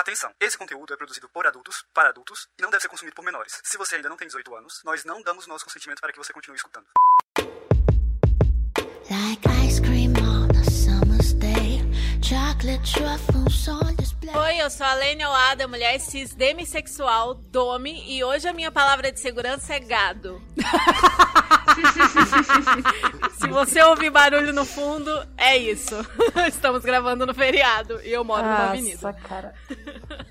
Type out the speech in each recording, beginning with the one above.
Atenção! Esse conteúdo é produzido por adultos, para adultos, e não deve ser consumido por menores. Se você ainda não tem 18 anos, nós não damos nosso consentimento para que você continue escutando. Oi, eu sou a Lênia Oada, mulher cis demissexual, Domi, e hoje a minha palavra de segurança é gado. Se você ouvir barulho no fundo, é isso. Estamos gravando no feriado e eu moro numa avenida. Nossa, cara.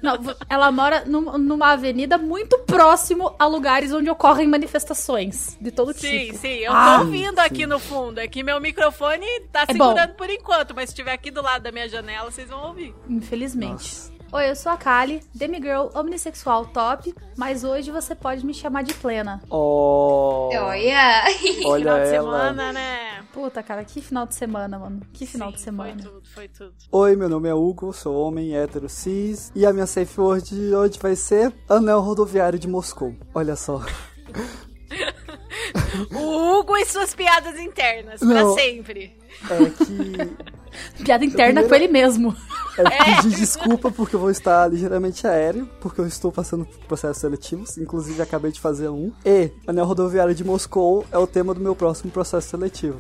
Não, ela mora num- numa avenida muito próximo a lugares onde ocorrem manifestações de todo Sim, tipo. sim, eu Ah, tô ouvindo aqui no fundo. É que meu microfone tá É bom. segurando por enquanto, mas se estiver aqui do lado da minha janela, vocês vão ouvir. Infelizmente. Oi, eu sou a Kali, demigirl omnissexual top, mas hoje você pode me chamar de plena. Oh, Olha! olha Final de ela. semana, né? Puta, cara, que final de semana, mano. Que final Sim, de semana. Foi tudo, foi tudo. Oi, meu nome é Hugo, sou homem hétero cis e a minha safe word de hoje vai ser Anel Rodoviário de Moscou. Olha só. O Hugo e suas piadas internas, Não. pra sempre. É que Piada interna primeiro- com ele mesmo. é pedir desculpa porque eu vou estar ligeiramente aéreo, porque eu estou passando por processos seletivos, inclusive acabei de fazer um. E Anel Rodoviário de Moscou é o tema do meu próximo processo seletivo.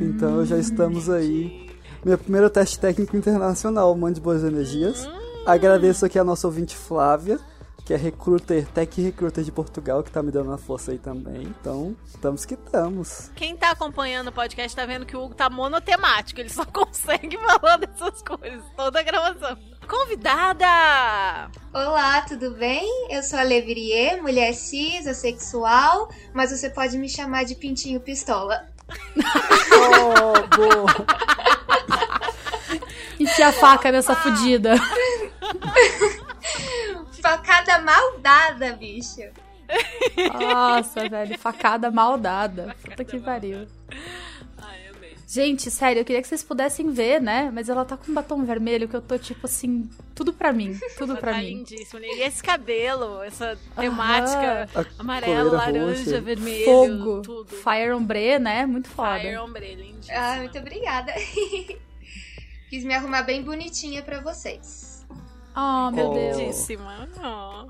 Então já estamos aí. Meu primeiro teste técnico internacional, mande boas energias. Agradeço aqui a nossa ouvinte Flávia, que é recruiter, tech recruiter de Portugal, que tá me dando uma força aí também. Então, estamos que estamos. Quem tá acompanhando o podcast tá vendo que o Hugo tá monotemático, ele só consegue falar dessas coisas toda a gravação. Convidada! Olá, tudo bem? Eu sou a Levirie, mulher cis, assexual, mas você pode me chamar de Pintinho Pistola. Oh, boa. Enfia a faca nessa fudida. Facada maldada, bicho. Nossa, velho, facada mal dada. Puta que pariu. Ai, amei. Gente, sério, eu queria que vocês pudessem ver, né? Mas ela tá com um batom vermelho que eu tô tipo assim, tudo pra mim, tudo Ela pra tá mim. lindíssima. E esse cabelo, essa temática A amarela, coleira laranja, roxa. vermelho, Fogo, tudo. fire ombre, né? Muito foda. Fire ombre, lindíssima. Ah, muito obrigada. Quis me arrumar bem bonitinha pra vocês. Oh, meu Oh. Deus. Lindíssima. Oh.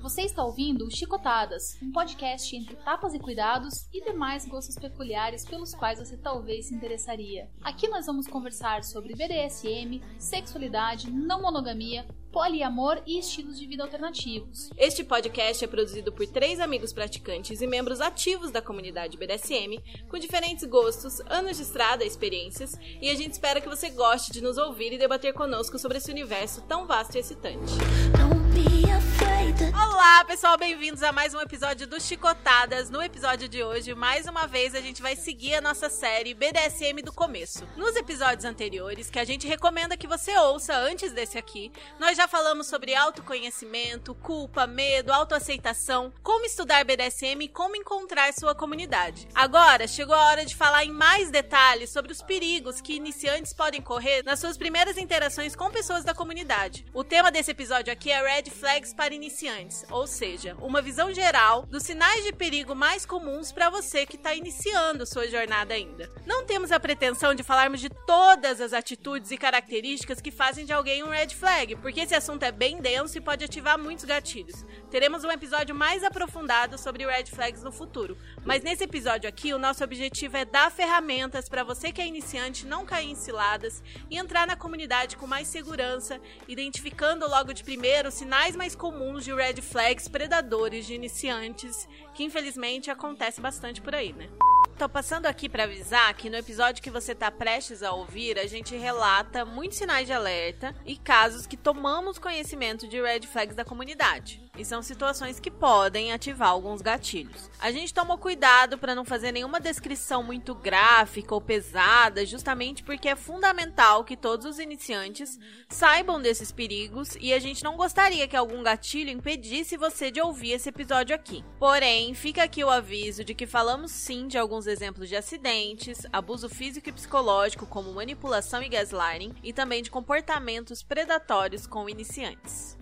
Você está ouvindo o Chicotadas, um podcast entre tapas e cuidados e demais gostos peculiares pelos quais você talvez se interessaria. Aqui nós vamos conversar sobre BDSM, sexualidade, não monogamia, poliamor e estilos de vida alternativos. Este podcast é produzido por três amigos praticantes e membros ativos da comunidade BDSM, com diferentes gostos, anos de estrada, experiências, e a gente espera que você goste de nos ouvir e debater conosco sobre esse universo tão vasto e excitante. To Olá, pessoal, bem-vindos a mais um episódio do Chicotadas. No episódio de hoje, mais uma vez, a gente vai seguir a nossa série BDSM do começo. Nos episódios anteriores, que a gente recomenda que você ouça antes desse aqui, nós já falamos sobre autoconhecimento, culpa, medo, autoaceitação, como estudar BDSM e como encontrar sua comunidade. Agora, chegou a hora de falar em mais detalhes sobre os perigos que iniciantes podem correr nas suas primeiras interações com pessoas da comunidade. O tema desse episódio aqui é Red Flags para iniciantes, ou seja, uma visão geral dos sinais de perigo mais comuns para você que está iniciando sua jornada ainda. Não temos a pretensão de falarmos de todas as atitudes e características que fazem de alguém um red flag, porque esse assunto é bem denso e pode ativar muitos gatilhos. Teremos um episódio mais aprofundado sobre red flags no futuro, mas nesse episódio aqui o nosso objetivo é dar ferramentas para você que é iniciante não cair em ciladas e entrar na comunidade com mais segurança, identificando logo de primeiro os sinais mais comuns de red flags predadores de iniciantes, que infelizmente acontece bastante por aí, né? Tô passando aqui para avisar que no episódio que você tá prestes a ouvir, a gente relata muitos sinais de alerta e casos que tomamos conhecimento de red flags da comunidade. E são situações que podem ativar alguns gatilhos. A gente tomou cuidado para não fazer nenhuma descrição muito gráfica ou pesada, justamente porque é fundamental que todos os iniciantes saibam desses perigos e a gente não gostaria que algum gatilho impedisse você de ouvir esse episódio aqui. Porém, fica aqui o aviso de que falamos sim de alguns exemplos de acidentes, abuso físico e psicológico, como manipulação e gaslighting, e também de comportamentos predatórios com iniciantes.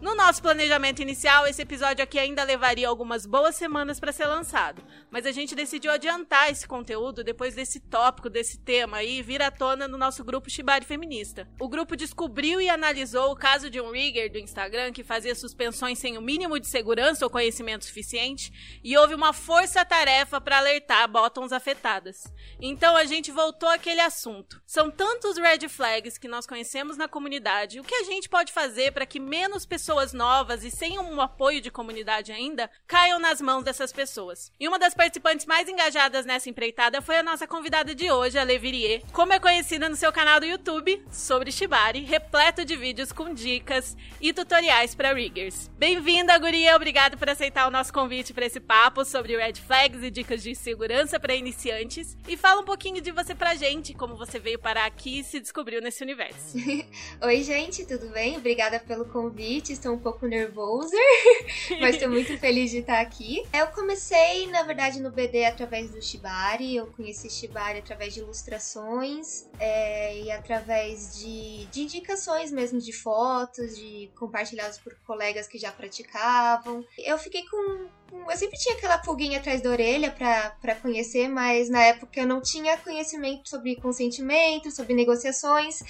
No nosso planejamento inicial, esse episódio aqui ainda levaria algumas boas semanas para ser lançado, mas a gente decidiu adiantar esse conteúdo depois desse tópico, desse tema aí vir à tona no nosso grupo Shibari Feminista. O grupo descobriu e analisou o caso de um rigger do Instagram que fazia suspensões sem o mínimo de segurança ou conhecimento suficiente e houve uma força-tarefa para alertar bottoms afetadas. Então a gente voltou àquele assunto. São tantos red flags que nós conhecemos na comunidade. O que a gente pode fazer para que menos pessoas novas e sem um apoio de comunidade ainda caiam nas mãos dessas pessoas? E uma das participantes mais engajadas nessa empreitada foi a nossa convidada de hoje, a Levirie, como é conhecida no seu canal do YouTube sobre Shibari, repleto de vídeos com dicas e tutoriais para riggers. Bem-vinda, Guria! Obrigado por aceitar o nosso convite para esse papo sobre red flags e dicas de segurança para iniciantes. E fala um pouquinho de você pra gente, como você veio parar aqui e se descobriu nesse universo. Oi, gente, tudo bem? Obrigada pelo convite. Estou um pouco nervosa, mas estou muito feliz de estar aqui. Eu comecei, na verdade, no BD através do Shibari. Eu conheci Shibari através de ilustrações é, e através de, de indicações mesmo de fotos, de compartilhados por colegas que já praticavam. Eu fiquei com eu sempre tinha aquela pulguinha atrás da orelha para conhecer, mas na época eu não tinha conhecimento sobre consentimento, sobre negociações,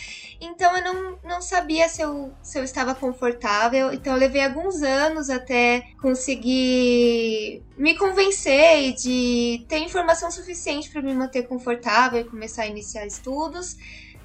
então eu não, não sabia se eu, se eu estava confortável. Então eu levei alguns anos até conseguir me convencer de ter informação suficiente para me manter confortável e começar a iniciar estudos.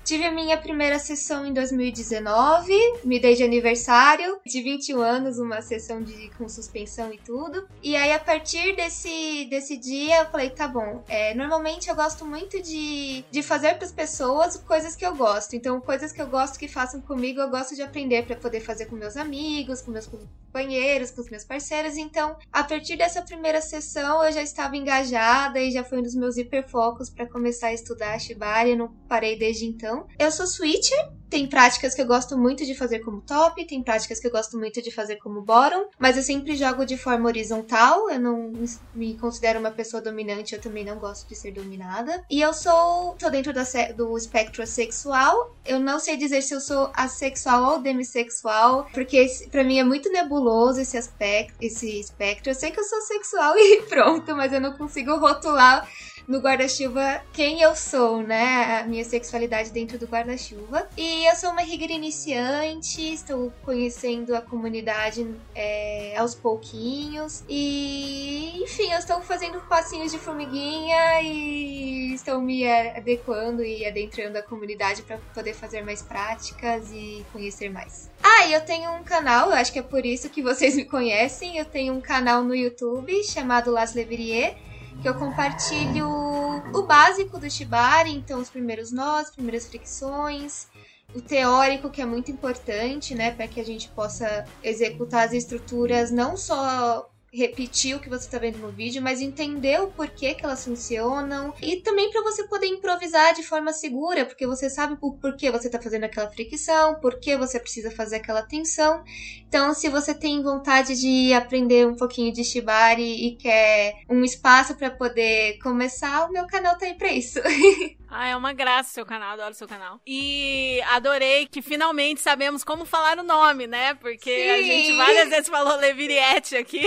Tive a minha primeira sessão em 2019, me dei de aniversário, de 21 anos, uma sessão de, com suspensão e tudo. E aí, a partir desse, desse dia, eu falei: tá bom, é, normalmente eu gosto muito de, de fazer para as pessoas coisas que eu gosto. Então, coisas que eu gosto que façam comigo, eu gosto de aprender para poder fazer com meus amigos, com meus companheiros, com os meus parceiros. Então, a partir dessa primeira sessão, eu já estava engajada e já foi um dos meus hiperfocos para começar a estudar Shibari. Eu não parei desde então. Eu sou switcher, tem práticas que eu gosto muito de fazer como top, tem práticas que eu gosto muito de fazer como bottom, mas eu sempre jogo de forma horizontal, eu não me considero uma pessoa dominante, eu também não gosto de ser dominada. E eu sou, tô dentro da, do espectro sexual, eu não sei dizer se eu sou assexual ou demissexual, porque para mim é muito nebuloso esse aspecto, esse espectro. Eu sei que eu sou sexual e pronto, mas eu não consigo rotular no guarda-chuva quem eu sou, né? A minha sexualidade dentro do guarda-chuva. E eu sou uma rigger iniciante, estou conhecendo a comunidade é, aos pouquinhos. E, enfim, eu estou fazendo passinhos de formiguinha e estou me adequando e adentrando a comunidade para poder fazer mais práticas e conhecer mais. Ah, eu tenho um canal, eu acho que é por isso que vocês me conhecem. Eu tenho um canal no YouTube chamado Las Levrier que eu compartilho o básico do Shibari, então os primeiros nós, primeiras fricções, o teórico que é muito importante, né, para que a gente possa executar as estruturas não só repetir o que você está vendo no vídeo, mas entender o porquê que elas funcionam e também para você poder improvisar de forma segura, porque você sabe o porquê você está fazendo aquela fricção, por que você precisa fazer aquela tensão. Então, se você tem vontade de aprender um pouquinho de Shibari e quer um espaço para poder começar, o meu canal tá aí para isso. Ah, é uma graça o seu canal, adoro o seu canal. E adorei que finalmente sabemos como falar o nome, né? Porque Sim. a gente várias vezes falou Leviriette aqui.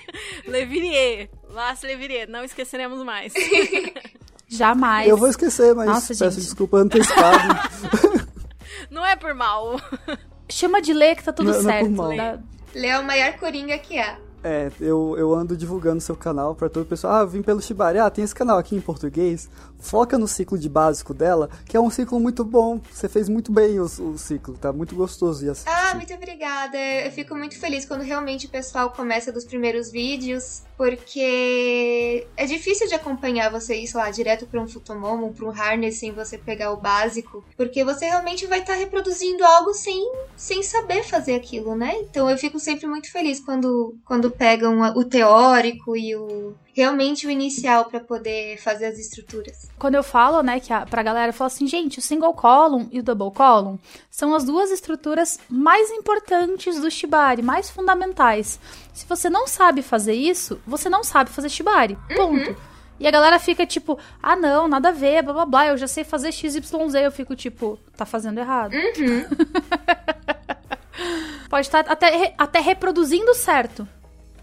Levirie. Las Levirie, não esqueceremos mais. Jamais. Eu vou esquecer, mas Nossa, peço gente. desculpa antecipado. não é por mal. Chama de Lê que tá tudo não, certo. Não é Lê é o maior coringa que há. É, eu, eu ando divulgando seu canal para todo o pessoal. Ah, eu vim pelo Shibari. Ah, tem esse canal aqui em português. Foca no ciclo de básico dela, que é um ciclo muito bom. Você fez muito bem o, o ciclo, tá muito gostoso de assistir. Ah, muito obrigada. Eu fico muito feliz quando realmente o pessoal começa dos primeiros vídeos, porque é difícil de acompanhar você lá, direto para um Futomomo, para um Harness, sem você pegar o básico, porque você realmente vai estar tá reproduzindo algo sem, sem saber fazer aquilo, né? Então eu fico sempre muito feliz quando, quando pegam o teórico e o realmente o inicial para poder fazer as estruturas. Quando eu falo, né, que a, pra galera, eu falo assim, gente, o single column e o double column são as duas estruturas mais importantes do Shibari, mais fundamentais. Se você não sabe fazer isso, você não sabe fazer Shibari. Ponto. Uhum. E a galera fica tipo, ah não, nada a ver, blá blá blá, eu já sei fazer XYZ. Eu fico tipo, tá fazendo errado. Uhum. Pode estar até, até reproduzindo certo,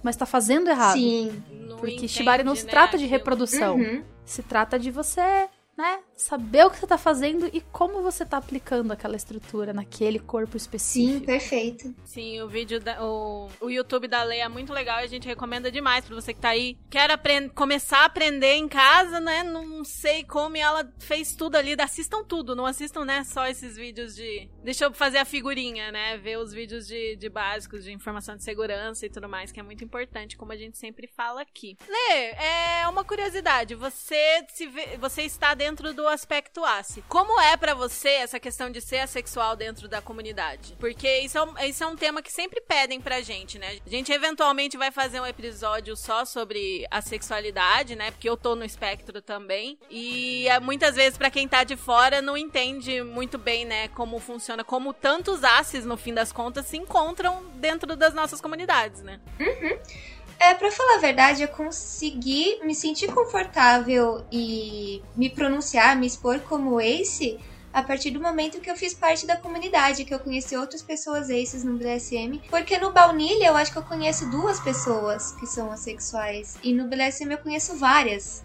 mas tá fazendo errado. Sim. Não Porque entende, Shibari não se né, trata de aquilo. reprodução. Uhum. Se trata de você, né, saber o que você tá fazendo e como você tá aplicando aquela estrutura naquele corpo Sim, específico. perfeito. Sim, o vídeo, da, o, o YouTube da Leia é muito legal e a gente recomenda demais pra você que tá aí. Quer aprend, começar a aprender em casa, né? Não sei como e ela fez tudo ali. Assistam tudo, não assistam, né? Só esses vídeos de. Deixa eu fazer a figurinha, né? Ver os vídeos de, de básicos, de informação de segurança e tudo mais, que é muito importante, como a gente sempre fala aqui. Lê, é uma curiosidade. Você, se vê- você está dentro do aspecto ACE. Como é pra você essa questão de ser assexual dentro da comunidade? Porque isso é, um, isso é um tema que sempre pedem pra gente, né? A gente eventualmente vai fazer um episódio só sobre a sexualidade, né? Porque eu tô no espectro também. E é, muitas vezes, pra quem tá de fora, não entende muito bem, né, como funciona, como tantos ACEs, no fim das contas, se encontram dentro das nossas comunidades, né? É, pra falar a verdade, eu consegui me sentir confortável e me pronunciar, me expor como ace a partir do momento que eu fiz parte da comunidade, que eu conheci outras pessoas aces no BDSM. Porque no Baunilha eu acho que eu conheço duas pessoas que são assexuais. E no BDSM eu conheço várias.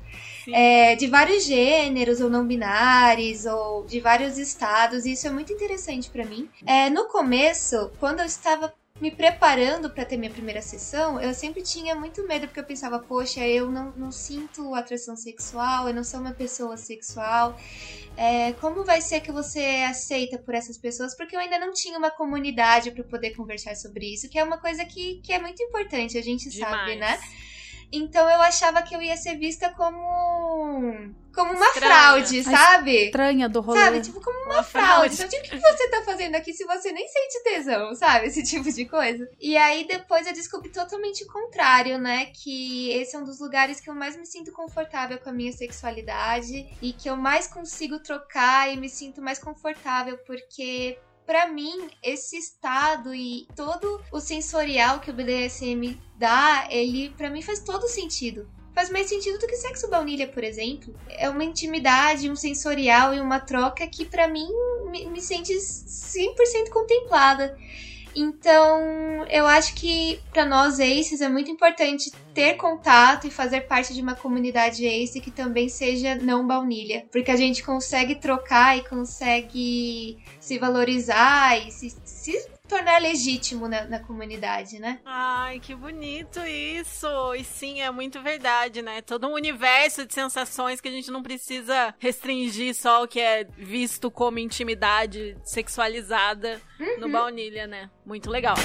É, de vários gêneros ou não binários ou de vários estados e isso é muito interessante pra mim. É, no começo, quando eu estava me preparando pra ter minha primeira sessão, eu sempre tinha muito medo porque eu pensava, poxa, eu não, não sinto atração sexual, eu não sou uma pessoa sexual. É, como vai ser que você é aceita por essas pessoas? Porque eu ainda não tinha uma comunidade pra poder conversar sobre isso, que é uma coisa que, que é muito importante, a gente sabe, Demais. né? Então eu achava que eu ia ser vista como como uma Estranha. fraude, sabe? Estranha do rolê. Sabe, tipo, como uma Uma fraude. fraude. Então, tipo, o que você tá fazendo aqui se você nem sente tesão, sabe? Esse tipo de coisa. E aí, depois eu descobri totalmente o contrário, né? Que esse é um dos lugares que eu mais me sinto confortável com a minha sexualidade e que eu mais consigo trocar e me sinto mais confortável, porque Pra mim, esse estado e todo o sensorial que o BDSM dá, ele pra mim faz todo sentido. Faz mais sentido do que sexo baunilha, por exemplo. É uma intimidade, um sensorial e uma troca que pra mim me, me sente 100% contemplada. Então, eu acho que pra nós aces é muito importante ter contato e fazer parte de uma comunidade ace que também seja não baunilha, porque a gente consegue trocar e consegue se valorizar e se, se tornar legítimo na, na comunidade, né? Ai, que bonito isso! E sim, é muito verdade, né? Todo um universo de sensações que a gente não precisa restringir só o que é visto como intimidade sexualizada no baunilha, né? Muito legal.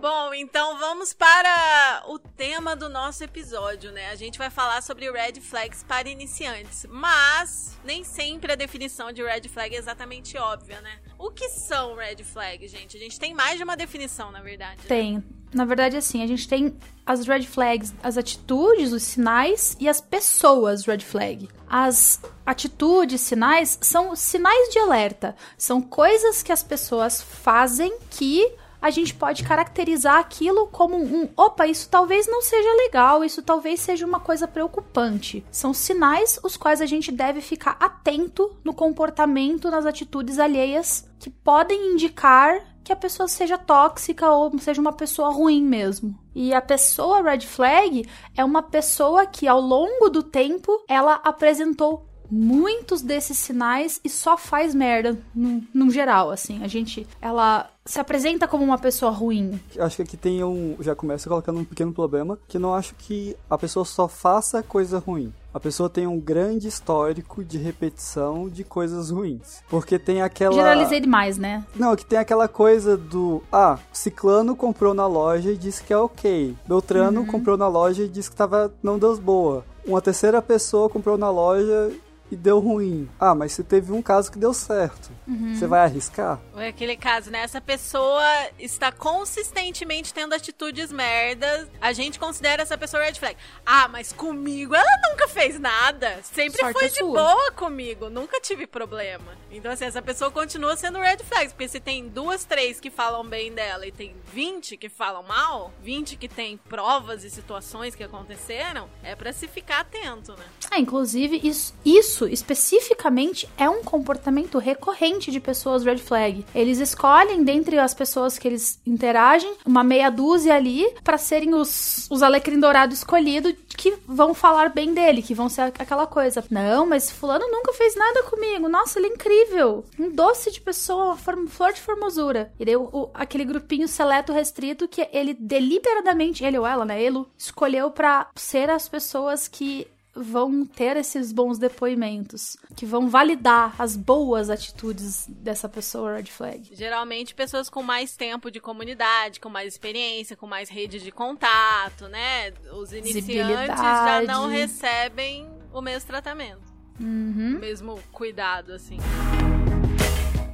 Bom, então vamos para o tema do nosso episódio, né? A gente vai falar sobre red flags para iniciantes, mas nem sempre a definição de red flag é exatamente óbvia, né? O que são red flags, gente? A gente tem mais de uma definição, na verdade. né? Tem. Na verdade, assim, a gente tem as red flags, as atitudes, os sinais e as pessoas red flag. As atitudes, sinais, são sinais de alerta. São coisas que as pessoas fazem que a gente pode caracterizar aquilo como um opa, isso talvez não seja legal, isso talvez seja uma coisa preocupante. São sinais os quais a gente deve ficar atento no comportamento, nas atitudes alheias que podem indicar que a pessoa seja tóxica ou seja uma pessoa ruim mesmo. E a pessoa red flag é uma pessoa que ao longo do tempo ela apresentou muitos desses sinais e só faz merda no, no geral, assim. A gente, ela se apresenta como uma pessoa ruim. Acho que aqui tem um. Já começa colocando um pequeno problema, que não acho que a pessoa só faça coisa ruim. A pessoa tem um grande histórico de repetição de coisas ruins. Porque tem aquela. Generalizei demais, né? Não, que tem aquela coisa do. Ah, Ciclano comprou na loja e disse que é ok. Beltrano comprou na loja e disse que tava, não deu boa. Uma terceira pessoa comprou na loja e deu ruim. Ah, mas se teve um caso que deu certo. Você vai arriscar? É aquele caso, né? Essa pessoa está consistentemente tendo atitudes merdas. A gente considera essa pessoa red flag. Ah, mas comigo ela nunca fez nada. Sempre Sorte foi é de sua. boa comigo. Nunca tive problema. Então, assim, essa pessoa continua sendo red flags, porque se tem duas, três que falam bem dela e tem 20 que falam mal, 20 que tem provas e situações que aconteceram, é pra se ficar atento, né? É, inclusive, isso, isso especificamente é um comportamento recorrente de pessoas red flag. Eles escolhem, dentre as pessoas que eles interagem, uma meia dúzia ali para serem os, os alecrim dourado escolhido que vão falar bem dele, que vão ser aquela coisa. Não, mas fulano nunca fez nada comigo. Nossa, ele é incrível. Um doce de pessoa, uma flor de formosura. E daí o, aquele grupinho seleto restrito que ele deliberadamente, ele ou ela, né, ele escolheu pra ser as pessoas que vão ter esses bons depoimentos, que vão validar as boas atitudes dessa pessoa red flag. Geralmente pessoas com mais tempo de comunidade, com mais experiência, com mais rede de contato, né? Os iniciantes já não recebem o mesmo tratamento, Uhum. o mesmo cuidado, assim.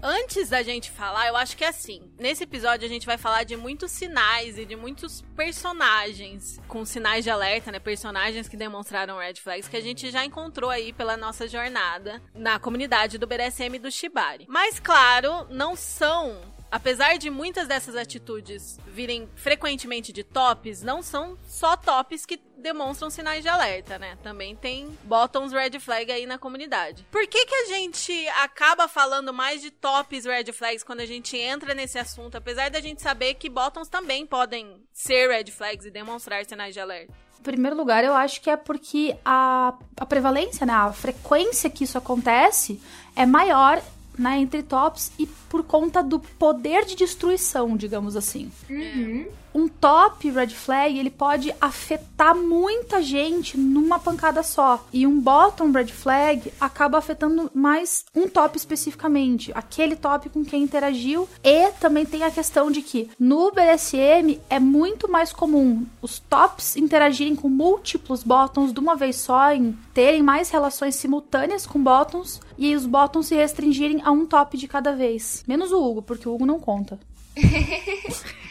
Antes da gente falar, eu acho que é assim. Nesse episódio a gente vai falar de muitos sinais e de muitos personagens com sinais de alerta, né? Personagens que demonstraram red flags que a gente já encontrou aí pela nossa jornada na comunidade do BDSM do Shibari. Mas claro, não são Apesar de muitas dessas atitudes virem frequentemente de tops, não são só tops que demonstram sinais de alerta, né? Também tem bottoms red flag aí na comunidade. Por que que a gente acaba falando mais de tops red flags quando a gente entra nesse assunto, apesar da gente saber que bottoms também podem ser red flags e demonstrar sinais de alerta? Em primeiro lugar, eu acho que é porque a, a prevalência, né, a frequência que isso acontece é maior né, entre tops e por conta do poder de destruição, digamos assim. Uhum. Um top red flag, ele pode afetar muita gente numa pancada só. E um bottom red flag acaba afetando mais um top especificamente, aquele top com quem interagiu. E também tem a questão de que no BDSM é muito mais comum os tops interagirem com múltiplos bottoms de uma vez só, em terem mais relações simultâneas com bottoms, e os bottoms se restringirem a um top de cada vez. Menos o Hugo, porque o Hugo não conta.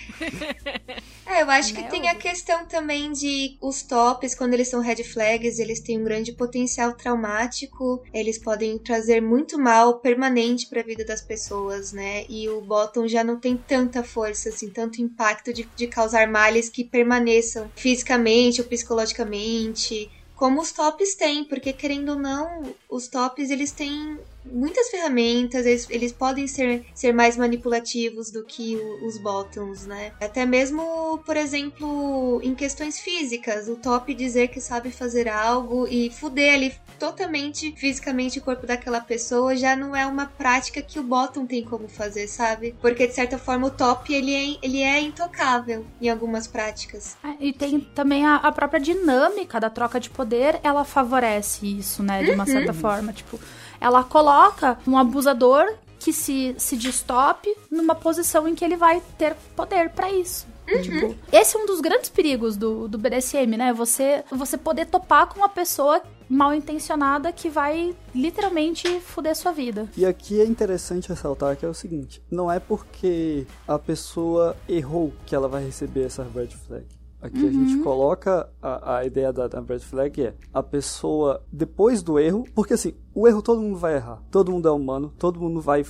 É, eu acho que Né, tem a questão também de os tops, quando eles são red flags, eles têm um grande potencial traumático, eles podem trazer muito mal permanente pra vida das pessoas, né? E o bottom já não tem tanta força, assim, tanto impacto de, de causar males que permaneçam fisicamente ou psicologicamente. Como os tops têm, porque querendo ou não, os tops eles têm muitas ferramentas, eles, eles podem ser, ser mais manipulativos do que o- os bottoms, né? Até mesmo, por exemplo, em questões físicas, o top dizer que sabe fazer algo e fuder ali totalmente fisicamente o corpo daquela pessoa já não é uma prática que o bottom tem como fazer, sabe? Porque de certa forma o top ele é, ele é intocável em algumas práticas. É, E tem também a, a própria dinâmica da troca de poder, ela favorece isso, né? De uma certa forma. Tipo, ela coloca um abusador que se, se diz top numa posição em que ele vai ter poder pra isso. Tipo, esse é um dos grandes perigos do, do BDSM, né? Você, você poder topar com uma pessoa mal intencionada que vai literalmente foder sua vida. E aqui é interessante ressaltar que é o seguinte: não é porque a pessoa errou que ela vai receber essa red flag. Aqui a gente coloca a, a ideia da, da red flag é a pessoa depois do erro, porque assim, o erro todo mundo vai errar, todo mundo é humano, todo mundo vai,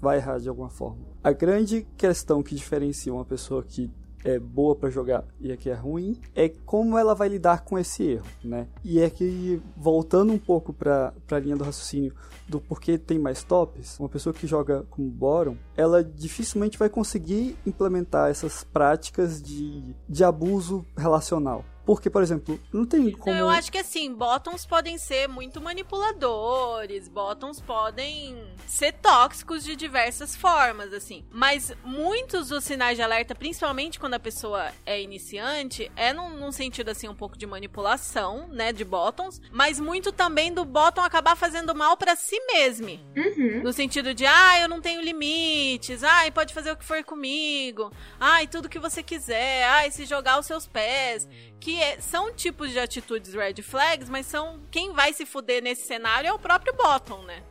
vai errar de alguma forma. A grande questão que diferencia uma pessoa que é boa pra jogar e a que é ruim é como ela vai lidar com esse erro, né? E é que voltando um pouco pra, pra linha do raciocínio do porquê tem mais tops, uma pessoa que joga como bottom, ela dificilmente vai conseguir implementar essas práticas de, de abuso relacional. Porque, por exemplo, não tem como. Não, eu acho que assim, bottoms podem ser muito manipuladores, bottoms podem ser tóxicos de diversas formas, assim. Mas muitos dos sinais de alerta, principalmente quando a pessoa é iniciante, é num, num sentido assim um pouco de manipulação, né, de bottoms, mas muito também do bottom acabar fazendo mal pra si mesmo. Uhum. No sentido de, ah, eu não tenho limites, ai, pode fazer o que for comigo, ai, tudo que você quiser, ai, se jogar os seus pés. Que é- são tipos de atitudes red flags, mas são. Quem vai se fuder nesse cenário é o próprio bottom, né?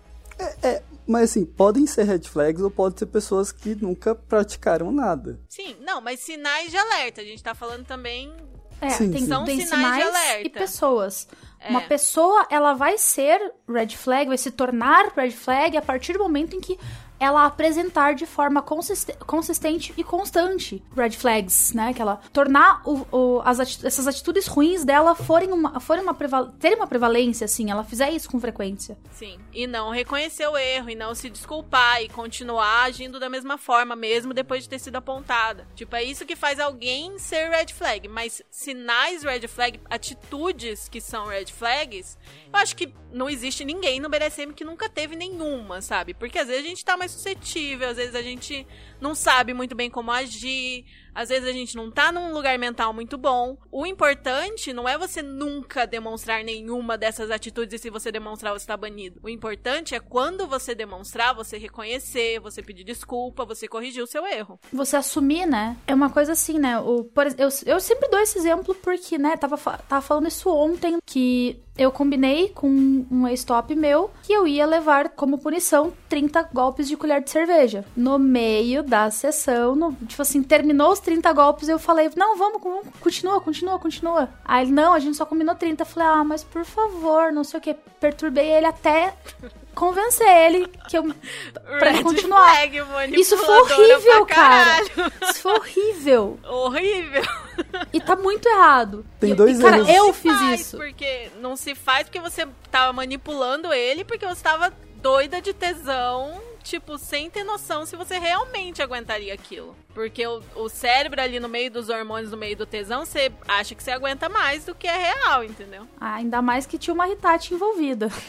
Mas assim, podem ser red flags ou podem ser pessoas que nunca praticaram nada. Sim, não, mas sinais de alerta. A gente tá falando também É, Sim, tem, sim. São tem sinais de sinais, alerta. e pessoas. É. Uma pessoa, ela vai ser red flag, vai se tornar red flag a partir do momento em que ela apresentar de forma consiste- consistente e constante red flags, né? Que ela tornar o- o- as ati- essas atitudes ruins dela forem uma, forem uma terem uma prevalência, assim, ela fizer isso com frequência. Sim. E não reconhecer o erro, e não se desculpar, e continuar agindo da mesma forma, mesmo depois de ter sido apontada. Tipo, é isso que faz alguém ser red flag. Mas sinais red flag, atitudes que são red flags, eu acho que não existe ninguém no BDSM que nunca teve nenhuma, sabe? Porque às vezes a gente tá mais suscetível, às vezes a gente não sabe muito bem como agir, às vezes a gente não tá num lugar mental muito bom. O importante não é você nunca demonstrar nenhuma dessas atitudes e se você demonstrar você tá banido. O importante é quando você demonstrar, você reconhecer, você pedir desculpa, você corrigir o seu erro. você assumir, né? É uma coisa assim, né? O, por, eu, eu sempre dou esse exemplo porque, né, tava, tava falando isso ontem, que eu combinei com um ex-top meu que eu ia levar como punição 30 golpes de colher de cerveja. No meio da sessão, no- tipo assim, terminou os 30 golpes, eu falei, não, vamos, vamos, continua, continua, continua. Aí ele, não, a gente só combinou 30. Eu falei, ah, mas por favor, não sei o que. Perturbei ele até convencer ele que eu. Pra ele continuar. flag, Isso foi horrível, cara. Isso foi horrível. Horrível. E tá muito errado. Tem dois e, cara, erros. eu fiz faz isso. Porque não se faz porque você tava manipulando ele, porque você tava doida de tesão, tipo, sem ter noção se você realmente aguentaria aquilo. Porque o, o cérebro ali no meio dos hormônios, no meio do tesão, você acha que você aguenta mais do que é real, entendeu? Ah, ainda mais que tinha uma Hitachi envolvida.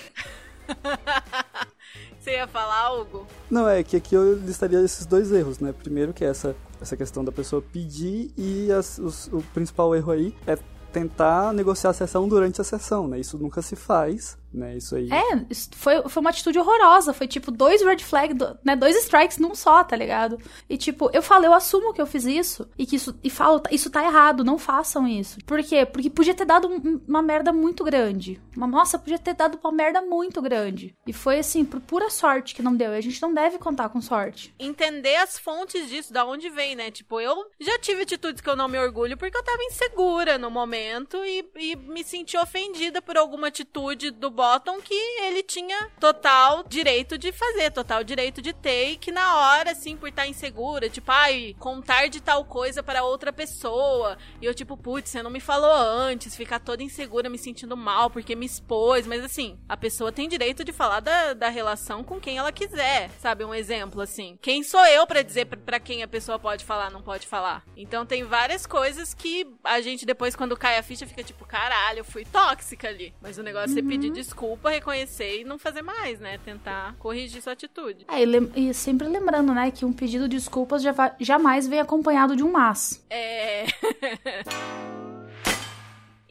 Você ia falar, Hugo? Não, é que aqui eu listaria esses dois erros, né? Primeiro que é essa, essa questão da pessoa pedir e as- os- o principal erro aí é tentar negociar a sessão durante a sessão, né? Isso nunca se faz, né? Isso aí... É, foi, foi uma atitude horrorosa. Foi tipo dois red flags, do- né? Dois strikes num só, tá ligado? E tipo, eu falo, eu assumo que eu fiz isso. E que isso. E falo, "Tá- isso tá errado, não façam isso. Por quê? Porque podia ter dado um- uma merda muito grande. Uma, nossa, podia ter dado uma merda muito grande. E foi assim, por pura sorte que não deu. E a gente não deve contar com sorte. Entender as fontes disso, da onde vem, né? Tipo, eu já tive atitudes que eu não me orgulho porque eu tava insegura no momento e, e me senti ofendida por alguma atitude do Bottom que ele tinha total direito de fazer, total direito de ter, e que na hora, assim, por estar insegura, tipo, ai, contar de tal coisa para outra pessoa. E eu, tipo, putz, você não me falou antes, ficar toda insegura, me sentindo mal porque me expôs. Mas assim, a pessoa tem direito de falar da, da relação com quem ela quiser, sabe? Um exemplo, assim. Quem sou eu pra dizer pra quem a pessoa pode falar, não pode falar? Então tem várias coisas que a gente depois, quando cai a ficha, fica tipo, caralho, eu fui tóxica ali. Mas o negócio é você pedir desculpa, reconhecer e não fazer mais, né? Tentar corrigir sua atitude. É, e, lem- e sempre lembrando, né, que um pedido de desculpas jamais vem acompanhado de um mas. É.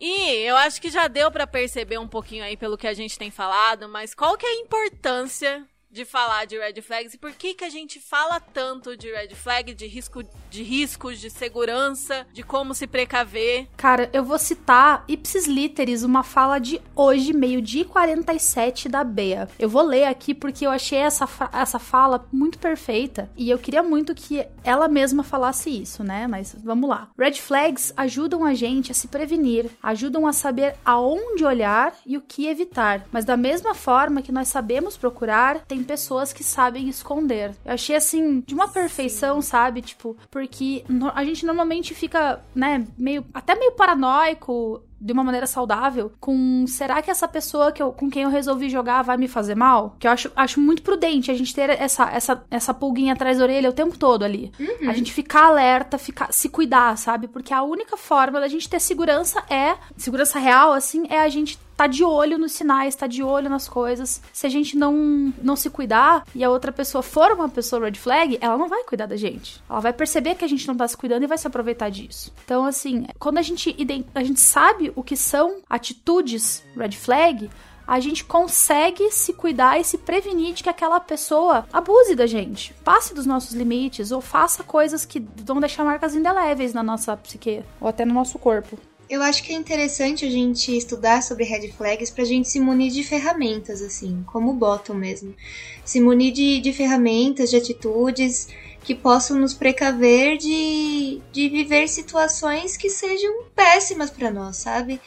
E eu acho que já deu pra perceber um pouquinho aí pelo que a gente tem falado, mas qual que é a importância de falar de red flags e por que que a gente fala tanto de red flag, de risco, de riscos, de segurança, de como se precaver? Cara, eu vou citar ipsis literis, uma fala de hoje, meio-dia e 47 da Bea. Eu vou ler aqui porque eu achei essa, essa fala muito perfeita e eu queria muito que ela mesma falasse isso, né? Mas vamos lá. Red flags ajudam a gente a se prevenir, ajudam a saber aonde olhar e o que evitar. Mas da mesma forma que nós sabemos procurar, tem pessoas que sabem esconder. Eu achei assim, de uma perfeição, sabe? Tipo, porque a gente normalmente fica, né, meio até meio paranoico de uma maneira saudável com será que essa pessoa que eu, com quem eu resolvi jogar vai me fazer mal? Que eu acho, acho muito prudente a gente ter essa, essa, essa pulguinha atrás da orelha o tempo todo ali. A gente ficar alerta, ficar, se cuidar, sabe? Porque a única forma da gente ter segurança é, segurança real, assim, é a gente tá de olho nos sinais, tá de olho nas coisas. Se a gente não, não se cuidar e a outra pessoa for uma pessoa red flag, ela não vai cuidar da gente. Ela vai perceber que a gente não tá se cuidando e vai se aproveitar disso. Então, assim, quando a gente, a gente sabe o que são atitudes red flag, a gente consegue se cuidar e se prevenir de que aquela pessoa abuse da gente, passe dos nossos limites ou faça coisas que vão deixar marcas indeléveis na nossa psique ou até no nosso corpo. Eu acho que é interessante a gente estudar sobre red flags pra gente se munir de ferramentas, assim, como o bottom mesmo. Se munir de, de ferramentas, de atitudes que possam nos precaver de, de viver situações que sejam péssimas para nós, sabe?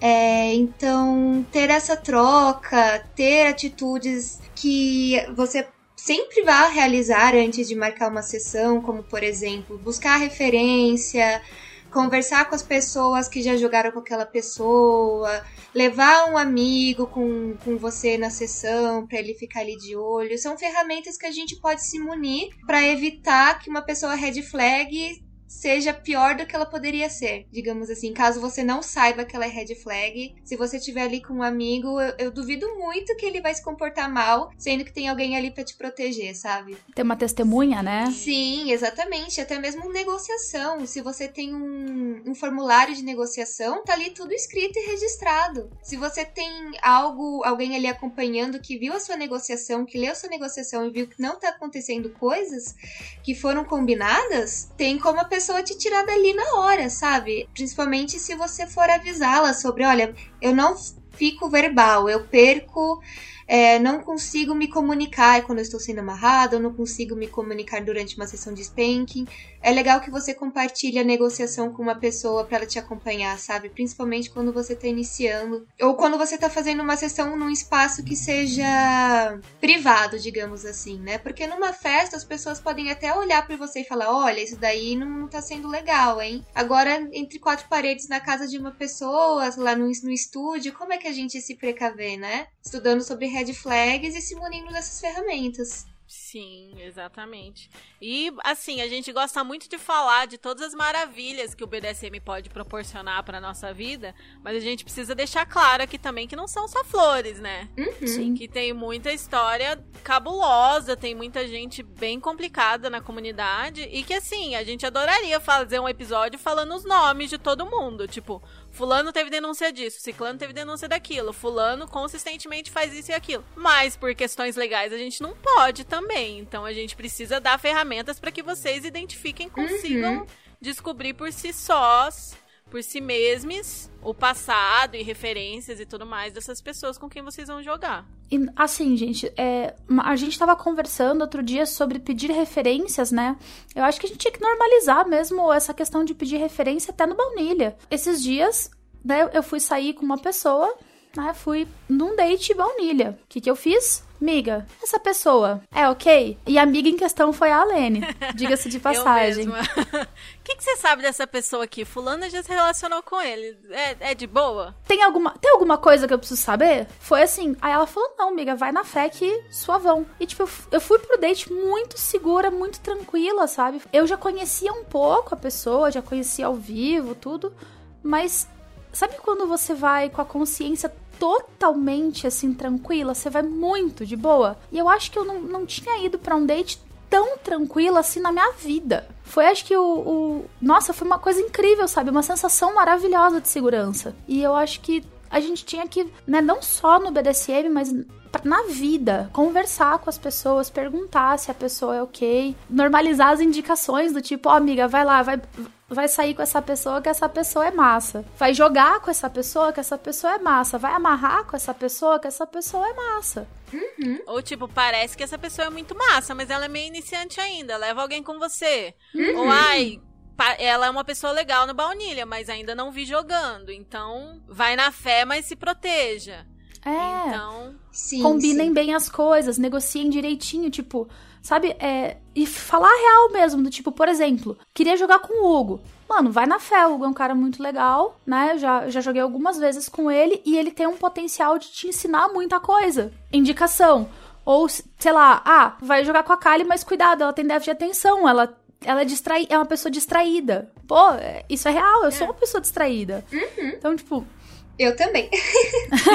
É, então, ter essa troca, ter atitudes que você sempre vá realizar antes de marcar uma sessão, como por exemplo, buscar referência, conversar com as pessoas que já jogaram com aquela pessoa, levar um amigo com, com você na sessão para ele ficar ali de olho. São ferramentas que a gente pode se munir para evitar que uma pessoa red flag seja pior do que ela poderia ser, digamos assim. Caso você não saiba que ela é red flag, se você estiver ali com um amigo, eu, eu, duvido muito que ele vai se comportar mal, sendo que tem alguém ali para te proteger, sabe? Tem uma testemunha, né? Sim, exatamente. Até mesmo negociação. Se você tem um, um formulário de negociação, tá ali tudo escrito e registrado. Se você tem algo, alguém ali acompanhando que viu a sua negociação, que leu a sua negociação e viu que não tá acontecendo coisas que foram combinadas, tem como a pessoa pessoa te tirar dali na hora, sabe? Principalmente se você for avisá-la sobre, olha, eu não fico verbal, eu perco é, não consigo me comunicar quando eu estou sendo amarrada, eu não consigo me comunicar durante uma sessão de spanking. É legal que você compartilhe a negociação com uma pessoa para ela te acompanhar, sabe? Principalmente quando você está iniciando ou quando você está fazendo uma sessão num espaço que seja privado, digamos assim, né? Porque numa festa as pessoas podem até olhar para você e falar: olha, isso daí não está sendo legal, hein? Agora, entre quatro paredes na casa de uma pessoa, lá no, no estúdio, como é que a gente se precaver, né? Estudando sobre red flags e se munindo dessas ferramentas. Sim, exatamente. E assim, a gente gosta muito de falar de todas as maravilhas que o BDSM pode proporcionar para nossa vida, mas a gente precisa deixar claro aqui também que não são só flores, né? Uhum. Sim. Que tem muita história cabulosa, tem muita gente bem complicada na comunidade e que assim, a gente adoraria fazer um episódio falando os nomes de todo mundo, tipo, Fulano teve denúncia disso, Ciclano teve denúncia daquilo, Fulano consistentemente faz isso e aquilo. Mas por questões legais a gente não pode também. Então a gente precisa dar ferramentas para que vocês identifiquem, consigam uhum. descobrir por si sós por si mesmos o passado e referências e tudo mais dessas pessoas com quem vocês vão jogar. E, assim, gente, é, a gente estava conversando outro dia sobre pedir referências, né? Eu acho que a gente tinha que normalizar mesmo essa questão de pedir referência até no baunilha. Esses dias, né, eu fui sair com uma pessoa, né? Fui num date baunilha. O que, que eu fiz? Miga, essa pessoa é ok? E a amiga em questão foi a Alene, diga-se de passagem. O que, que você sabe dessa pessoa aqui? Fulana já se relacionou com ele. É, é de boa? Tem alguma, tem alguma coisa que eu preciso saber? Foi assim. Aí ela falou: não, amiga, vai na fé que suavão. E tipo, eu fui pro date muito segura, muito tranquila, sabe? Eu já conhecia um pouco a pessoa, já conhecia ao vivo, tudo. Mas sabe quando você vai com a consciência totalmente assim tranquila, você vai muito de boa. E eu acho que eu não, não tinha ido para um date tão tranquila assim na minha vida. Foi, acho que o, o, Nossa, foi uma coisa incrível, sabe? Uma sensação maravilhosa de segurança. E eu acho que a gente tinha que, né, não só no BDSM, mas na vida, conversar com as pessoas, perguntar se a pessoa é ok, normalizar as indicações do tipo, ó, oh, amiga, vai lá, vai, vai sair com essa pessoa que essa pessoa é massa. Vai jogar com essa pessoa que essa pessoa é massa. Vai amarrar com essa pessoa que essa pessoa é massa. Uhum. Ou tipo, parece que essa pessoa é muito massa, mas ela é meio iniciante ainda. Leva alguém com você. Uhum. Ou ai, ela é uma pessoa legal no baunilha, mas ainda não vi jogando. Então, vai na fé, mas se proteja. É. Então, sim, combinem sim. bem as coisas, negociem direitinho, tipo, sabe? É, e falar real mesmo, do tipo, por exemplo, queria jogar com o Hugo. Mano, vai na fé, o Hugo é um cara muito legal, né? Já, já joguei algumas vezes com ele e ele tem um potencial de te ensinar muita coisa. Indicação. Ou, sei lá, ah, vai jogar com a Kali, mas cuidado, ela tem déficit de atenção, ela ela é, distrai é uma pessoa distraída. Pô, é, isso é real, eu é. sou uma pessoa distraída. Uhum. Então, tipo, eu também.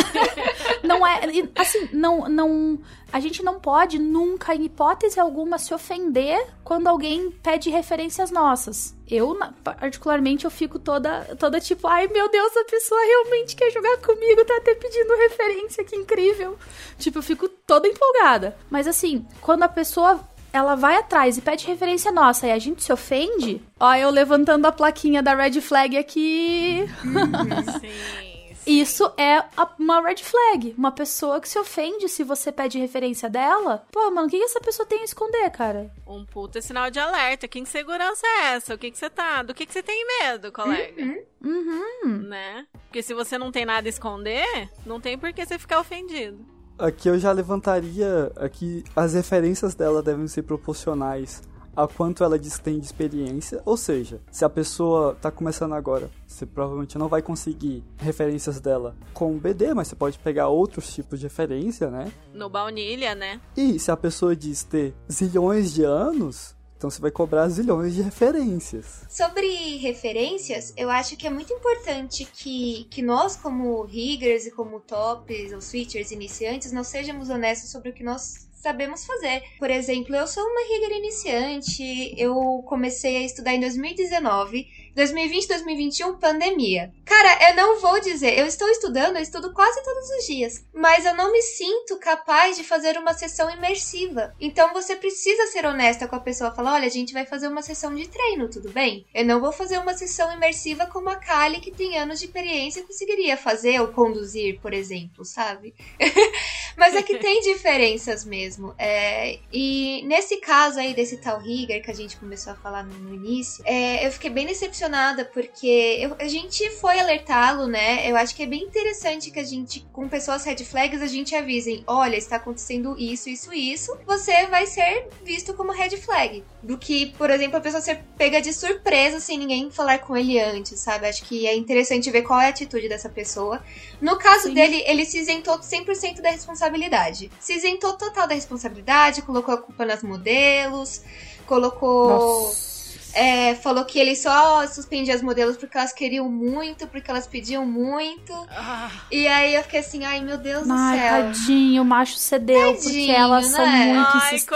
não é. Assim, não, não. A gente não pode nunca, em hipótese alguma, se ofender quando alguém pede referências nossas. Eu, particularmente, eu fico toda, toda tipo, ai meu Deus, a pessoa realmente quer jogar comigo, tá até pedindo referência, que incrível. Tipo, eu fico toda empolgada. Mas assim, quando a pessoa ela vai atrás e pede referência nossa e a gente se ofende, ó, eu levantando a plaquinha da red flag aqui. Uhum. Sim. Isso é a- uma red flag. Uma pessoa que se ofende se você pede referência dela. Pô, mano, o que, que essa pessoa tem a esconder, cara? Um puta sinal de alerta. Que insegurança é essa? O que, que você tá. Do que, que você tem medo, colega? Uhum. Né? Porque se você não tem nada a esconder, não tem por que você ficar ofendido. Aqui eu já levantaria aqui as referências dela devem ser proporcionais a quanto ela diz que tem de experiência, ou seja, se a pessoa tá começando agora, você provavelmente não vai conseguir referências dela com o BD, mas você pode pegar outros tipos de referência, né? No baunilha, né? E se a pessoa diz ter zilhões de anos, então você vai cobrar zilhões de referências. Sobre referências, eu acho que é muito importante que, que nós, como riggers e como tops ou switchers iniciantes, nós sejamos honestos sobre o que nós sabemos fazer. Por exemplo, eu sou uma rigger iniciante, eu comecei a estudar em 2019, 2020, 2021, pandemia. Cara, eu não vou dizer, eu estou estudando, eu estudo quase todos os dias, mas eu não me sinto capaz de fazer uma sessão imersiva. Então você precisa ser honesta com a pessoa, falar, olha, a gente vai fazer uma sessão de treino, tudo bem? Eu não vou fazer uma sessão imersiva como a Kali, que tem anos de experiência, conseguiria fazer ou conduzir, por exemplo, sabe? Mas é que tem diferenças mesmo. É, e nesse caso aí desse tal Rigger que a gente começou a falar no, início, é, eu fiquei bem decepcionada porque eu- a gente foi alertá-lo, né? Eu acho que é bem interessante que a gente, com pessoas red flags, a gente avisem: olha, está acontecendo isso, isso, isso. Você vai ser visto como red flag. Do que, por exemplo, a pessoa ser pega de surpresa sem ninguém falar com ele antes, sabe? Acho que é interessante ver qual é a atitude dessa pessoa. No caso dele, ele se isentou 100% da responsabilidade. Se isentou total da responsabilidade, colocou a culpa nas modelos, colocou. é, falou que ele só suspendia as modelos porque elas queriam muito, porque elas pediam muito. Ah, E aí eu fiquei assim, ai meu Deus do Ai, céu. tadinho, o macho cedeu, porque Tadinho, elas são né? muito Ai, insistentes.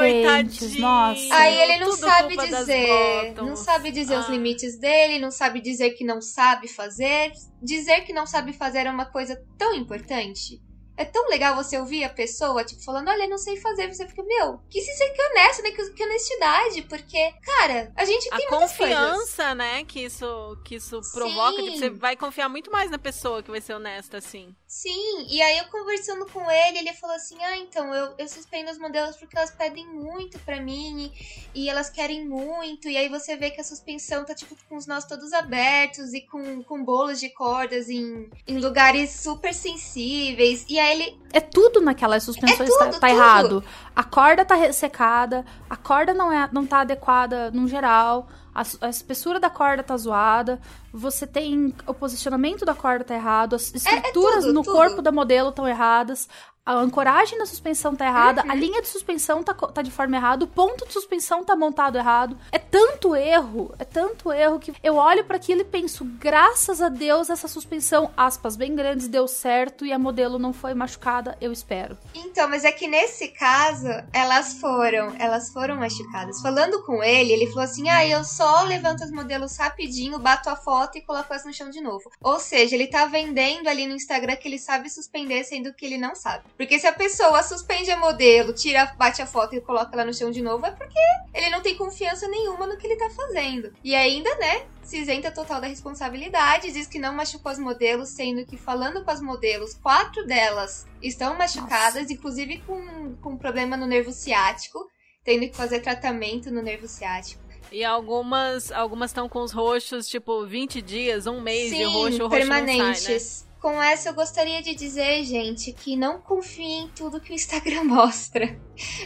coitadinho. Nossa. Aí ele não Tudo sabe dizer, não sabe dizer os Ah. limites dele, não sabe dizer que não sabe fazer. Dizer que não sabe fazer é uma coisa tão importante. É tão legal você ouvir a pessoa, tipo, falando, olha, eu não sei fazer. Você fica, meu, que que honesto, né? Que, que honestidade. Porque, cara, a gente a tem coisas. confiança, né, que isso, que isso provoca, tipo, você vai confiar muito mais na pessoa que vai ser honesta, assim. Sim, e aí eu conversando com ele, ele falou assim: Ah, então, eu, eu suspendo os modelos porque elas pedem muito pra mim e, e elas querem muito. E aí você vê que a suspensão tá, tipo, com os nós todos abertos e com, com bolos de cordas em, em lugares super sensíveis. E aí ele. É tudo naquelas suspensões É tudo, tá, tá tudo. errado. A corda tá ressecada, a corda não, é, não tá adequada no geral, a, a espessura da corda tá zoada, você tem. O posicionamento da corda tá errado, as estruturas É, tudo, no tudo. corpo da modelo estão erradas. A ancoragem da suspensão tá errada, Uhum. a linha de suspensão tá, tá de forma errada, o ponto de suspensão tá montado errado. É tanto erro, é tanto erro que eu olho pra aquilo e penso, graças a Deus essa suspensão, aspas bem grandes, deu certo e a modelo não foi machucada, eu espero. Então, mas é que nesse caso, elas foram, elas foram machucadas. Falando com ele, ele falou assim: ah, eu só levanto os modelos rapidinho, bato a foto e coloco elas no chão de novo. Ou seja, ele tá vendendo ali no Instagram que ele sabe suspender, sendo que ele não sabe. Porque se a pessoa suspende a modelo, tira, bate a foto e coloca ela no chão de novo, é porque ele não tem confiança nenhuma no que ele tá fazendo. E ainda, né? Se isenta total da responsabilidade, diz que não machucou as modelos, sendo que falando com as modelos, quatro delas estão machucadas, inclusive com, com problema no nervo ciático, tendo que fazer tratamento no nervo ciático. E algumas algumas estão com os roxos, tipo, 20 dias, um mês de Sim, roxo, o roxo não sai, né? Com essa, eu gostaria de dizer, gente, que não confie em tudo que o Instagram mostra.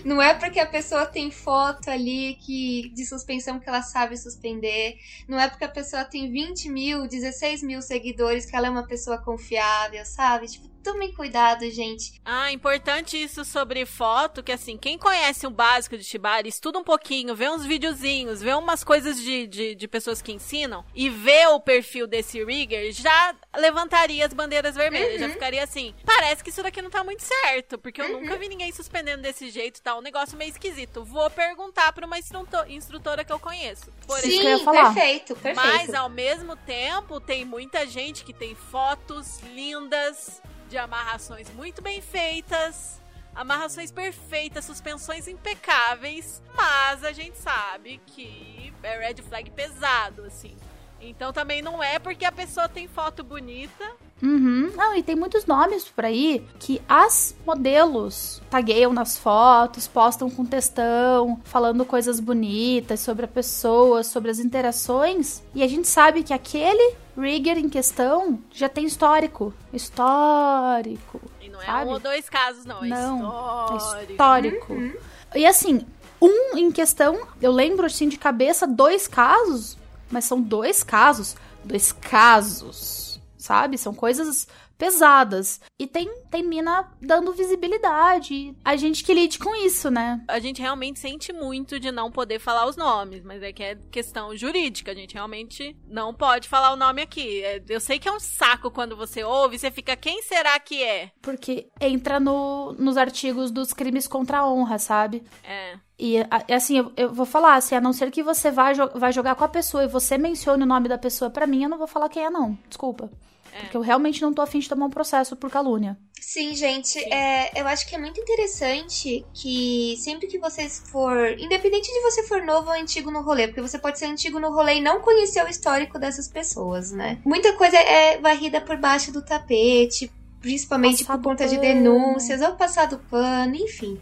Não é porque a pessoa tem foto ali que de suspensão que ela sabe suspender. Não é porque a pessoa tem 20 mil, 16 mil seguidores que ela é uma pessoa confiável, sabe? Tipo, tomem cuidado, gente. Ah, importante isso sobre foto, que assim, quem conhece o básico de Shibari, estuda um pouquinho, vê uns videozinhos, vê umas coisas de, de, de pessoas que ensinam, e vê o perfil desse rigger, já levantaria as bandeiras vermelhas, já ficaria assim, parece que isso daqui não tá muito certo, porque eu nunca vi ninguém suspendendo desse jeito, tá um negócio meio esquisito. Vou perguntar pra uma instruto- instrutora que eu conheço. Por Sim, exemplo, que eu ia falar. perfeito, perfeito. mas ao mesmo tempo, tem muita gente que tem fotos lindas de amarrações muito bem feitas, amarrações perfeitas, suspensões impecáveis, mas a gente sabe que é red flag pesado, assim. Então também não é porque a pessoa tem foto bonita Uhum. Não, e tem muitos nomes por aí que as modelos tagueiam nas fotos, postam com textão, falando coisas bonitas sobre a pessoa, sobre as interações. E a gente sabe que aquele rigger em questão já tem histórico. Histórico. E não é sabe? um ou dois casos, não. É Não, histórico. É histórico. E assim, um em questão, eu lembro assim de cabeça dois casos, mas são dois casos, dois casos, sabe? São coisas pesadas. E tem, tem mina dando visibilidade. A gente que lide com isso, né? A gente realmente sente muito de não poder falar os nomes, mas é que é questão jurídica. A gente realmente não pode falar o nome aqui. É- Eu sei que é um saco quando você ouve, você fica, quem será que é? Porque entra no, nos artigos dos crimes contra a honra, sabe? É. E assim, eu, eu vou falar, assim, a não ser que você vá, vai jogar com a pessoa e você mencione o nome da pessoa pra mim, eu não vou falar quem é, não. Desculpa. Porque eu realmente não tô afim de tomar um processo por calúnia. Sim, gente, é, eu acho que é muito interessante que sempre que vocês for. Independente de você for novo ou antigo no rolê, porque você pode ser antigo no rolê e não conhecer o histórico dessas pessoas, né? Muita coisa é varrida por baixo do tapete, principalmente Passado por conta de pano. denúncias ou passado pano, enfim.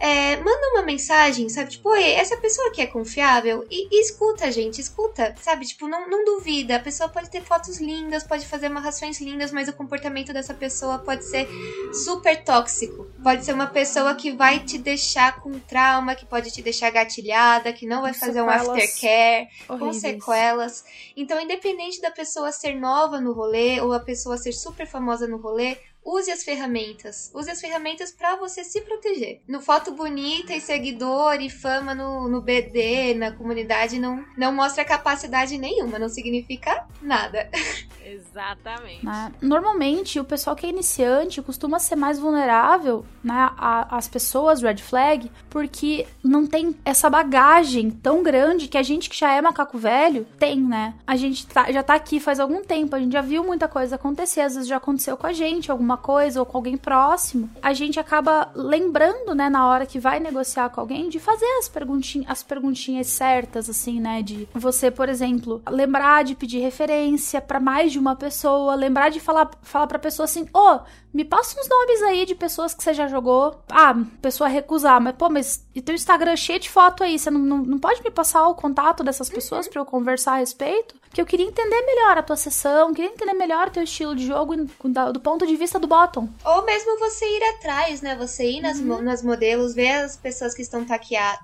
É, manda uma mensagem, sabe? Tipo, Oi, essa pessoa aqui é confiável? E, e escuta, gente, escuta, sabe? Tipo, não, não duvida. A pessoa pode ter fotos lindas, pode fazer amarrações lindas, mas o comportamento dessa pessoa pode ser super tóxico. Pode ser uma pessoa que vai te deixar com trauma, que pode te deixar gatilhada, que não vai Com fazer um aftercare, com Horríveis. sequelas. Então, independente da pessoa ser nova no rolê ou a pessoa ser super famosa no rolê, use as ferramentas. Use as ferramentas pra você se proteger. No foto bonita e seguidor e fama no, no BD, na comunidade, não, não mostra capacidade nenhuma, não significa nada. Exatamente. né? Normalmente, o pessoal que é iniciante costuma ser mais vulnerável né, às pessoas red flag, porque não tem essa bagagem tão grande que a gente que já é macaco velho tem, né? A gente tá- já tá aqui faz algum tempo, a gente já viu muita coisa acontecer, às vezes já aconteceu com a gente alguma coisa ou com alguém próximo. A gente acaba lembrando, né, na hora que vai negociar com alguém, de fazer as, perguntin as perguntinhas certas, assim, né? De você, por exemplo, lembrar de pedir referência pra mais de uma pessoa, lembrar de falar, falar pra pessoa assim, ô, me passa uns nomes aí de pessoas que você já jogou. Ah, pessoa recusar, mas pô, mas e teu Instagram cheio de foto aí, você não, não, não pode me passar o contato dessas pessoas pra eu conversar a respeito? Porque eu queria entender melhor a tua sessão, queria entender melhor o teu estilo de jogo do ponto de vista do bottom. Ou mesmo você ir atrás, né? Você ir nas, mo- nas modelos, ver as pessoas que estão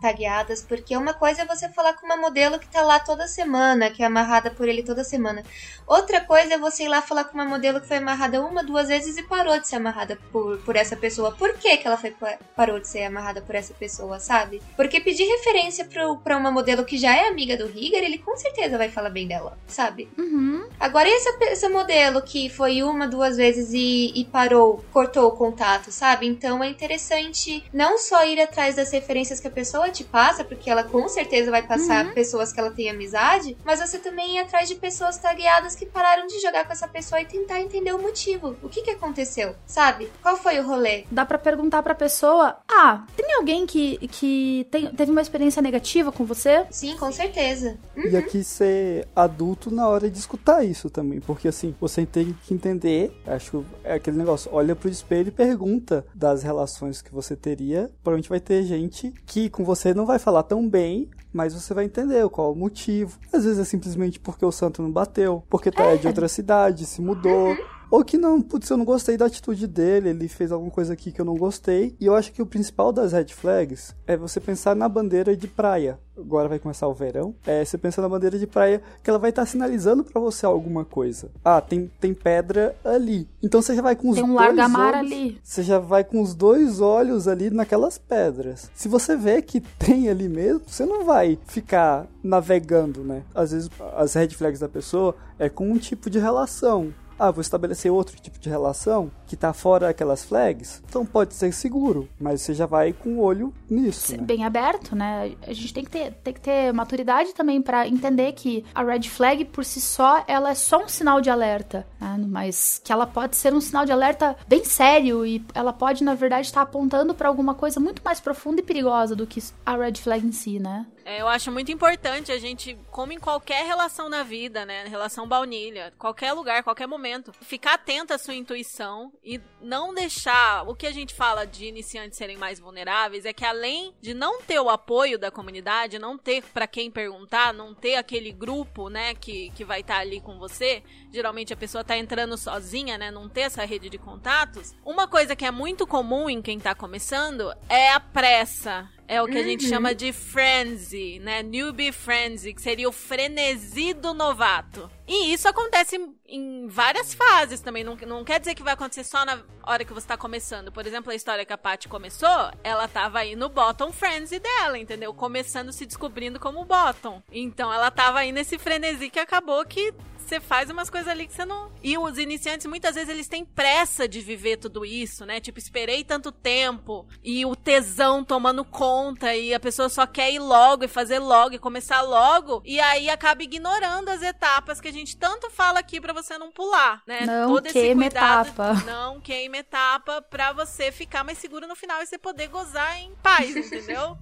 tagueadas, porque uma coisa é você falar com uma modelo que tá lá toda semana, que é amarrada por ele toda semana. Outra coisa é você ir lá falar com uma modelo que foi amarrada uma, duas vezes e parou de ser amarrada por, por essa pessoa. Por que, que ela foi, pa- parou de ser amarrada por essa pessoa, sabe? Porque pedir referência pro, pra uma modelo que já é amiga do Rigger, ele com certeza vai falar bem dela, sabe? Uhum. Agora, e essa, pe- essa modelo que foi uma, duas vezes e, e parou, cortou o contato, sabe? Então é interessante não só ir atrás das referências que a pessoa te passa, porque ela com certeza vai passar pessoas que ela tem amizade, mas você também ir atrás de pessoas tagueadas que pararam de jogar com essa pessoa e tentar entender o motivo. O que que aconteceu, sabe? Qual foi o rolê? Dá pra perguntar pra pessoa: Ah, tem alguém que, que tem- teve uma experiência negativa com você? Sim, com certeza. E aqui ser adulto na hora de escutar isso também. Porque assim, você tem que entender. Acho que é aquele negócio, olha pro espelho e pergunta das relações que você teria. Provavelmente vai ter gente que com você não vai falar tão bem. Mas você vai entender qual o motivo. Às vezes é simplesmente porque o santo não bateu, porque tu é, de outra cidade, se mudou. Ou que não, putz, eu não gostei da atitude dele, ele fez alguma coisa aqui que eu não gostei. E eu acho que o principal das red flags é você pensar na bandeira de praia. Agora vai começar o verão. É, você pensa na bandeira de praia que ela vai estar sinalizando pra você alguma coisa. Ah, tem, tem pedra ali. Então você já vai com os Tem um dois largamar olhos- ali. Você já vai com os dois olhos ali naquelas pedras. Se você vê que tem ali mesmo, você não vai ficar navegando, né? Às vezes as red flags da pessoa é com um tipo de relação. Ah, vou estabelecer outro tipo de relação que tá fora aquelas flags. Então pode ser seguro, mas você já vai com o olho nisso, né? Bem aberto, né? A gente tem que ter, tem que ter maturidade também pra entender que a red flag por si só, ela é só um sinal de alerta, né? Mas que ela pode ser um sinal de alerta bem sério e ela pode, na verdade, estar apontando pra alguma coisa muito mais profunda e perigosa do que a red flag em si, né? É, eu acho muito importante a gente, como em qualquer relação na vida, né? Relação baunilha, qualquer lugar, qualquer momento, ficar atento à sua intuição e não deixar. O que a gente fala de iniciantes serem mais vulneráveis é que além de não ter o apoio da comunidade, não ter para quem perguntar, não ter aquele grupo, né, que, que vai estar tá ali com você, geralmente a pessoa tá entrando sozinha, né, não ter essa rede de contatos. Uma coisa que é muito comum em quem tá começando é a pressa é o que a gente Uhum. chama de frenzy, né? Newbie frenzy, que seria o frenesi do novato. E isso acontece em- várias fases também. Não, não quer dizer que vai acontecer só na hora que você tá começando. Por exemplo, a história que a Paty começou, ela tava aí no bottom frenzy dela, entendeu? Começando, se descobrindo como bottom. Então ela tava aí nesse frenesi que acabou que você faz umas coisas ali que você não. E os iniciantes, muitas vezes, eles têm pressa de viver tudo isso, né? Tipo, esperei tanto tempo e o tesão tomando conta e a pessoa só quer ir logo e fazer logo e começar logo. E aí acaba ignorando as etapas que a gente tanto fala aqui pra você não pular, né? Não Todo esse queima cuidado, etapa. Não queima etapa pra você ficar mais seguro no final e você poder gozar em paz, entendeu?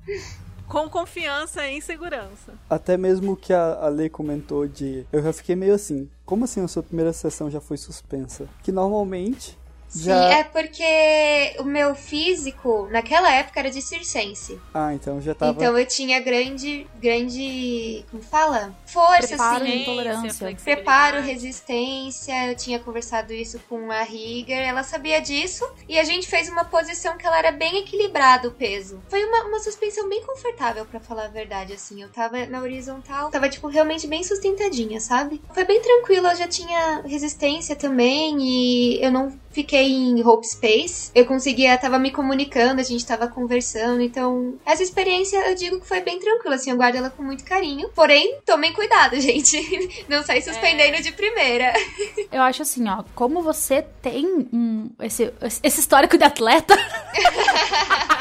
Com confiança e em segurança. Até mesmo que a, a Lei comentou de. Eu já fiquei meio assim. Como assim a sua primeira sessão já foi suspensa? Que normalmente. Sim, Já... é porque o meu físico, naquela época, era de circense. Ah, então já tava. Então eu tinha grande, grande, como fala? Força, Preparo, assim. intolerância. Preparo, resistência, eu tinha conversado isso com a Rigger, ela sabia disso, e a gente fez uma posição que ela era bem equilibrada o peso. Foi uma, uma suspensão bem confortável, pra falar a verdade, assim. Eu tava na horizontal, tava, tipo, realmente bem sustentadinha, sabe? Foi bem tranquilo, eu já tinha resistência também, e eu não fiquei em Hope Space. Eu conseguia, tava me comunicando, a gente tava conversando, então essa experiência eu digo que foi bem tranquila, assim, eu guardo ela com muito carinho. Porém, tomem cuidado, gente. Não sai suspendendo de primeira. Eu acho assim, ó, como você tem um, esse, esse histórico de atleta.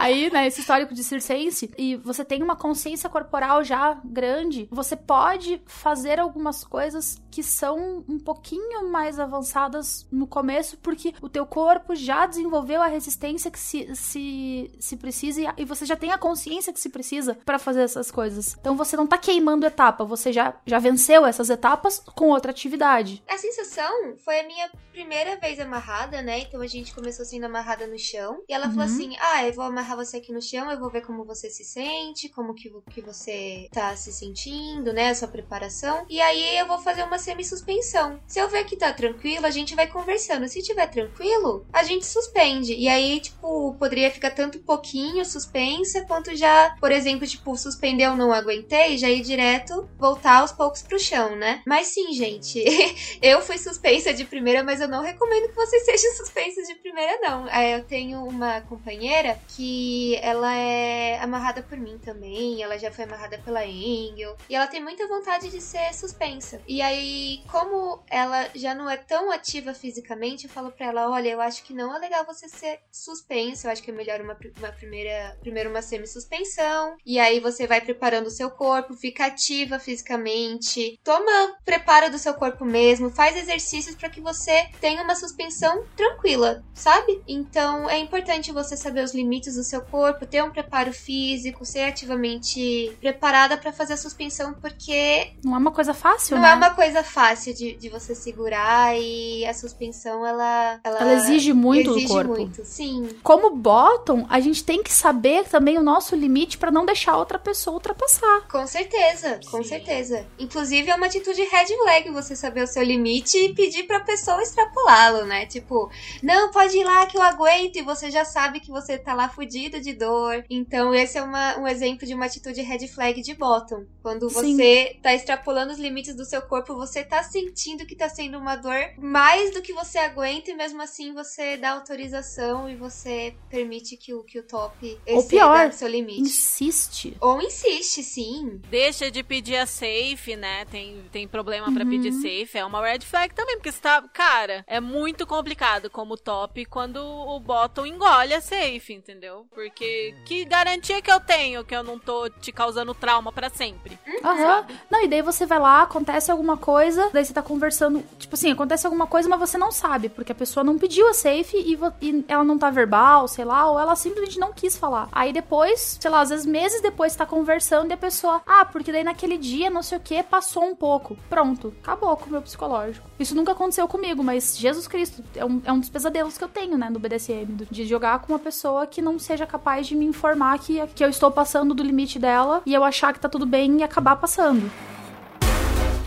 Aí, né, esse histórico de circense, e você tem uma consciência corporal já grande, você pode fazer algumas coisas que são um pouquinho mais avançadas no começo, porque o teu corpo já desenvolveu a resistência que se, se, se precisa e, você já tem a consciência que se precisa pra fazer essas coisas. Então você não tá queimando etapa, você já, já venceu essas etapas com outra atividade. A sensação foi a minha primeira vez amarrada, né? Então a gente começou sendo amarrada no chão. E ela falou Uhum. assim: Ah, eu vou amarrar você aqui no chão, eu vou ver como você se sente, como que, que você tá se sentindo, né? A sua preparação. E aí eu vou fazer uma semi-suspensão. Se eu ver que tá tranquilo, a gente vai conversando. Se tiver tranquilo, a gente suspende. E aí, tipo, poderia ficar tanto pouquinho suspensa, quanto já, por exemplo, tipo, suspendeu, não aguentei, já ir direto, voltar aos poucos pro chão, né? Mas sim, gente, eu fui suspensa de primeira, mas eu não recomendo que vocês sejam suspensas de primeira, não. É, Eu tenho uma companheira que ela é amarrada por mim também, ela já foi amarrada pela Engel, e ela tem muita vontade de ser suspensa. E aí, como ela já não é tão ativa fisicamente, eu falo pra ela: olha, eu acho que não é legal você ser suspensa, eu acho que é melhor uma, uma primeira, primeiro uma semi-suspensão, e aí você vai preparando o seu corpo, fica ativa fisicamente, toma preparo do seu corpo mesmo, faz exercícios para que você tenha uma suspensão tranquila, sabe? Então é importante você saber os limites do seu corpo, ter um preparo físico, ser ativamente preparada para fazer a suspensão, porque Não é uma coisa fácil, não né? é uma coisa fácil de, de você segurar e a suspensão ela Ela exige muito exige do corpo. muito, sim. Como bottom, a gente tem que saber também o nosso limite pra não deixar outra pessoa ultrapassar. Com certeza, com Sim. certeza. Inclusive é uma atitude red flag você saber o seu limite e pedir pra pessoa extrapolá-lo, né? Tipo, não, pode ir lá que eu aguento e você já sabe que você tá lá fudido de dor. Então esse é uma- um exemplo de uma atitude red flag de bottom. Quando Sim. você tá extrapolando os limites do seu corpo, você tá sentindo que tá sendo uma dor mais do que você aguenta e mesmo assim você dá autorização e você permite que o, que o top Ou exceda pior, seu limite. Insiste. Ou insiste, sim. Deixa de pedir a safe, né? Tem, tem problema pra Uhum. pedir safe. É uma red flag também, porque você tá. Cara, é muito complicado como top quando o bottom engole a safe, entendeu? Porque que garantia que eu tenho que eu não tô te causando trauma pra sempre? Aham. Não, e daí você vai lá, acontece alguma coisa, daí você tá conversando. Tipo assim, acontece alguma coisa, mas você não sabe, porque a pessoa não pediu a safe e, e ela não tá verbal, sei lá, ou ela simplesmente não quis falar. Aí depois, sei lá, às vezes meses depois você tá conversando e a pessoa, ah, porque daí naquele dia, não sei o que, passou um pouco. Pronto, acabou com o meu psicológico. Isso nunca aconteceu comigo, mas Jesus Cristo, é um, é um dos pesadelos que eu tenho, né, no BDSM, de jogar com uma pessoa que não seja capaz de me informar que, que eu estou passando do limite dela e eu achar que tá tudo bem e acabar passando.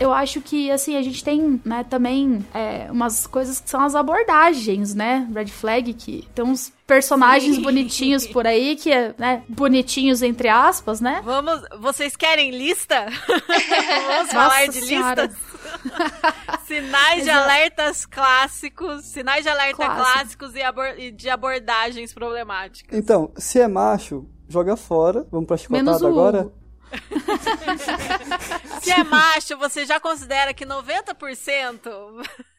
Eu acho que, assim, a gente tem, né, também é, umas coisas que são as abordagens, né? Red flag, que tem uns personagens Sim. bonitinhos por aí, que é, né, bonitinhos entre aspas, né? Vamos, vocês querem lista? Vamos falar de Senhora. listas? Sinais de alertas clássicos, sinais de alerta Clássico. clássicos e, abor- e de abordagens problemáticas. Então, se é macho, joga fora. Vamos pra Menos chicotada o agora? Hugo. Se é macho, você já considera que 90%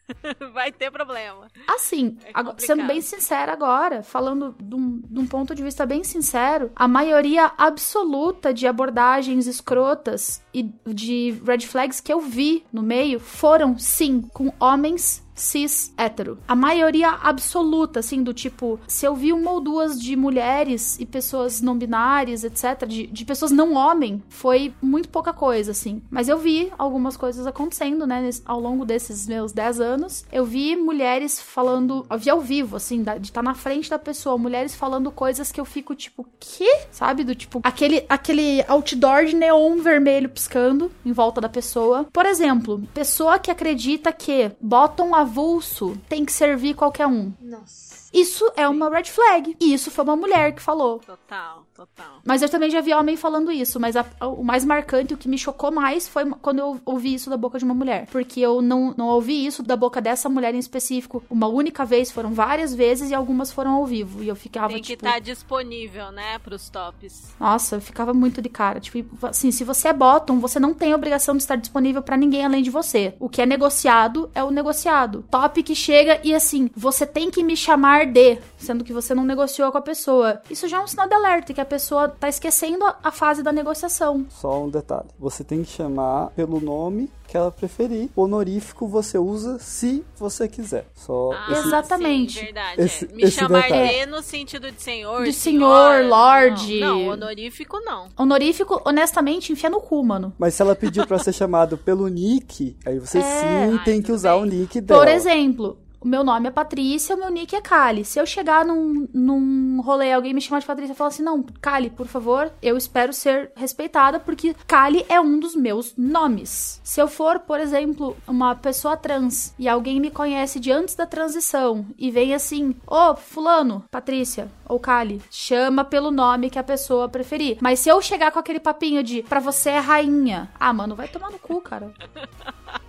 vai ter problema. Assim, É agora- sendo bem sincera agora, falando de um, de um ponto de vista bem sincero, a maioria absoluta de abordagens escrotas e de red flags que eu vi no meio foram, sim, com homens cis hétero. A maioria absoluta, assim, do tipo, se eu vi uma ou duas de mulheres e pessoas não binárias, etc., de, de pessoas não homem, foi muito pouca coisa, assim. Mas eu vi algumas coisas acontecendo, né, ao longo desses meus 10 anos. Eu vi mulheres falando, eu vi ao vivo, assim, da- de estar na frente da pessoa, mulheres falando coisas que eu fico tipo, que? Sabe? Do tipo, aquele, aquele outdoor de neon vermelho piscando em volta da pessoa. Por exemplo, pessoa que acredita que bottom avulso tem que servir qualquer um. Nossa. Isso é uma red flag. E isso foi uma mulher que falou. Total, total. Mas eu também já vi homem falando isso. Mas a- o mais marcante, o que me chocou mais foi quando eu ouvi isso da boca de uma mulher. Porque eu não, não ouvi isso da boca dessa mulher em específico uma única vez, foram várias vezes e algumas foram ao vivo. E eu ficava Tem que tipo. estar disponível, né, pros tops. Nossa, eu ficava muito de cara. Tipo, assim, se você é bottom, você não tem obrigação de estar disponível pra ninguém além de você. O que é negociado é o negociado. Top que chega e assim, você tem que me chamar de, sendo que você não negociou com a pessoa. Isso já é um sinal de alerta que a pessoa tá esquecendo a, fase da negociação. Só um detalhe. Você tem que chamar pelo nome que ela preferir. Honorífico você usa se você quiser. Só Ah, esse- Exatamente. Sim, verdade. Esse- é. Me esse chamar de no sentido de senhor. De senhora, senhor, lorde. Não, não, honorífico não. Honorífico, honestamente, enfia no cu, mano. Mas se ela pediu pra ser chamado pelo nick, aí você É. sim Ai, tem que usar bem. o nick dela. Por exemplo, o meu nome é Patrícia, o meu nick é Kali. Se eu chegar num, num rolê, alguém me chamar de Patrícia e falar assim, não, Kali, por favor, eu espero ser respeitada, porque Kali é um dos meus nomes. Se eu for, por exemplo, uma pessoa trans e alguém me conhece de antes da transição e vem assim, ô, fulano, Patrícia, ou Kali, chama pelo nome que a pessoa preferir. Mas se eu chegar com aquele papinho de, pra você é rainha, ah, mano, vai tomar no cu, cara.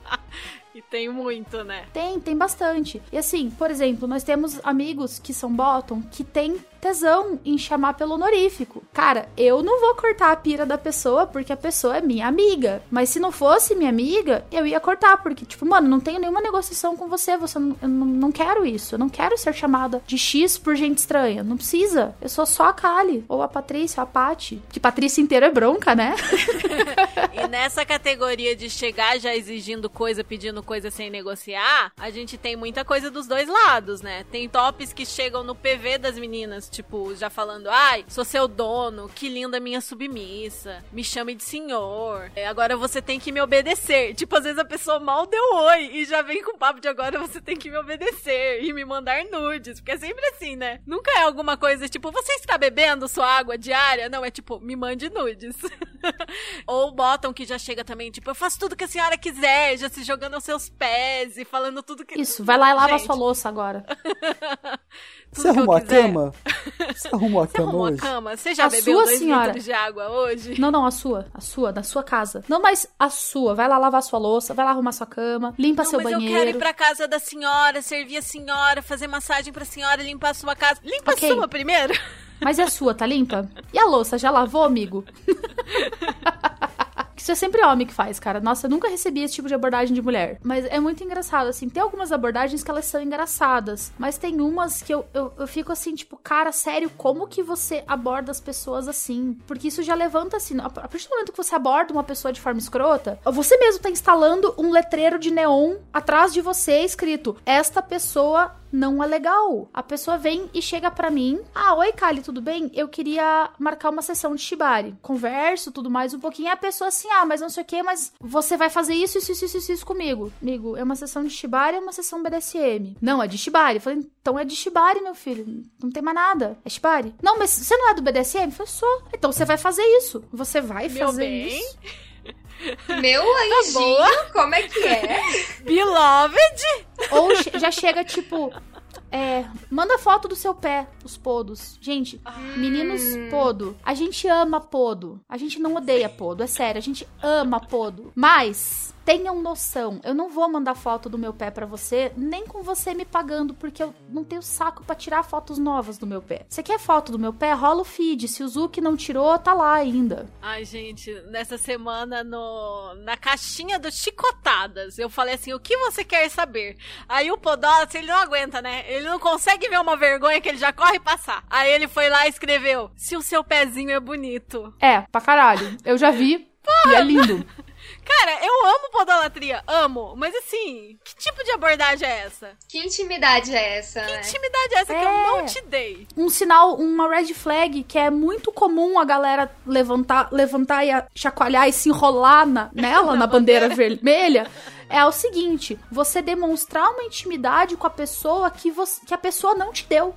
Tem muito, né? Tem, tem bastante. E assim, por exemplo, nós temos amigos que são bottom que tem tesão em chamar pelo honorífico. Cara, eu não vou cortar a pira da pessoa porque a pessoa é minha amiga. Mas se não fosse minha amiga, eu ia cortar. Porque, tipo, mano, não tenho nenhuma negociação com você. Você eu não, quero isso. Eu não quero ser chamada de X por gente estranha. Não precisa. Eu sou só a Kali. Ou a Patrícia, a Paty. Que Patrícia inteira é bronca, né? E nessa categoria de chegar já exigindo coisa, pedindo coisa sem negociar, a gente tem muita coisa dos dois lados, né? Tem tops que chegam no PV das meninas, tipo, já falando, ai, sou seu dono, que linda minha submissa, me chame de senhor, é, agora você tem que me obedecer. Tipo, às vezes a pessoa mal deu oi e já vem com o papo de agora você tem que me obedecer e me mandar nudes, porque é sempre assim, né? Nunca é alguma coisa tipo, você está bebendo sua água diária? Não, é tipo, me mande nudes. Ou botam que já chega também, tipo, eu faço tudo que a senhora quiser, já se jogando aos seus pés e falando tudo que. Isso, vai lá e lava a sua louça agora. tudo Você arrumou a quiser. cama? Você arrumou a Você cama arrumou a hoje? cama? Você já A bebeu sua dois senhora. litros de água hoje? Não, não, a sua. A sua, da sua casa. Não, mas a sua. Vai lá lavar sua louça, vai lá arrumar sua cama, limpa Não, seu mas banheiro. eu quero ir pra casa da senhora, servir a senhora, fazer massagem pra senhora, limpar a sua casa. Limpa Ok. a sua primeiro. Mas e a sua, tá limpa? E a louça, já lavou, amigo? Isso é sempre homem que faz, cara. Nossa, eu nunca recebi esse tipo de abordagem de mulher. Mas é muito engraçado, assim. Tem algumas abordagens que elas são engraçadas. Mas tem umas que eu, eu, eu fico assim, tipo, cara, sério, como que você aborda as pessoas assim? Porque isso já levanta, assim, a partir do momento que você aborda uma pessoa de forma escrota, você mesmo tá instalando um letreiro de neon atrás de você escrito: Esta pessoa não é legal. A pessoa vem e chega pra mim: Ah, oi, Kali, tudo bem? Eu queria marcar uma sessão de Shibari. Converso, tudo mais um pouquinho. E a pessoa assim: Ah, mas não sei o que, mas você vai fazer isso, isso, isso, isso, isso, comigo. Amigo, é uma sessão de Shibari ou uma sessão BDSM? Não, é de Shibari. Eu falei: Então é de Shibari, meu filho. Não tem mais nada. É Shibari. Não, mas você não é do BDSM? Eu falei: Sou. Então você vai fazer isso. Você vai Meu fazer bem. isso. Meu anjinho, boa. como é que é? Beloved! Ou já chega tipo. É, manda foto do seu pé, os podos. Gente, meninos podo. A gente ama podo. A gente não odeia podo, é sério. A gente ama podo. Mas tenham noção, eu não vou mandar foto do meu pé pra você, nem com você me pagando, porque eu não tenho saco pra tirar fotos novas do meu pé. Você quer foto do meu pé? Rola o feed. Se o Zuki não tirou, tá lá ainda. Ai, gente, nessa semana no, na caixinha do Chicotadas, eu falei assim: o que você quer saber? Aí o Podólatri, ele não aguenta, né? Ele não consegue ver uma vergonha que ele já corre passar. Aí ele foi lá e escreveu: se o seu pezinho é bonito. É, pra caralho. Eu já vi. E é lindo. Cara, eu amo podolatria, amo. Mas assim, que tipo de abordagem é essa? Que intimidade é essa, Que né? intimidade é essa que eu É. não te dei? um sinal, uma red flag que é muito comum a galera levantar, levantar e a- chacoalhar e se enrolar na, nela, na, bandeira vermelha, é o seguinte: você demonstrar uma intimidade com a pessoa que, você, que a pessoa não te deu.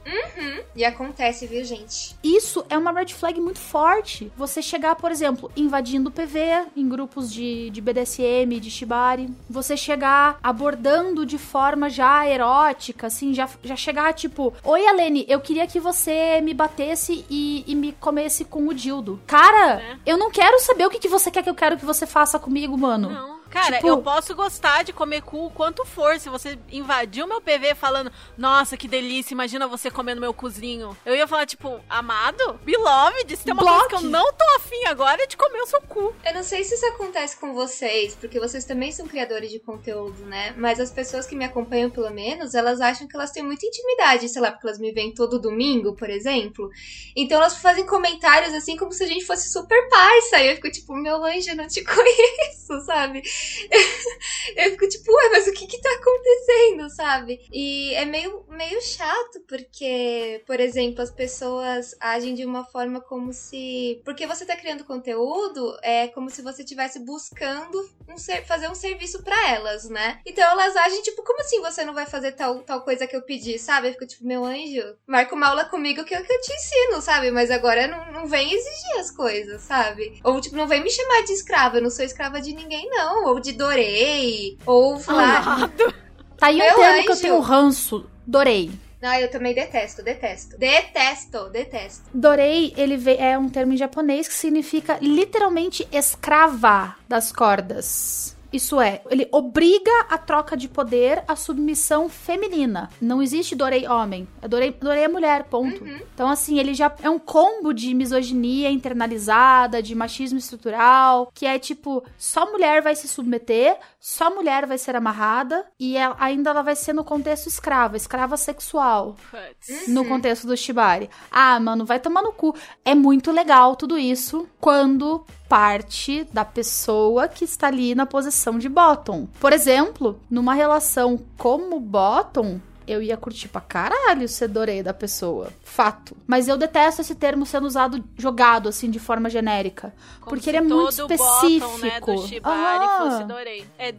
E acontece, viu, gente? Isso é uma red flag muito forte. Você chegar, por exemplo, invadindo o PV em grupos de, de BDSM, de Shibari. Você chegar abordando de forma já erótica, assim, já, já chegar tipo: Oi, Alene, eu queria que você me batesse e, e me comesse com o dildo. Cara, Né? eu não quero saber o que, que você quer que eu quero que você faça comigo, mano. Não. Cara, Tipo- eu posso gostar de comer cu o quanto for. Se você invadir o meu PV falando, nossa, que delícia, imagina você comendo meu cozinho. Eu ia falar, tipo, amado? Beloved, se tem uma coisa que eu não tô afim agora é de comer o seu cu. Eu não sei se isso acontece com vocês, porque vocês também são criadores de conteúdo, né? Mas as pessoas que me acompanham, pelo menos, elas acham que elas têm muita intimidade, sei lá, porque elas me veem todo domingo, por exemplo. Então elas fazem comentários assim como se a gente fosse super parça. E eu fico tipo, meu anjo, eu não te conheço, sabe? Eu fico tipo, ué, mas o que que tá acontecendo, sabe? E é meio, meio chato, porque, por exemplo, as pessoas agem de uma forma como se. Porque você tá criando conteúdo, é como se você estivesse buscando um ser- fazer um serviço pra elas, né? Então elas agem tipo, como assim você não vai fazer tal, tal coisa que eu pedi, sabe? Eu fico tipo, meu anjo, marca uma aula comigo que eu, que eu te ensino, sabe? Mas agora não, não vem exigir as coisas, sabe? Ou tipo, não vem me chamar de escrava, eu não sou escrava de ninguém, não. Ou de dorei, ou falar. Tá aí um Meu termo que eu anjo. tenho ranço. Dorei. Não, eu também detesto, detesto. Detesto, detesto. Dorei, ele é um termo em japonês que significa literalmente escrava das cordas. Isso é, ele obriga a troca de poder à submissão feminina. Não existe Dorei homem. É Dorei, Dorei é mulher, ponto. Então, assim, ele já é um combo de misoginia internalizada, de machismo estrutural, que é tipo, só mulher vai se submeter, só mulher vai ser amarrada, e ela- ainda ela vai ser no contexto escrava, escrava sexual Putz. no contexto do Shibari. Ah, mano, vai tomar no cu. É muito legal tudo isso quando parte da pessoa que está ali na posição de bottom. Por exemplo, numa relação como bottom, eu ia curtir pra caralho ser dorei da pessoa. Fato. Mas eu detesto esse termo sendo usado, jogado, assim, de forma genérica. Como porque ele é muito específico. Bottom, né, do Shibari Aham. fosse Dorei. É,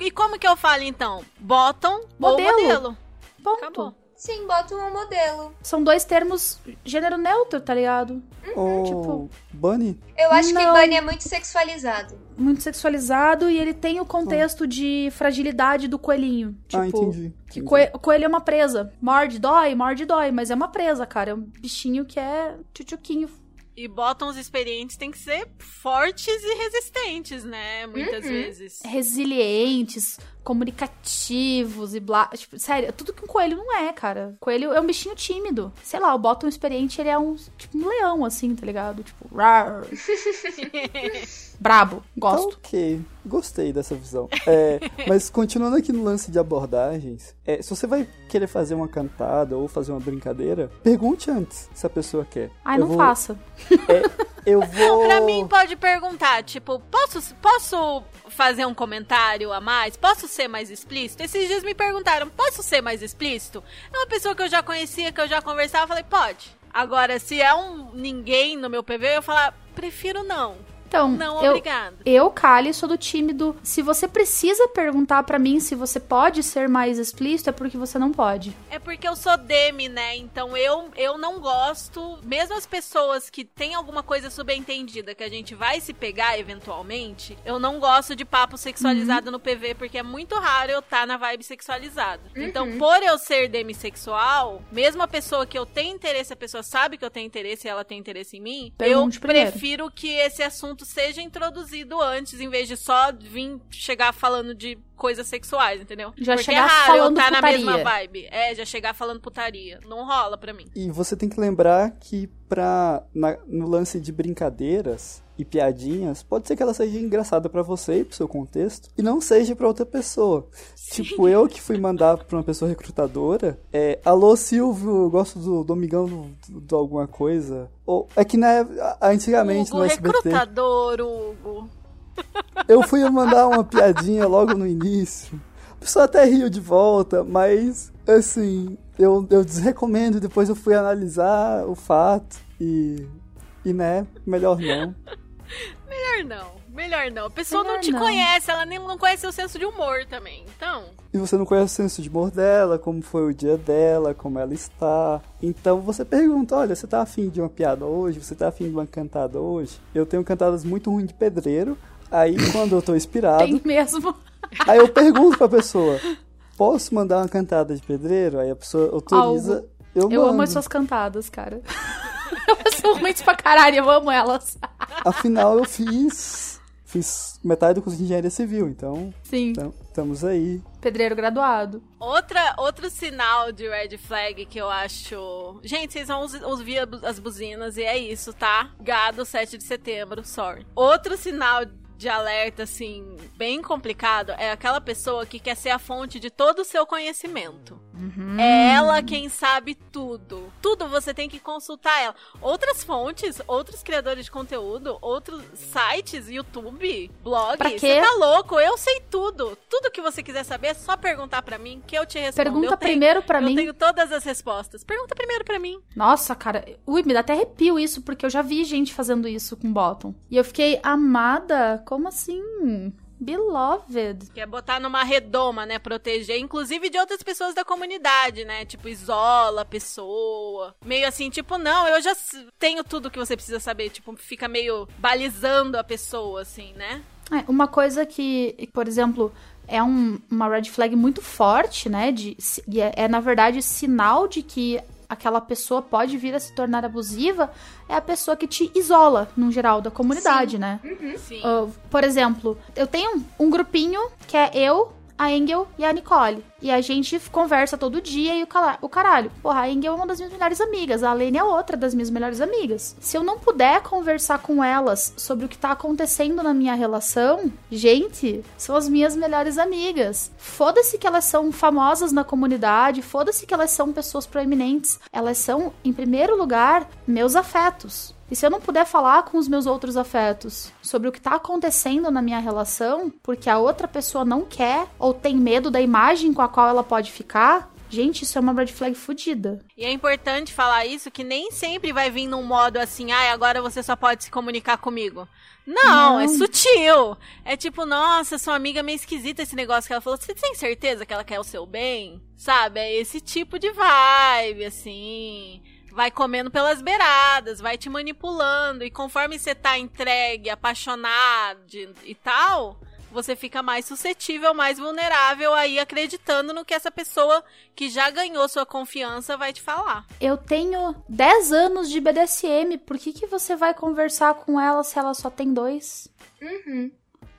e como que eu falo então? Bottom Modelo. ou modelo? Ponto. Acabou. Sim, bota um modelo. São dois termos gênero neutro, tá ligado? Ou Tipo- Bunny? Eu acho que Não. Bunny é muito sexualizado. Muito sexualizado e ele tem o contexto de fragilidade do coelhinho. Tipo, ah, entendi. Que entendi. coelho é uma presa. Morde, dói, morde, dói. Mas é uma presa, cara. É um bichinho que é tchutchuquinho. E bottoms experientes têm que ser fortes e resistentes, né? Muitas Uhum. vezes. Resilientes, comunicativos e blá. Tipo, sério, tudo que um coelho não é, cara. Coelho é um bichinho tímido. Sei lá, o Bottom experiente, ele é um, tipo, um leão, assim, tá ligado? Tipo, rar. Brabo, gosto. Tá ok, gostei dessa visão. É, mas continuando aqui no lance de abordagens, é, se você vai querer fazer uma cantada ou fazer uma brincadeira, pergunte antes se a pessoa quer. Ai, Eu não vou- faça. é, eu vou. Pra mim, pode perguntar, tipo, posso, posso fazer um comentário a mais? Posso ser mais explícito? Esses dias me perguntaram, posso ser mais explícito? É uma pessoa que eu já conhecia, que eu já conversava, eu falei, pode. Agora, se é um ninguém no meu PV, eu falar, prefiro não. Então, Não, eu, eu, Kali, sou do time do. Se você precisa perguntar pra mim se você pode ser mais explícito, é porque você não pode. É porque eu sou Demi, né? Então eu, eu não gosto, mesmo as pessoas que têm alguma coisa subentendida que a gente vai se pegar eventualmente, eu não gosto de papo sexualizado no PV, porque é muito raro eu estar na vibe sexualizada. Então, por eu ser demissexual, mesmo a pessoa que eu tenho interesse, a pessoa sabe que eu tenho interesse e ela tem interesse em mim, Pergunte eu primeiro. prefiro que esse assunto seja introduzido antes, em vez de só vir chegar falando de coisas sexuais, entendeu? Já Porque chegar é raro falando eu estar na putaria. mesma vibe. É, já chegar falando putaria. Não rola pra mim. E você tem que lembrar que pra, na- no lance de brincadeiras e piadinhas, pode ser que ela seja engraçada pra você e pro seu contexto, e não seja pra outra pessoa. Tipo, eu que fui mandar pra uma pessoa recrutadora, é, alô Silvio, eu gosto do Domingão do, do alguma coisa. Ou, é que na, antigamente Hugo, no SBT, recrutador, Hugo. eu fui mandar uma piadinha logo no início. A pessoa até riu de volta, mas assim, eu, eu desrecomendo. Depois eu fui analisar o fato e. E né, melhor não. Melhor não. Melhor não. A pessoa Melhor não te não. conhece, ela nem não conhece o senso de humor também. Então, E você não conhece o senso de humor dela, como foi o dia dela, como ela está. Então você pergunta: olha, você tá afim de uma piada hoje? Você tá afim de uma cantada hoje? Eu tenho cantadas muito ruins de pedreiro. Aí quando eu tô inspirado, Tem mesmo. Aí eu pergunto pra pessoa: posso mandar uma cantada de pedreiro? Aí a pessoa autoriza. Eu, Eu amo as suas cantadas, cara. Elas são ruins pra caralho, eu amo elas. Afinal, eu fiz. Fiz metade do curso de engenharia civil, então Sim, tam- estamos aí. pedreiro graduado. outra, outro sinal de red flag que eu acho. Gente, vocês vão ouvir as buzinas e é isso, tá? Gado 7 de setembro, sorry. Outro sinal de alerta, assim, bem complicado é aquela pessoa que quer ser a fonte de todo o seu conhecimento. É ela quem sabe tudo. Tudo você tem que consultar ela. Outras fontes, outros criadores de conteúdo, outros sites, YouTube, blog. Pra Você quê? tá louco? Eu sei tudo. Tudo que você quiser saber é só perguntar pra mim que eu te respondo. Pergunta Eu primeiro pra eu mim. tenho todas as respostas. Pergunta primeiro pra mim. Nossa, cara. Ui, me dá até arrepio isso, porque eu já vi gente fazendo isso com Bottom. E eu fiquei amada? Como assim? Beloved. Que é botar numa redoma, né? Proteger, inclusive de outras pessoas da comunidade, né? Tipo, isola a pessoa. Meio assim, tipo, não, eu já tenho tudo que você precisa saber. Tipo, fica meio balizando a pessoa, assim, né? É, uma coisa que, por exemplo, é um- uma red flag muito forte, né? De, é, é, na verdade, sinal de que aquela pessoa pode vir a se tornar abusiva, é a pessoa que te isola, no geral, da comunidade, né? Sim. Uh, por exemplo, eu tenho um grupinho que é eu, a Engel e a Nicole. E a gente conversa todo dia e o, o caralho. Porra, a Engel é uma das minhas melhores amigas, a Lene é outra das minhas melhores amigas. Se eu não puder conversar com elas sobre o que tá acontecendo na minha relação, gente, são as minhas melhores amigas. Foda-se que elas são famosas na comunidade, foda-se que elas são pessoas proeminentes. Elas são, em primeiro lugar, meus afetos. E se eu não puder falar com os meus outros afetos sobre o que tá acontecendo na minha relação, porque a outra pessoa não quer ou tem medo da imagem com a qual ela pode ficar, gente, isso é uma red flag fodida. E é importante falar isso, que nem sempre vai vir num modo assim, ai, agora você só pode se comunicar comigo. Não, Não. é sutil. É tipo, nossa, sua amiga é meio esquisita esse negócio que ela falou. Você tem certeza que ela quer o seu bem? Sabe? É esse tipo de vibe, assim. Vai comendo pelas beiradas, vai te manipulando. E conforme você tá entregue, apaixonado e tal, você fica mais suscetível, mais vulnerável aí acreditando no que essa pessoa que já ganhou sua confiança vai te falar. Eu tenho 10 anos de BDSM, por que, que você vai conversar com ela se ela só tem dois? Uhum.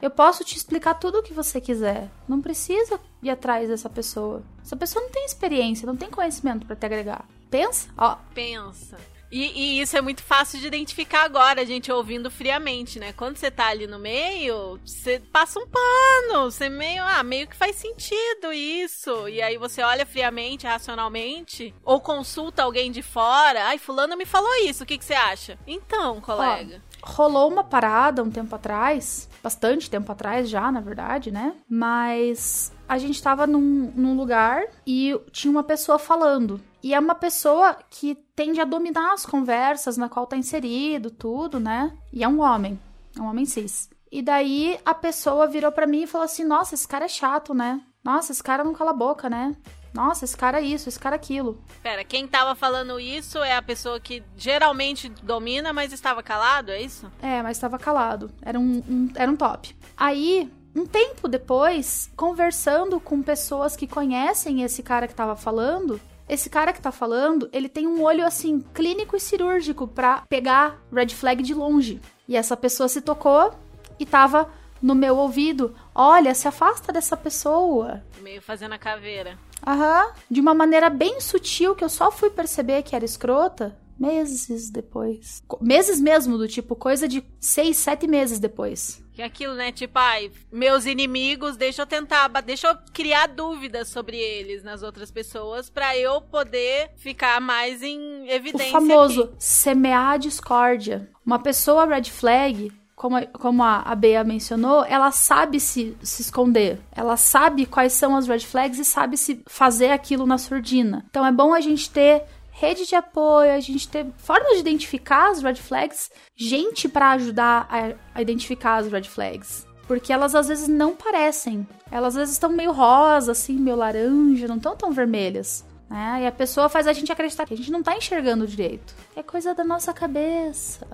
Eu posso te explicar tudo o que você quiser. Não precisa ir atrás dessa pessoa. Essa pessoa não tem experiência, não tem conhecimento para te agregar. Pensa, ó. Pensa. E, e, isso é muito fácil de identificar agora, a gente ouvindo friamente, né? Quando você tá ali no meio, você passa um pano, você meio, ah, meio que faz sentido isso. E aí você olha friamente, racionalmente, ou consulta alguém de fora. Ai, fulano me falou isso, o que, que você acha? Então, colega. Ó, rolou uma parada um tempo atrás, bastante tempo atrás já, na verdade, né? Mas a gente tava num, num lugar e tinha uma pessoa falando. E é uma pessoa que tende a dominar as conversas na qual tá inserido, tudo, né? E é um homem, é um homem cis. E daí a pessoa virou para mim e falou assim: Nossa, esse cara é chato, né? Nossa, esse cara não cala a boca, né? Nossa, esse cara é isso, esse cara é aquilo. Pera, quem tava falando isso é a pessoa que geralmente domina, mas estava calado, é isso? É, mas estava calado. Era um, um, era um top. Aí, um tempo depois, conversando com pessoas que conhecem esse cara que tava falando, esse cara que tá falando, ele tem um olho assim clínico e cirúrgico para pegar red flag de longe. E essa pessoa se tocou e tava no meu ouvido: "Olha, se afasta dessa pessoa". Meio fazendo a caveira. Aham, de uma maneira bem sutil que eu só fui perceber que era escrota meses depois. Meses mesmo, do tipo, coisa de seis, sete meses depois. Que é aquilo, né? Tipo, ai, meus inimigos, deixa eu tentar, deixa eu criar dúvidas sobre eles nas outras pessoas para eu poder ficar mais em evidência. O famoso aqui. semear a discórdia. Uma pessoa red flag como, a, como a, a Bea mencionou, ela sabe se, se esconder. Ela sabe quais são as red flags e sabe se fazer aquilo na surdina. Então é bom a gente ter rede de apoio, a gente ter formas de identificar as red flags, gente para ajudar a, a, identificar as red flags. Porque elas às vezes não parecem. Elas às vezes estão meio rosa, assim, meio laranja, não estão tão vermelhas. Né? E a pessoa faz a gente acreditar que a gente não tá enxergando direito. É coisa da nossa cabeça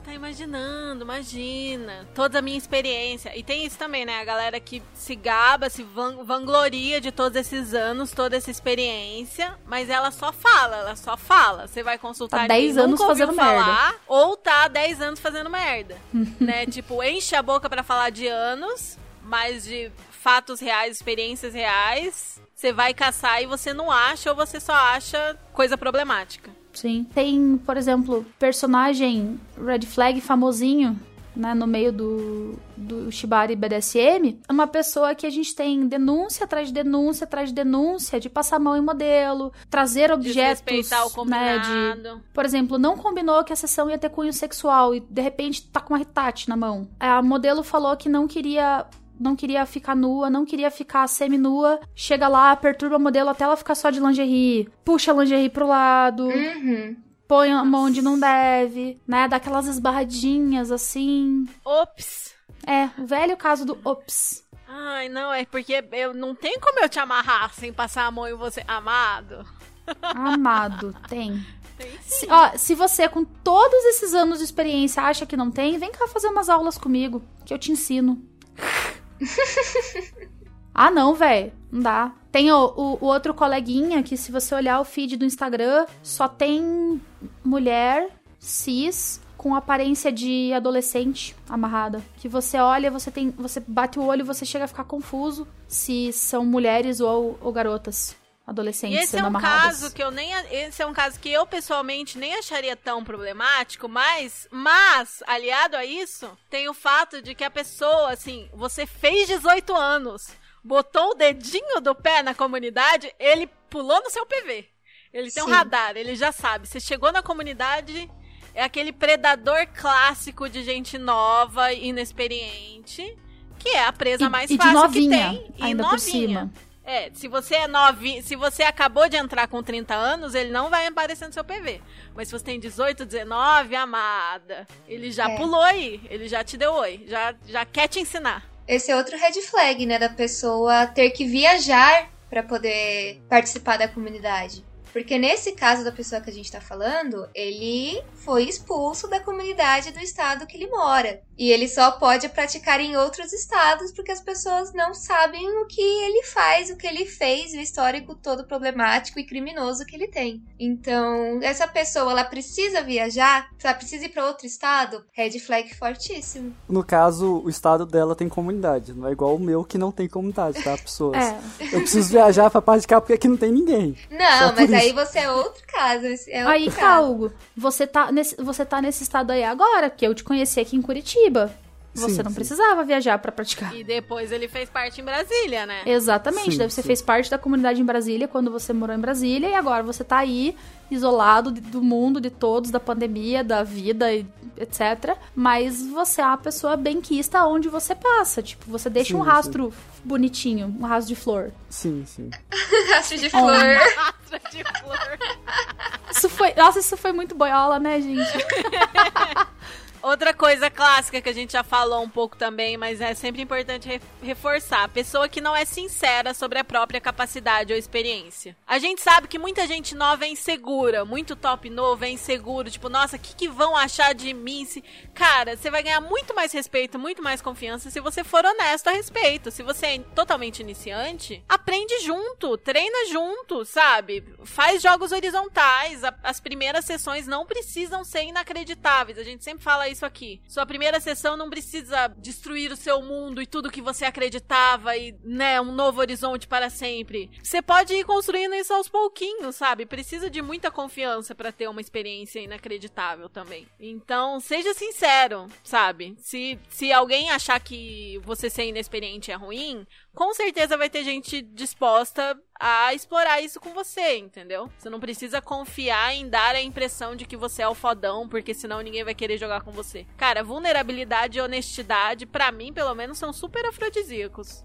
tá imaginando, imagina. Toda a minha experiência. E tem isso também, né? A galera que se gaba, se vangloria de todos esses anos, toda essa experiência, mas ela só fala, ela só fala. Você vai consultar tá 10 anos fazendo falar, merda. Ou tá 10 anos fazendo merda. né? Tipo, enche a boca para falar de anos, mas de fatos reais, experiências reais, você vai caçar e você não acha ou você só acha coisa problemática. Sim. Tem, por exemplo, personagem red flag famosinho, né, no meio do, do Shibari BDSM, uma pessoa que a gente tem denúncia atrás de denúncia atrás de denúncia de passar a mão em modelo, trazer objetos, o né, de, por exemplo, não combinou que a sessão ia ter cunho sexual e de repente tá com uma Hitachi na mão. A modelo falou que não queria não queria ficar nua, não queria ficar semi-nua. Chega lá, perturba a modelo até ela ficar só de lingerie. Puxa a lingerie pro lado. Uhum. Põe a mão onde não deve, né? Dá aquelas esbarradinhas assim. Ops. É, o velho caso do ops. Ai, não, é porque eu não tem como eu te amarrar sem passar a mão em você. Amado. Amado, tem. Tem se, ó, se você, com todos esses anos de experiência, acha que não tem, vem cá fazer umas aulas comigo, que eu te ensino. ah, não, velho. Não dá. Tem o, o, o, outro coleguinha que, se você olhar o feed do Instagram, só tem mulher cis com aparência de adolescente amarrada. Que você olha, você tem. Você bate o olho e você chega a ficar confuso se são mulheres ou, ou garotas e esse sendo é um amarradas. caso que eu nem esse é um caso que eu pessoalmente nem acharia tão problemático, mas mas aliado a isso, tem o fato de que a pessoa assim, você fez 18 anos, botou o dedinho do pé na comunidade, ele pulou no seu PV. Ele tem Sim. um radar, ele já sabe. Você chegou na comunidade, é aquele predador clássico de gente nova, inexperiente, que é a presa e, mais e fácil de novinha, que tem. Ainda e por cima. É, se você é novinho, se você acabou de entrar com 30 anos, ele não vai aparecer no seu PV. Mas se você tem 18, 19, amada, ele já é. pulou aí, ele já te deu oi, já, já quer te ensinar. Esse é outro red flag, né, da pessoa ter que viajar para poder participar da comunidade. Porque nesse caso da pessoa que a gente tá falando, ele foi expulso da comunidade do estado que ele mora. E ele só pode praticar em outros estados porque as pessoas não sabem o que ele faz, o que ele fez, o histórico todo problemático e criminoso que ele tem. Então, essa pessoa, ela precisa viajar, ela precisa ir para outro estado, red flag fortíssimo. No caso, o estado dela tem comunidade, não é igual o meu que não tem comunidade, tá, pessoas? É. Eu preciso viajar pra parte de cá porque aqui não tem ninguém. Não, mas. Aí você é outro caso. É outro Aí, caso. Calgo, você tá, nesse, você tá nesse estado aí agora, porque eu te conheci aqui em Curitiba. Você Sim, não sim. precisava viajar pra praticar. E depois ele fez parte em Brasília, né? Exatamente, Sim, deve você fez parte da comunidade em Brasília quando você morou em Brasília e agora você tá aí isolado de- do mundo, de todos, da pandemia, da vida, e etc. Mas você é uma pessoa benquista onde você passa. Tipo, você deixa um Sim, rastro bonitinho, um rastro de flor. Sim, sim. Rastro de flor. Rastra de flor. Isso foi. Nossa, isso foi muito boiola, né, gente? Outra coisa clássica que a gente já falou um pouco também, mas é sempre importante re- reforçar: pessoa que não é sincera sobre a própria capacidade ou experiência. A gente sabe que muita gente nova é insegura, muito top novo é inseguro, tipo, nossa, o que, que vão achar de mim? Cara, você vai ganhar muito mais respeito, muito mais confiança se você for honesto a respeito. Se você é totalmente iniciante, aprende junto, treina junto, sabe? Faz jogos horizontais. As primeiras sessões não precisam ser inacreditáveis. A gente sempre fala isso aqui. Sua primeira sessão não precisa destruir o seu mundo e tudo que você acreditava e, né, um novo horizonte para sempre. Você pode ir construindo isso aos pouquinhos, sabe? Precisa de muita confiança para ter uma experiência inacreditável também. Então, seja sincero, sabe? Se, se alguém achar que você ser inexperiente é ruim, com certeza vai ter gente disposta a explorar isso com você, entendeu? Você não precisa confiar em dar a impressão de que você é o fodão, porque senão ninguém vai querer jogar com você. Cara, vulnerabilidade e honestidade, pra mim, pelo menos, são super afrodisíacos.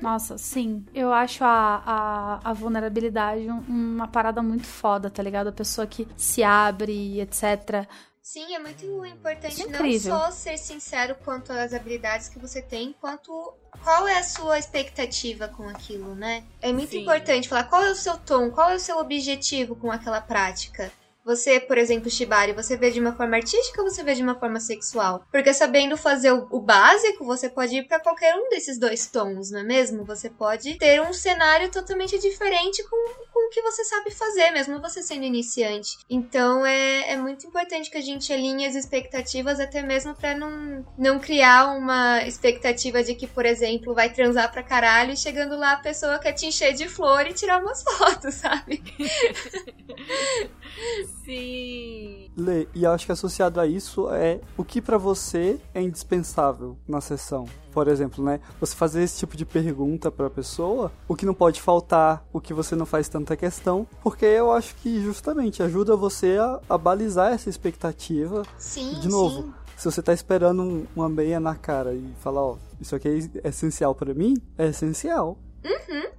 Nossa, sim. Eu acho a, a, a vulnerabilidade um- uma parada muito foda, tá ligado? A pessoa que se abre, etc. Sim, é muito importante não Incrível. só ser sincero quanto às habilidades que você tem, quanto qual é a sua expectativa com aquilo, né? É muito Sim. importante falar qual é o seu tom, qual é o seu objetivo com aquela prática. Você, por exemplo, Shibari, você vê de uma forma artística ou você vê de uma forma sexual? Porque sabendo fazer o, básico, você pode ir pra qualquer um desses dois tons, não é mesmo? Você pode ter um cenário totalmente diferente com, com o que você sabe fazer, mesmo você sendo iniciante. Então é, é muito importante que a gente alinhe as expectativas, até mesmo pra não, não criar uma expectativa de que, por exemplo, vai transar pra caralho e chegando lá a pessoa quer te encher de flor e tirar umas fotos, sabe? Sim. Lê, e eu acho que associado a isso é o que pra você é indispensável na sessão. Por exemplo, né? Você fazer esse tipo de pergunta pra pessoa, o que não pode faltar, o que você não faz tanta questão, porque eu acho que justamente ajuda você a, a balizar essa expectativa. Sim, De novo, sim. se você tá esperando um- uma meia na cara e falar, ó, isso aqui é essencial pra mim, é essencial.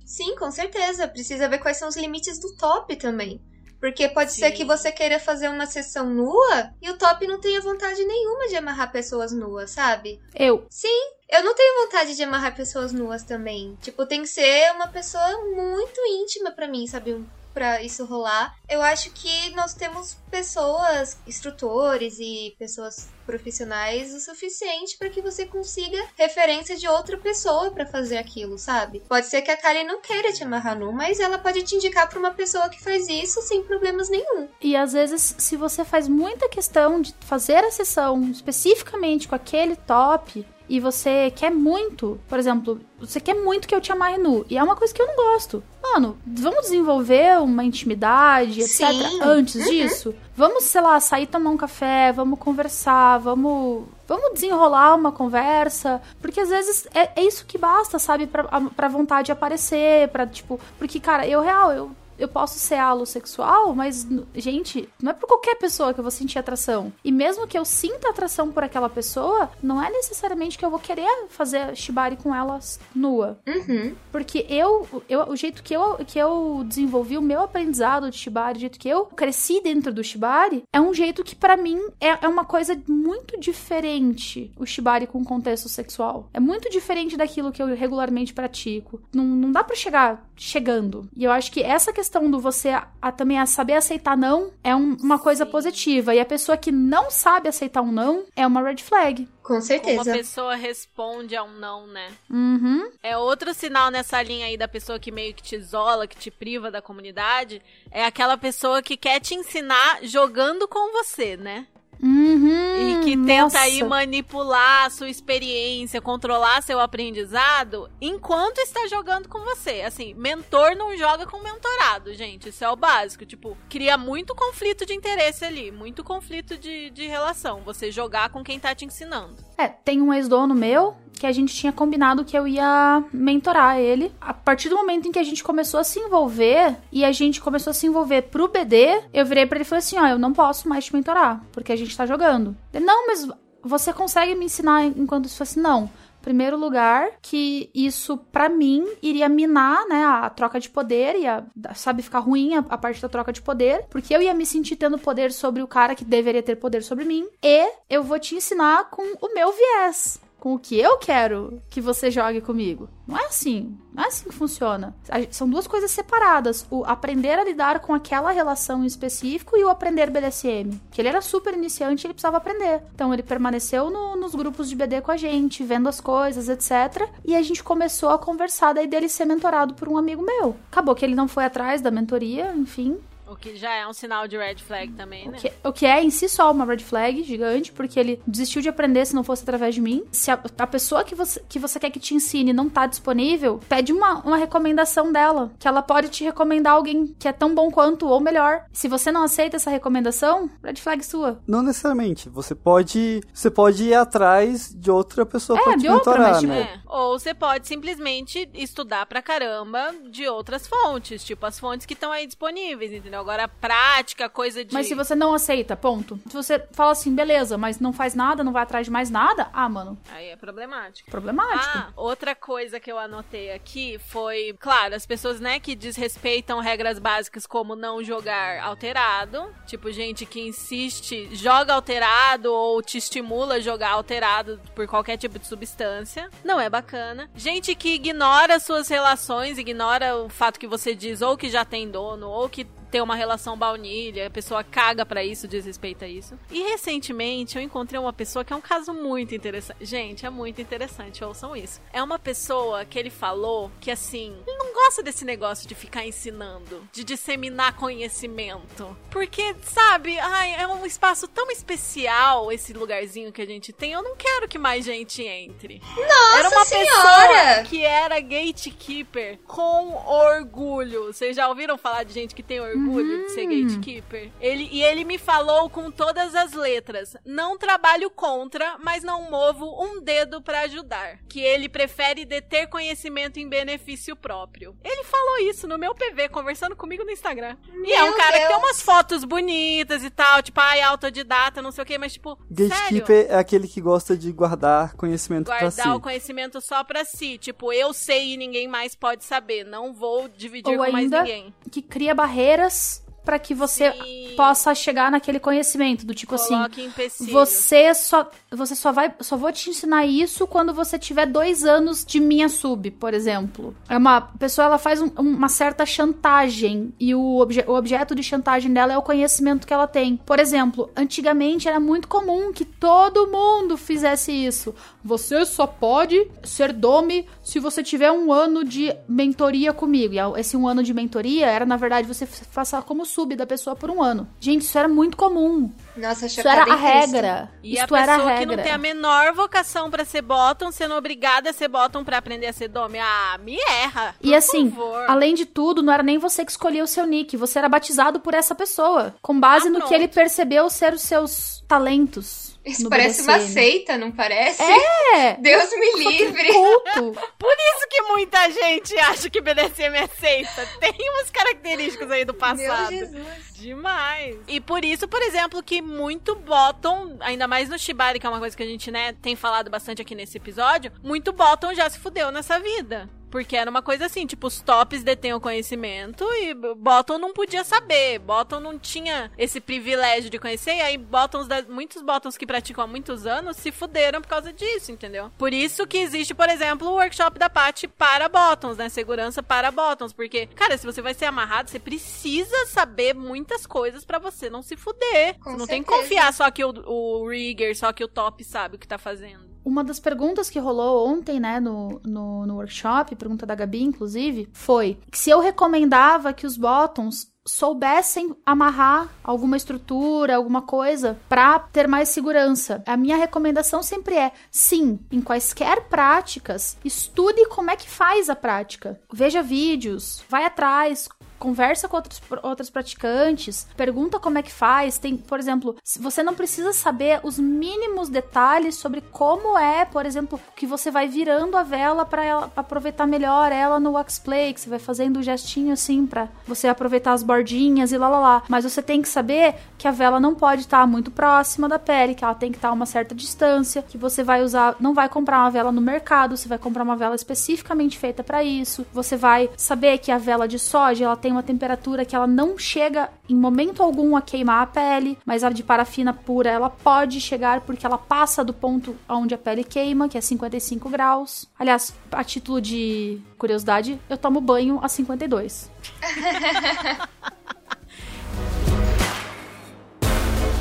Sim, com certeza. Precisa ver quais são os limites do top também. Porque pode ser Sim. que você queira fazer uma sessão nua e o top não tenha vontade nenhuma de amarrar pessoas nuas, sabe? Eu. Sim, eu não tenho vontade de amarrar pessoas nuas também. Tipo, tem que ser uma pessoa muito íntima pra mim, sabe? Um- Pra isso rolar. Eu acho que nós temos pessoas, instrutores e pessoas profissionais o suficiente pra que você consiga referência de outra pessoa pra fazer aquilo, sabe? Pode ser que a Kali não queira te amarrar nu, mas ela pode te indicar pra uma pessoa que faz isso sem problemas nenhum. E às vezes, se você faz muita questão de fazer a sessão especificamente com aquele top e você quer muito, por exemplo, você quer muito que eu te amarre nu, e é uma coisa que eu não gosto. Mano, vamos desenvolver uma intimidade, etc. Sim. Antes disso, vamos, sei lá, sair tomar um café, vamos conversar, vamos. Vamos desenrolar uma conversa, porque às vezes é, é isso que basta, sabe, pra, pra vontade aparecer, pra, tipo, porque, cara, eu real, eu, eu posso ser alo sexual, mas, gente, não é por qualquer pessoa que eu vou sentir atração. E mesmo que eu sinta atração por aquela pessoa, não é necessariamente que eu vou querer fazer shibari com ela nua. Uhum. Porque eu, eu o jeito que eu, que eu desenvolvi o meu aprendizado de shibari, o jeito que eu cresci dentro do shibari, é um jeito que pra mim é, é uma coisa muito diferente o shibari com contexto sexual. É muito diferente daquilo que eu regularmente pratico. Não, não dá pra chegar chegando. E eu acho que essa questão questão do você a, a também a saber aceitar não é um- uma coisa Sim. positiva. E a pessoa que não sabe aceitar um não é uma red flag. Com Como a certeza. pessoa responde a um não, né? Uhum. É outro sinal nessa linha aí da pessoa que meio que te isola, que te priva da comunidade. É aquela pessoa que quer te ensinar jogando com você, né? Uhum. E que tenta nossa. aí manipular a sua experiência, controlar seu aprendizado enquanto está jogando com você. Assim, mentor não joga com mentorado, gente. Isso é o básico. Tipo, cria muito conflito de interesse ali, muito conflito de, de relação. Você jogar com quem tá te ensinando. É, tem um ex-dono meu que a gente tinha combinado que eu ia mentorar ele. A partir do momento em que a gente começou a se envolver e a gente começou a se envolver pro BD, eu virei pra ele e falei assim: ó, eu não posso mais te mentorar, porque a gente tá jogando. Ele, não, mas você consegue me ensinar enquanto isso fosse? Não. Primeiro lugar, que isso pra mim iria minar, né, a troca de poder, ia, sabe, ficar ruim a, a parte da troca de poder, porque eu ia me sentir tendo poder sobre o cara que deveria ter poder sobre mim, e eu vou te ensinar com o meu viés, com o que eu quero que você jogue comigo. Não é assim, não é assim que funciona. São duas coisas separadas, o aprender a lidar com aquela relação em específico e o aprender BDSM. Que ele era super iniciante e ele precisava aprender. Então ele permaneceu no- nos grupos de BD com a gente, vendo as coisas, etc. E a gente começou a conversar daí dele ser mentorado por um amigo meu. Acabou que ele não foi atrás da mentoria, enfim. O que já é um sinal de red flag também, O né? que, o que é em si só uma red flag gigante, porque ele desistiu de aprender se não fosse através de mim. Se a, a pessoa que você, que você quer que te ensine não tá disponível, pede uma, uma recomendação dela. Que ela pode te recomendar alguém que é tão bom quanto ou melhor. Se você não aceita essa recomendação, red flag sua. Não necessariamente. Você pode, você pode ir atrás de outra pessoa É, pra te de outra, mentorar, mas, tipo, né? É. Ou você pode simplesmente estudar pra caramba de outras fontes, tipo as fontes que estão aí disponíveis, entendeu? Agora, prática, coisa de. Mas se você não aceita, ponto. Se você fala assim, beleza, mas não faz nada, não vai atrás de mais nada, ah, mano, Aí é problemático. problemático. Ah, outra coisa que eu anotei aqui foi, claro, as pessoas, né, que desrespeitam regras básicas como não jogar alterado, tipo gente que insiste, joga alterado ou te estimula a jogar alterado por qualquer tipo de substância. Não é bacana. Gente que ignora suas relações, ignora o fato que você diz ou que já tem dono ou que ter uma relação baunilha, a pessoa caga pra isso, desrespeita isso. E recentemente eu encontrei uma pessoa que é um caso muito interessante. Gente, é muito interessante, ouçam isso. É uma pessoa que ele falou que assim, ele não gosta desse negócio de ficar ensinando, de disseminar conhecimento. Porque, sabe, ai, é um espaço tão especial esse lugarzinho que a gente tem. Eu não quero que mais gente entre. Nossa Era uma senhora! pessoa que era gatekeeper com orgulho. Vocês já ouviram falar de gente que tem orgulho de ser gatekeeper? Ele, e ele me falou com todas as letras: não trabalho contra, mas não movo um dedo pra ajudar. Que ele prefere deter conhecimento em benefício próprio. Ele falou isso no meu PV, conversando comigo no Instagram. e é um Meu cara que tem Deus. umas fotos bonitas e tal, tipo, ai, autodidata, não sei o que, mas tipo. sério? Gatekeeper é aquele que gosta de guardar conhecimento pra guardar si. o conhecimento só pra si. Tipo, eu sei e ninguém mais pode saber. Não vou dividir Ou com mais ninguém. Que cria barreiras this pra que você Sim. possa chegar naquele conhecimento do tipo assim. Coloque empecilho. Você só, você só vai, só vou te ensinar isso quando você tiver dois anos de minha sub, por exemplo. É uma pessoa, ela faz um- uma certa chantagem e o, obje- o objeto de chantagem dela é o conhecimento que ela tem. Por exemplo, antigamente era muito comum que todo mundo fizesse isso. Você só pode ser dome se você tiver um ano de mentoria comigo. E esse um ano de mentoria era, na verdade, você passar como sub da pessoa por um ano. Gente, isso era muito comum. Nossa, Isso era a regra. E Isto a pessoa que não tem a menor vocação pra ser bottom, sendo obrigada a ser bottom pra aprender a ser dome. Ah, me erra. E por assim, favor. além de tudo, não era nem você que escolhia o seu nick, você era batizado por essa pessoa, com base Ah, no pronto. que ele percebeu ser os seus talentos. Isso no parece uma BDSM. seita, não parece? É! Deus me livre. Culto. Por isso que muita gente acha que BDSM é seita. Tem umas características aí do Meu passado. Jesus. Demais. E por isso, por exemplo, que muito bottom, ainda mais no Shibari, que é uma coisa que a gente, né, tem falado bastante aqui nesse episódio, muito bottom já se fudeu nessa vida. Porque era uma coisa assim, tipo, os tops detêm o conhecimento e Bottom não podia saber. Bottom não tinha esse privilégio de conhecer. E aí, bottoms da, muitos bottoms que praticam há muitos anos se fuderam por causa disso, entendeu? Por isso que existe, por exemplo, o workshop da Paty para bottoms, né? Segurança para bottoms. Porque, cara, se você vai ser amarrado, você precisa saber muitas coisas para você não se fuder. Com você não tem que certeza. confiar só que o, o rigger, só que o top sabe o que tá fazendo. Uma das perguntas que rolou ontem, né, no, no, no workshop, pergunta da Gabi, inclusive, foi se eu recomendava que os bottoms soubessem amarrar alguma estrutura, alguma coisa pra ter mais segurança. A minha recomendação sempre é: sim, em quaisquer práticas, estude como é que faz a prática. Veja vídeos, vai atrás, conversa com outros, praticantes, pergunta como é que faz. Tem, por exemplo, você não precisa saber os mínimos detalhes sobre como é, por exemplo, que você vai virando a vela para aproveitar melhor ela no wax play, que você vai fazendo o gestinho assim para você aproveitar as bordinhas e lá lá lá. Mas você tem que saber que a vela não pode estar muito próxima da pele, que ela tem que estar a uma certa distância, que você vai usar, não vai comprar uma vela no mercado, você vai comprar uma vela especificamente feita para isso. Você vai saber que a vela de soja, ela tem uma temperatura que ela não chega em momento algum a queimar a pele, mas a de parafina pura ela pode chegar porque ela passa do ponto onde a pele queima, que é 55 graus. Aliás, a título de curiosidade, eu tomo banho a 52.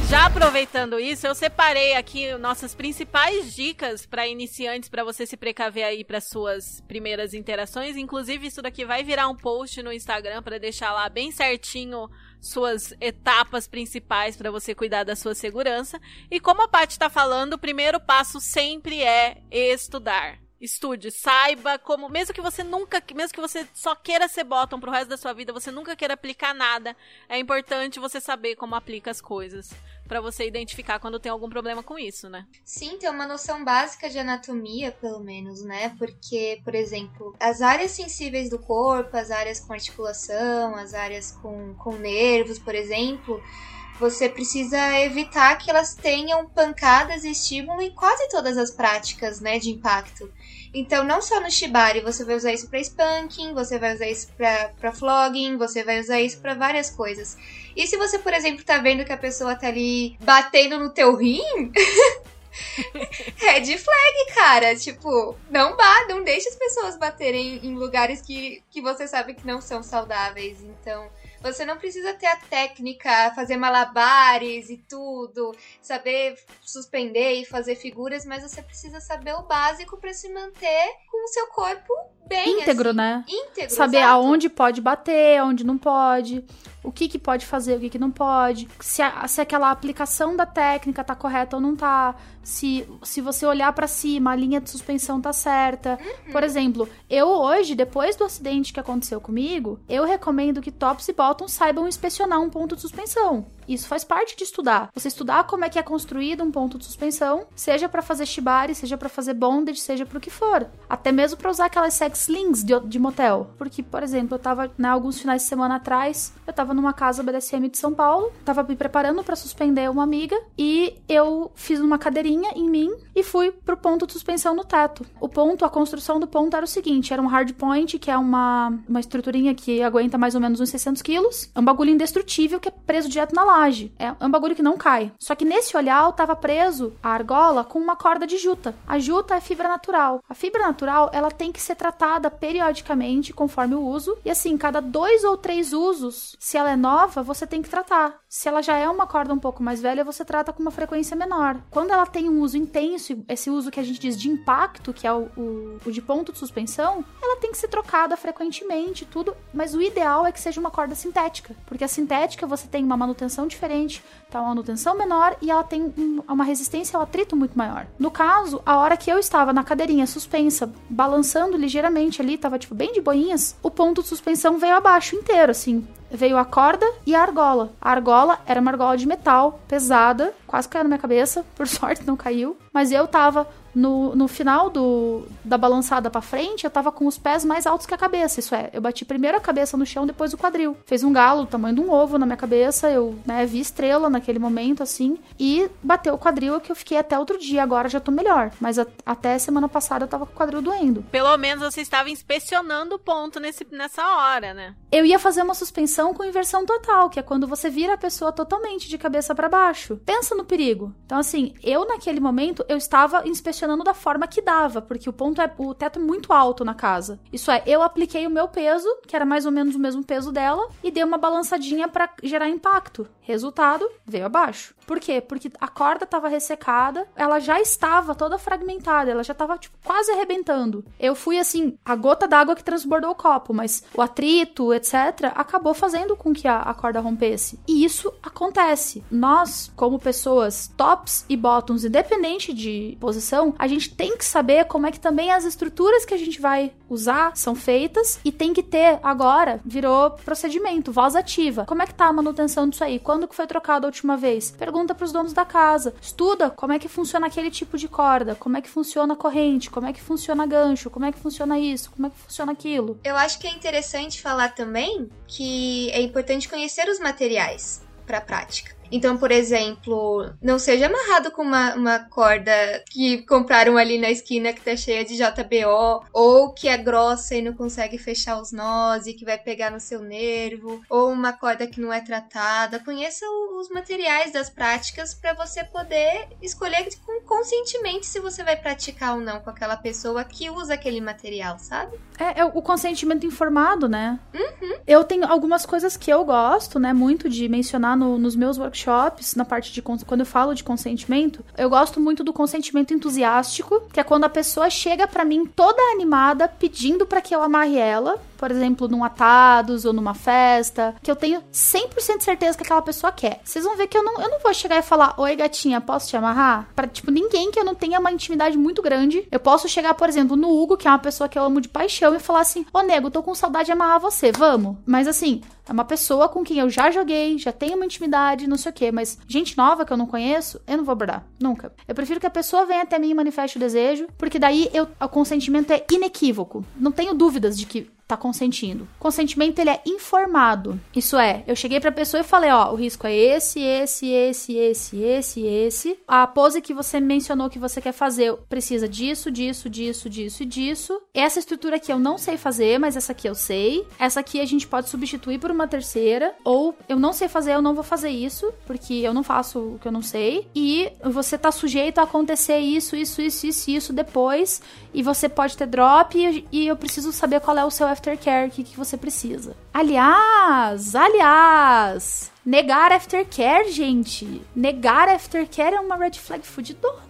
Já aproveitando isso, eu separei aqui nossas principais dicas para iniciantes para você se precaver aí para suas primeiras interações. Inclusive, isso daqui vai virar um post no Instagram para deixar lá bem certinho suas etapas principais para você cuidar da sua segurança. E como a Paty está falando, o primeiro passo sempre é estudar. Estude, saiba como, mesmo que você nunca, mesmo que você só queira ser bottom pro resto da sua vida, você nunca queira aplicar nada, é importante você saber como aplica as coisas, para você identificar quando tem algum problema com isso, né? Sim, ter uma noção básica de anatomia, pelo menos, né? Porque, por exemplo, as áreas sensíveis do corpo, as áreas com articulação, as áreas com, com nervos, por exemplo, você precisa evitar que elas tenham pancadas e estímulo em quase todas as práticas, né, de impacto. Então, não só no shibari, você vai usar isso para spanking, você vai usar isso para flogging, você vai usar isso para várias coisas. E se você, por exemplo, tá vendo que a pessoa tá ali batendo no teu rim, red flag, cara. Tipo, não vá, não deixe as pessoas baterem em lugares que, que você sabe que não são saudáveis. Então, você não precisa ter a técnica, fazer malabares e tudo, saber suspender e fazer figuras, mas você precisa saber o básico para se manter com o seu corpo bem. Íntegro, assim. né? Íntegro. Saber exato. aonde pode bater, aonde não pode, o que, que pode fazer, o que, que não pode, se, a- se aquela aplicação da técnica tá correta ou não tá, se, se você olhar pra cima, a linha de suspensão tá certa. Por exemplo, eu hoje, depois do acidente que aconteceu comigo, eu recomendo que tops e bottoms saibam inspecionar um ponto de suspensão. Isso faz parte de estudar. Você estudar como é que é construído um ponto de suspensão, seja pra fazer shibari, seja pra fazer bondage, seja pro que for. Até mesmo pra usar aquelas sex slings de, de motel. Porque, por exemplo, eu tava, né, alguns finais de semana atrás, eu tava numa casa BDSM de São Paulo, tava me preparando pra suspender uma amiga e eu fiz uma cadeirinha em mim e fui pro ponto de suspensão no teto. O ponto, a construção do ponto era o seguinte, era um hard point, que é uma, uma estruturinha que aguenta mais ou menos uns 600 quilos. É um bagulho indestrutível que é preso direto na laje. É um bagulho que não cai. Só que nesse olhar tava preso a argola com uma corda de juta. A juta é fibra natural. A fibra natural, ela tem que ser tratada periodicamente conforme o uso. E assim, cada dois ou três usos, se ela é nova, você tem que tratar. Se ela já é uma corda um pouco mais velha, você trata com uma frequência menor. Quando ela tem um uso intenso, esse uso que a gente diz de impacto, que é o, o, o de ponto de suspensão, ela tem que ser trocada frequentemente, tudo. Mas o ideal é que seja uma corda sintética. Porque a sintética você tem uma manutenção diferente, tá uma manutenção menor e ela tem um- uma resistência ao atrito muito maior. No caso, a hora que eu estava na cadeirinha suspensa, balançando ligeiramente ali, tava tipo bem de boinhas, o ponto de suspensão veio abaixo inteiro, assim. Veio a corda e a argola. A argola era uma argola de metal, pesada, quase caiu na minha cabeça, por sorte não caiu. Mas eu tava no, no final do, da balançada pra frente, eu tava com os pés mais altos que a cabeça. Isso é, eu bati primeiro a cabeça no chão, depois o quadril. Fez um galo, o tamanho de um ovo na minha cabeça. Eu né, vi estrela naquele momento, assim. E bateu o quadril que eu fiquei até outro dia. Agora já tô melhor. Mas a- até semana passada eu tava com o quadril doendo. Pelo menos você estava inspecionando o ponto nesse, nessa hora, né? Eu ia fazer uma suspensão com inversão total, que é quando você vira a pessoa totalmente de cabeça pra baixo. Pensa no perigo. Então, assim, eu naquele momento eu estava inspecionando da forma que dava, porque o ponto é o teto é muito alto na casa. Isso é, eu apliquei o meu peso, que era mais ou menos o mesmo peso dela, e dei uma balançadinha pra gerar impacto. Resultado, veio abaixo. Por quê? Porque a corda estava ressecada, ela já estava toda fragmentada, ela já estava tipo, quase arrebentando. Eu fui assim, a gota d'água que transbordou o copo, mas o atrito, etc., acabou fazendo com que a, a corda rompesse. E isso acontece. Nós, como pessoas tops e bottoms, independente de posição, a gente tem que saber como é que também as estruturas que a gente vai usar são feitas e tem que ter agora, virou procedimento, voz ativa. Como é que tá a manutenção disso aí? Quando que foi trocado a última vez? Pergunta pros donos da casa. Estuda como é que funciona aquele tipo de corda, como é que funciona a corrente, como é que funciona gancho, como é que funciona isso, como é que funciona aquilo. Eu acho que é interessante falar também que é importante conhecer os materiais para prática. Então, por exemplo, não seja amarrado com uma, uma corda que compraram ali na esquina que tá cheia de JBO, ou que é grossa e não consegue fechar os nós e que vai pegar no seu nervo, ou uma corda que não é tratada. Conheça os materiais das práticas para você poder escolher com consentimento se você vai praticar ou não com aquela pessoa que usa aquele material, sabe? É, é o consentimento informado, né? Eu tenho algumas coisas que eu gosto, né, muito de mencionar no- nos meus workshops, na parte de quando eu falo de consentimento, eu gosto muito do consentimento entusiástico, que é quando a pessoa chega pra mim toda animada pedindo pra que eu amarre ela, por exemplo, num atados ou numa festa, que eu tenho 100% certeza que aquela pessoa quer. Vocês vão ver que eu não, eu não vou chegar e falar: "Oi, gatinha, posso te amarrar?" Pra tipo ninguém que eu não tenha uma intimidade muito grande. Eu posso chegar, por exemplo, no Hugo, que é uma pessoa que eu amo de paixão e falar assim: "Ô, nego, tô com saudade de amarrar você, vamos?" Mas assim, é uma pessoa com quem eu já joguei, já tenho uma intimidade, não sei o quê, mas gente nova que eu não conheço, eu não vou abordar, nunca. Eu prefiro que a pessoa venha até mim e manifeste o desejo, porque daí eu, o consentimento é inequívoco. Não tenho dúvidas de que tá consentindo. Consentimento ele é informado. Isso é, eu cheguei pra pessoa e falei, ó, o risco é esse, esse, esse, esse, esse, esse. A pose que você mencionou que você quer fazer precisa disso, disso, disso, disso e disso. Essa estrutura aqui eu não sei fazer, mas essa aqui eu sei. Essa aqui a gente pode substituir por uma terceira, ou eu não sei fazer, eu não vou fazer isso, porque eu não faço o que eu não sei. E você tá sujeito a acontecer isso, isso, isso, isso, isso depois, e você pode ter drop e, e eu preciso saber qual é o seu aftercare, o que, que você precisa. Aliás, aliás, negar aftercare, gente. Negar aftercare é uma red flag fudidona.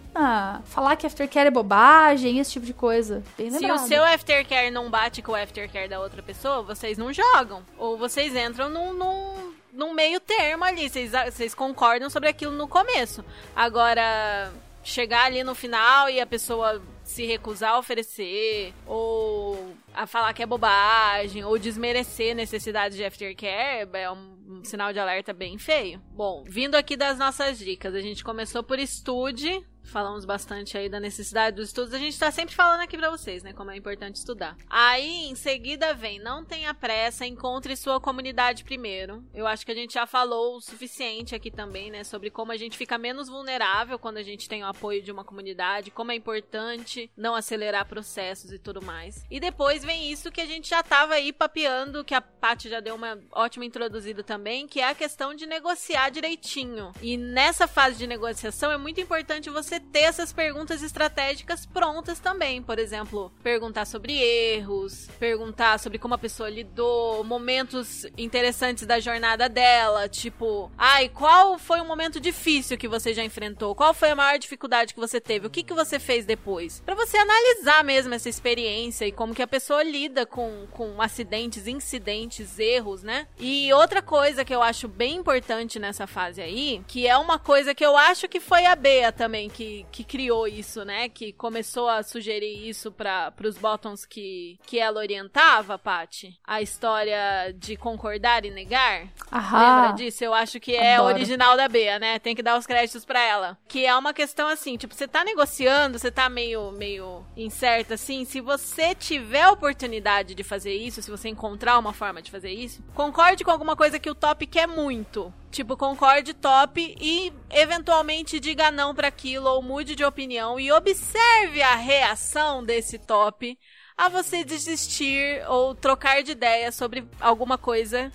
Falar que aftercare é bobagem, esse tipo de coisa. Bem Se o seu aftercare não bate com o aftercare da outra pessoa, vocês não jogam. Ou vocês entram num, num, num meio termo ali. Vocês, vocês concordam sobre aquilo no começo. Agora, chegar ali no final e a pessoa se recusar a oferecer, ou a falar que é bobagem, ou desmerecer necessidade de aftercare, é um, sinal de alerta bem feio. Bom, vindo aqui das nossas dicas, a gente começou por estude, falamos bastante aí da necessidade dos estudos. A gente tá sempre falando aqui pra vocês, né? Como é importante estudar. Aí, em seguida, vem: não tenha pressa, encontre sua comunidade primeiro. Eu acho que a gente já falou o suficiente aqui também, né? Sobre como a gente fica menos vulnerável quando a gente tem o apoio de uma comunidade, como é importante não acelerar processos e tudo mais. E depois vem isso que a gente já tava aí papeando, que a Paty já deu uma ótima introduzida também, que é a questão de negociar direitinho. E nessa fase de negociação é muito importante você ter essas perguntas estratégicas prontas também. Por exemplo, perguntar sobre erros, perguntar sobre como a pessoa lidou, momentos interessantes da jornada dela, tipo, ai, qual foi um momento difícil que você já enfrentou? Qual foi a maior dificuldade que você teve? O que, que você fez depois? Pra você analisar mesmo essa experiência e como que a pessoa lida com, com acidentes, incidentes, erros, né? E outra coisa que eu acho bem importante nessa fase aí, que é uma coisa que eu acho que foi a Bea também que que, que criou isso, né? Que começou a sugerir isso para os bottoms que, que ela orientava, Paty? A história de concordar e negar? Aham. Lembra disso? Eu acho que é Adoro. original da Bea, né? Tem que dar os créditos pra ela. Que é uma questão assim, tipo, você tá negociando, você tá meio, meio incerta assim. Se você tiver a oportunidade de fazer isso, se você encontrar uma forma de fazer isso, concorde com alguma coisa que o top quer muito. Tipo, concorde top e eventualmente diga não pra aquilo ou mude de opinião e observe a reação desse top a você desistir ou trocar de ideia sobre alguma coisa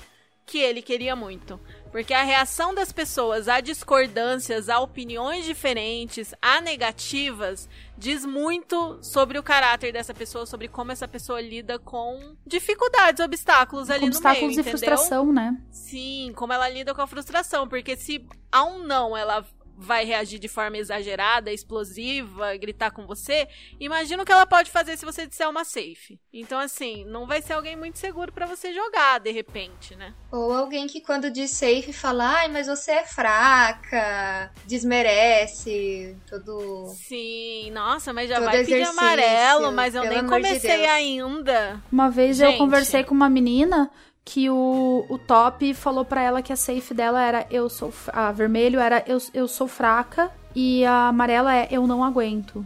que ele queria muito. Porque a reação das pessoas a discordâncias, a opiniões diferentes, a negativas, diz muito sobre o caráter dessa pessoa, sobre como essa pessoa lida com dificuldades, obstáculos ali Com no obstáculos meio, e entendeu? frustração, né? Sim, como ela lida com a frustração. Porque se a um não ela vai reagir de forma exagerada, explosiva, gritar com você, imagina o que ela pode fazer se você disser uma safe. Então, assim, não vai ser alguém muito seguro pra você jogar, de repente, né? Ou alguém que quando diz safe fala, ai, mas você é fraca, desmerece, todo. Sim, nossa, mas já Todo vai pedir amarelo, mas eu nem de comecei Deus. ainda. Uma vez eu Gente. conversei com uma menina que o, o top falou pra ela que a safe dela era eu sou a vermelho era eu, eu sou fraca e a amarela é eu não aguento.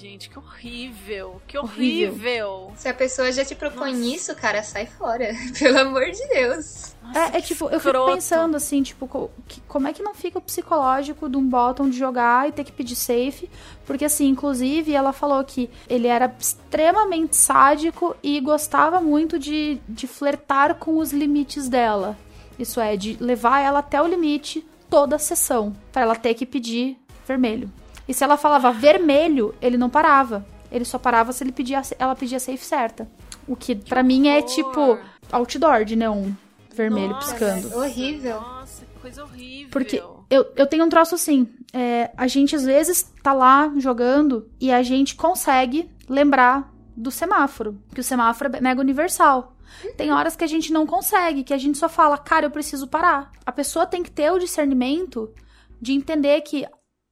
Gente, que horrível. Que Horrível. horrível. Se a pessoa já te propõe Nossa. isso, cara, sai fora. Pelo amor de Deus. Nossa, É, é que tipo, eu fico pensando assim, tipo, co- que- como é que não fica o psicológico de um bottom de jogar e ter que pedir safe? Porque assim, inclusive, ela falou que ele era extremamente sádico e gostava muito de, de flertar com os limites dela. Isso é, de levar ela até o limite toda a sessão, pra ela ter que pedir vermelho. E se ela falava vermelho, ele não parava. Ele só parava se ele pedia, ela pedia a safe certa. O que, pra mim é tipo outdoor de neon vermelho Nossa, piscando. Horrível. Nossa, que coisa horrível. Porque eu, eu tenho um troço assim. é, a gente às vezes tá lá jogando e a gente consegue lembrar do semáforo. Que o semáforo é mega universal. Tem horas que a gente não consegue, que a gente só fala, cara, eu preciso parar. A pessoa tem que ter o discernimento de entender que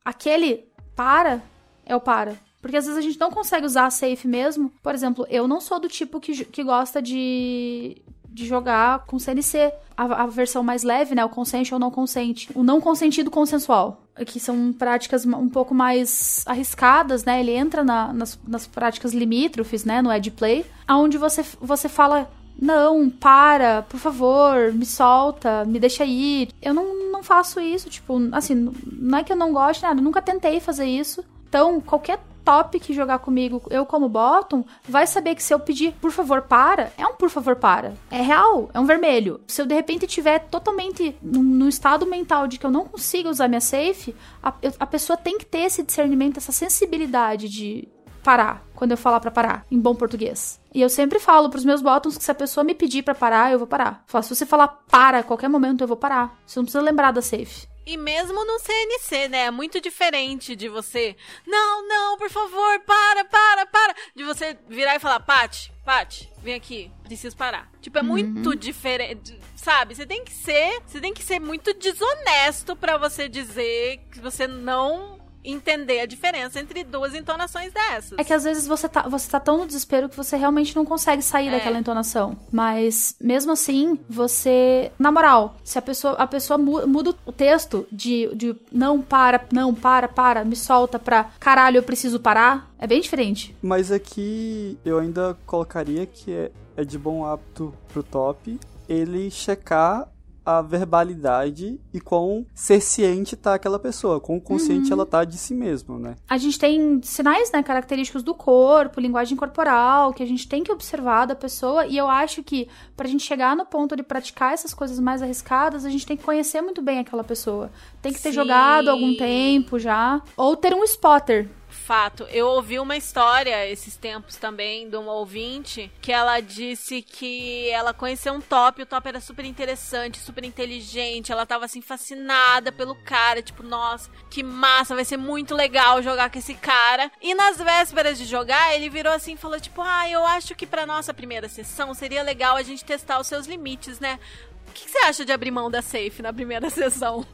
aquele para é o para. Porque às vezes a gente não consegue usar a safe mesmo. Por exemplo, eu não sou do tipo que, que gosta de, de jogar com CNC. A, a versão mais leve, né? O consente ou não consente. O não consentido consensual. Que são práticas um pouco mais arriscadas, né? Ele entra na- nas, nas práticas limítrofes, né? No Edge Play. Onde você, você fala não, para, por favor, me solta, me deixa ir. Eu não, não faço isso, tipo, assim, não é que eu não gosto de nada, nunca tentei fazer isso. Então, qualquer top que jogar comigo, eu como bottom, vai saber que se eu pedir, por favor, para, é um por favor, para. É real, é um vermelho. Se eu de repente tiver totalmente num estado mental de que eu não consigo usar minha safe, a, a pessoa tem que ter esse discernimento, essa sensibilidade de parar quando eu falar pra parar, em bom português. E eu sempre falo pros meus bottoms que se a pessoa me pedir pra parar, eu vou parar. Falo, se você falar para a qualquer momento, eu vou parar. Você não precisa lembrar da safe. E mesmo no CNC, né? É muito diferente de você. Não, não, por favor, para, para, para. De você virar e falar, Pati, Pati, vem aqui, preciso parar. Tipo, é muito diferente. Sabe? Você tem que ser. Você tem que ser muito desonesto pra você dizer que você não entender a diferença entre duas entonações dessas. É que às vezes você tá, você tá tão no desespero que você realmente não consegue sair É. daquela entonação. Mas mesmo assim, você. Na moral, se a pessoa, a pessoa mu- muda o texto de, de não para, não para, para, me solta pra caralho, eu preciso parar, é bem diferente. Mas aqui eu ainda colocaria que é, é de bom hábito pro top ele checar a verbalidade e quão cerciente tá aquela pessoa, quão consciente ela tá de si mesma, né? A gente tem sinais, né, característicos do corpo, linguagem corporal, que a gente tem que observar da pessoa, e eu acho que pra gente chegar no ponto de praticar essas coisas mais arriscadas, a gente tem que conhecer muito bem aquela pessoa. Tem que ter Sim. jogado algum tempo já, ou ter um spotter. Fato. Eu ouvi uma história esses tempos também de uma ouvinte que ela disse que ela conheceu um top, o top era super interessante, super inteligente, ela tava assim fascinada pelo cara, tipo, nossa, que massa, vai ser muito legal jogar com esse cara. E nas vésperas de jogar, ele virou assim e falou tipo: "Ah, eu acho que pra nossa primeira sessão seria legal a gente testar os seus limites, né?" O que você acha de abrir mão da safe na primeira sessão?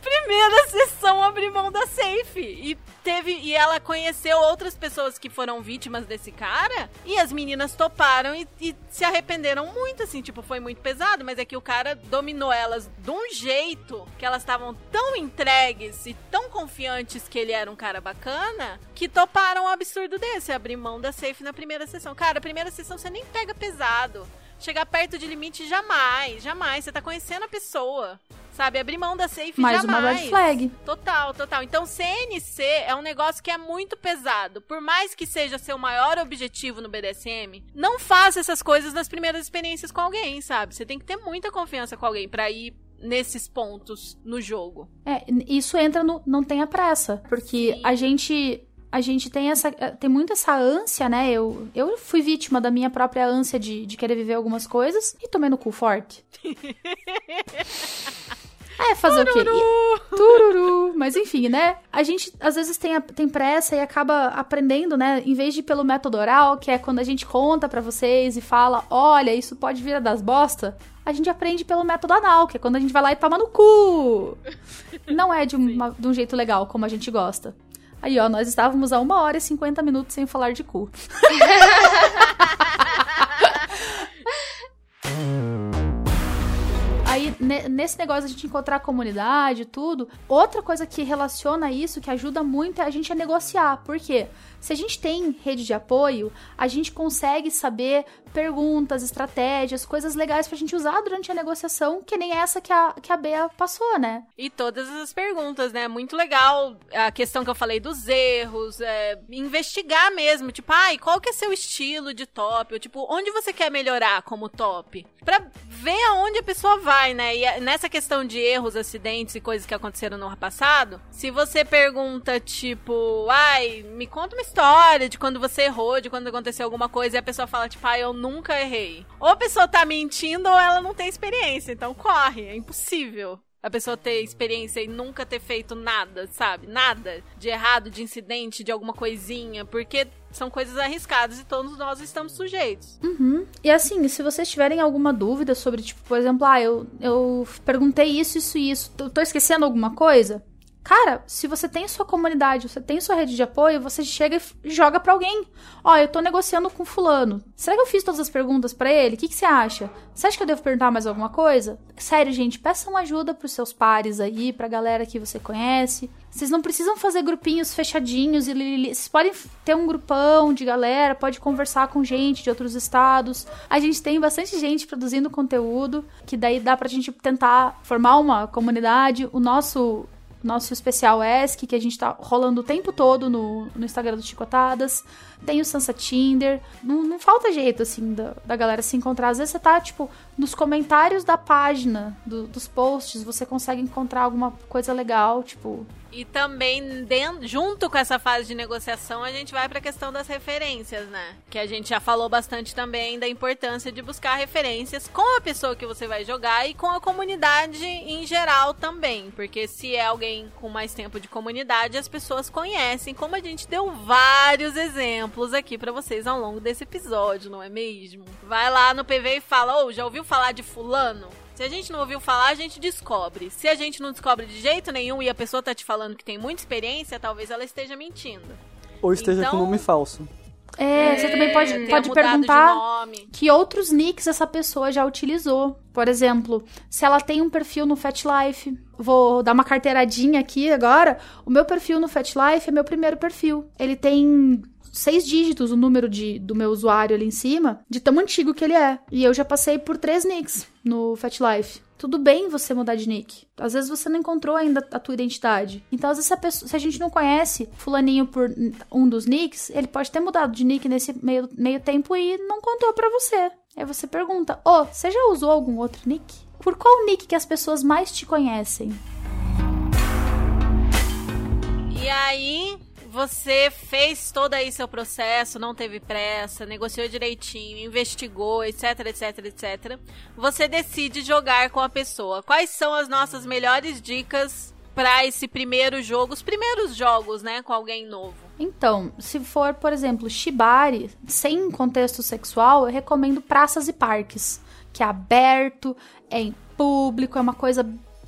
primeira sessão, abrir mão da safe. E teve e ela conheceu outras pessoas que foram vítimas desse cara e as meninas toparam e, e se arrependeram muito, assim, tipo, foi muito pesado, mas é que o cara dominou elas de um jeito que elas estavam tão entregues e tão confiantes que ele era um cara bacana que toparam um absurdo desse, abrir mão da safe na primeira sessão. Cara, a primeira sessão você nem pega pesado. Chegar perto de limite jamais, jamais. Você tá conhecendo a pessoa. Sabe, abrir mão da safe Mais jamais. uma red flag. Total, total. Então, CNC é um negócio que é muito pesado. Por mais que seja seu maior objetivo no BDSM, não faça essas coisas nas primeiras experiências com alguém, sabe? Você tem que ter muita confiança com alguém pra ir nesses pontos no jogo. É, isso entra no não tenha pressa, porque Sim. a gente a gente tem essa tem muito essa ânsia, né? Eu, eu fui vítima da minha própria ânsia de, de querer viver algumas coisas e tomei no cu forte. É, fazer o quê? Tururu. Mas enfim, né? A gente às vezes tem, a- tem pressa e acaba aprendendo, né? Em vez de pelo método oral, que é quando a gente conta pra vocês e fala, olha, isso pode vir a das bosta. A gente aprende pelo método anal, que é quando a gente vai lá e toma no cu. Não é de, uma- de um jeito legal, como a gente gosta. Aí, ó, nós estávamos a uma hora e 50 minutos sem falar de cu. Aí, ne- nesse negócio de a gente encontrar a comunidade e tudo, outra coisa que relaciona isso, que ajuda muito, é a gente a negociar. Por quê? Se a gente tem rede de apoio, a gente consegue saber perguntas, estratégias, coisas legais pra gente usar durante a negociação, que nem essa que a, que a Bea passou, né? E todas essas perguntas, né? Muito legal a questão que eu falei dos erros, é, investigar mesmo, tipo, ai, qual que é seu estilo de top? Ou, tipo, onde você quer melhorar como top? Pra ver aonde a pessoa vai, né? E a- nessa questão de erros, acidentes e coisas que aconteceram no ano passado, se você pergunta, tipo, ai, me conta uma história de quando você errou, de quando aconteceu alguma coisa, e a pessoa fala, tipo, ai, eu nunca errei. Ou a pessoa tá mentindo ou ela não tem experiência, então corre, é impossível a pessoa ter experiência e nunca ter feito nada, sabe? Nada de errado, de incidente, de alguma coisinha, porque são coisas arriscadas e todos nós estamos sujeitos. E assim, se vocês tiverem alguma dúvida sobre, tipo, por exemplo, ah, eu, eu perguntei isso, isso e isso, tô, tô esquecendo alguma coisa? Cara, se você tem sua comunidade, você tem sua rede de apoio, você chega e joga pra alguém. Ó, eu tô negociando com fulano. Será que eu fiz todas as perguntas pra ele? O que, que você acha? Você acha que eu devo perguntar mais alguma coisa? Sério, gente, peçam ajuda pros seus pares aí, pra galera que você conhece. Vocês não precisam fazer grupinhos fechadinhos e vocês podem ter um grupão de galera, pode conversar com gente de outros estados. A gente tem bastante gente produzindo conteúdo, que daí dá pra gente tentar formar uma comunidade. O nosso nosso especial ESC, que a gente tá rolando o tempo todo no, no Instagram do Chicotadas. Tem o Sansa Tinder. Não, não falta jeito, assim, da, da galera se encontrar. Às vezes você tá, tipo, nos comentários da página, do- dos posts, você consegue encontrar alguma coisa legal, tipo... E também, den- junto com essa fase de negociação, a gente vai pra questão das referências, né? Que a gente já falou bastante também da importância de buscar referências com a pessoa que você vai jogar e com a comunidade em geral também. Porque se é alguém com mais tempo de comunidade, as pessoas conhecem, como a gente deu vários exemplos aqui pra vocês ao longo desse episódio, não é mesmo? Vai lá no PV e fala: Ô, já ouviu falar de Fulano? Se a gente não ouviu falar, a gente descobre. Se a gente não descobre de jeito nenhum e a pessoa tá te falando que tem muita experiência, talvez ela esteja mentindo. Ou esteja Então- com nome falso. É, você também pode, pode perguntar que outros nicks essa pessoa já utilizou. Por exemplo, se ela tem um perfil no FatLife, vou dar uma carteiradinha aqui agora. O meu perfil no FatLife é meu primeiro perfil. Ele tem seis dígitos o número de, do meu usuário ali em cima, de tão antigo que ele é. E eu já passei por três nicks no FatLife. Tudo bem você mudar de nick. Às vezes você não encontrou ainda a tua identidade. Então, às vezes, se a, pessoa- se a gente não conhece fulaninho por um dos nicks, ele pode ter mudado de nick nesse meio, meio tempo e não contou pra você. Aí você pergunta, ô, você já usou algum outro nick? Por qual nick que as pessoas mais te conhecem? E aí, você fez todo aí seu processo, não teve pressa, negociou direitinho, investigou, etc, etc, etc. Você decide jogar com a pessoa. Quais são as nossas melhores dicas pra esse primeiro jogo, os primeiros jogos, né, com alguém novo? Então, se for, por exemplo, shibari, sem contexto sexual, eu recomendo praças e parques, que é aberto, é em público, é uma coisa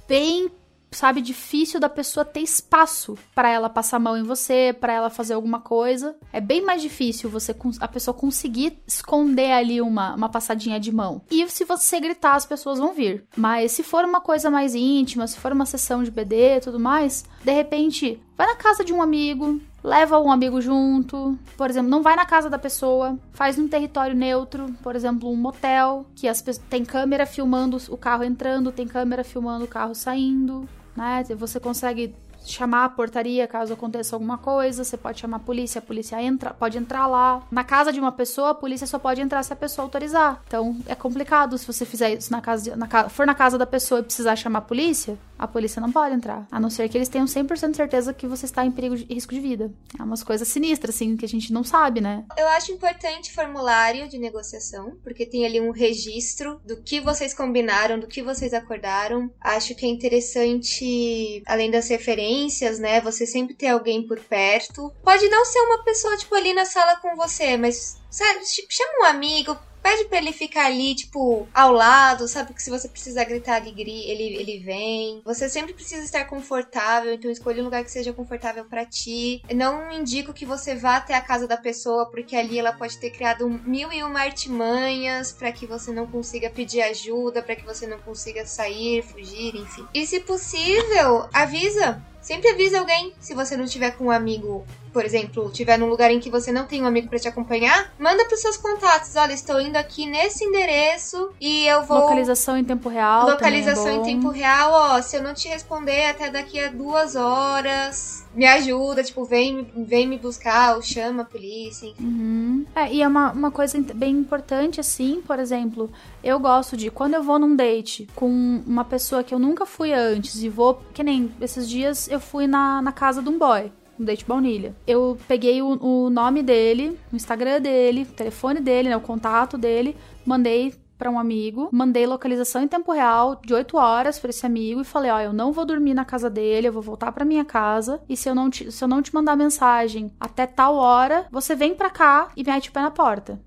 bem sabe, difícil da pessoa ter espaço pra ela passar a mão em você, pra ela fazer alguma coisa. É bem mais difícil você a pessoa conseguir esconder ali uma, uma passadinha de mão. E se você gritar, as pessoas vão vir. Mas se for uma coisa mais íntima, se for uma sessão de BD e tudo mais, de repente, vai na casa de um amigo, leva um amigo junto. Por exemplo, não vai na casa da pessoa, faz num território neutro, por exemplo, um motel, que as tem câmera filmando o carro entrando, tem câmera filmando o carro saindo, né? Você consegue chamar a portaria caso aconteça alguma coisa, você pode chamar a polícia, a polícia entra, pode entrar lá. Na casa de uma pessoa, a polícia só pode entrar se a pessoa autorizar. Então, é complicado se você fizer isso na casa, de, na for na casa da pessoa e precisar chamar a polícia, a polícia não pode entrar, a não ser que eles tenham 100% certeza que você está em perigo de risco de vida. É umas coisas sinistras assim que a gente não sabe, né? Eu acho importante formulário de negociação, porque tem ali um registro do que vocês combinaram, do que vocês acordaram. Acho que é interessante, além das referências, né? Você sempre ter alguém por perto. Pode não ser uma pessoa, tipo, ali na sala com você, mas, sabe, ch- chama um amigo. Pede pra ele ficar ali, tipo, ao lado, sabe? Que se você precisar gritar, ele, ele, ele vem. Você sempre precisa estar confortável, então escolha um lugar que seja confortável pra ti. Não indico que você vá até a casa da pessoa, porque ali ela pode ter criado mil e uma artimanhas pra que você não consiga pedir ajuda, pra que você não consiga sair, fugir, enfim. E se possível, avisa. Sempre avisa alguém. Se você não tiver com um amigo, por exemplo, tiver num lugar em que você não tem um amigo pra te acompanhar, manda pros seus contatos. Olha, estou indo aqui nesse endereço e eu vou Localização em tempo real. Localização também é em tempo real, ó. Se eu não te responder até daqui a duas horas, me ajuda, tipo, vem, vem me buscar, ou chama a polícia, enfim. Uhum. É, e é uma, uma coisa bem importante, assim, por exemplo, eu gosto de, quando eu vou num date com uma pessoa que eu nunca fui antes e vou, que nem esses dias eu fui na, na casa de um boy. Um date baunilha. Eu peguei o, o nome dele, o Instagram dele, o telefone dele, né, o contato dele, mandei pra um amigo, mandei localização em tempo real de 8 horas pra esse amigo e falei, ó, eu não vou dormir na casa dele, eu vou voltar pra minha casa e se eu não te, se eu não te mandar mensagem até tal hora, você vem pra cá e mete o pé na porta.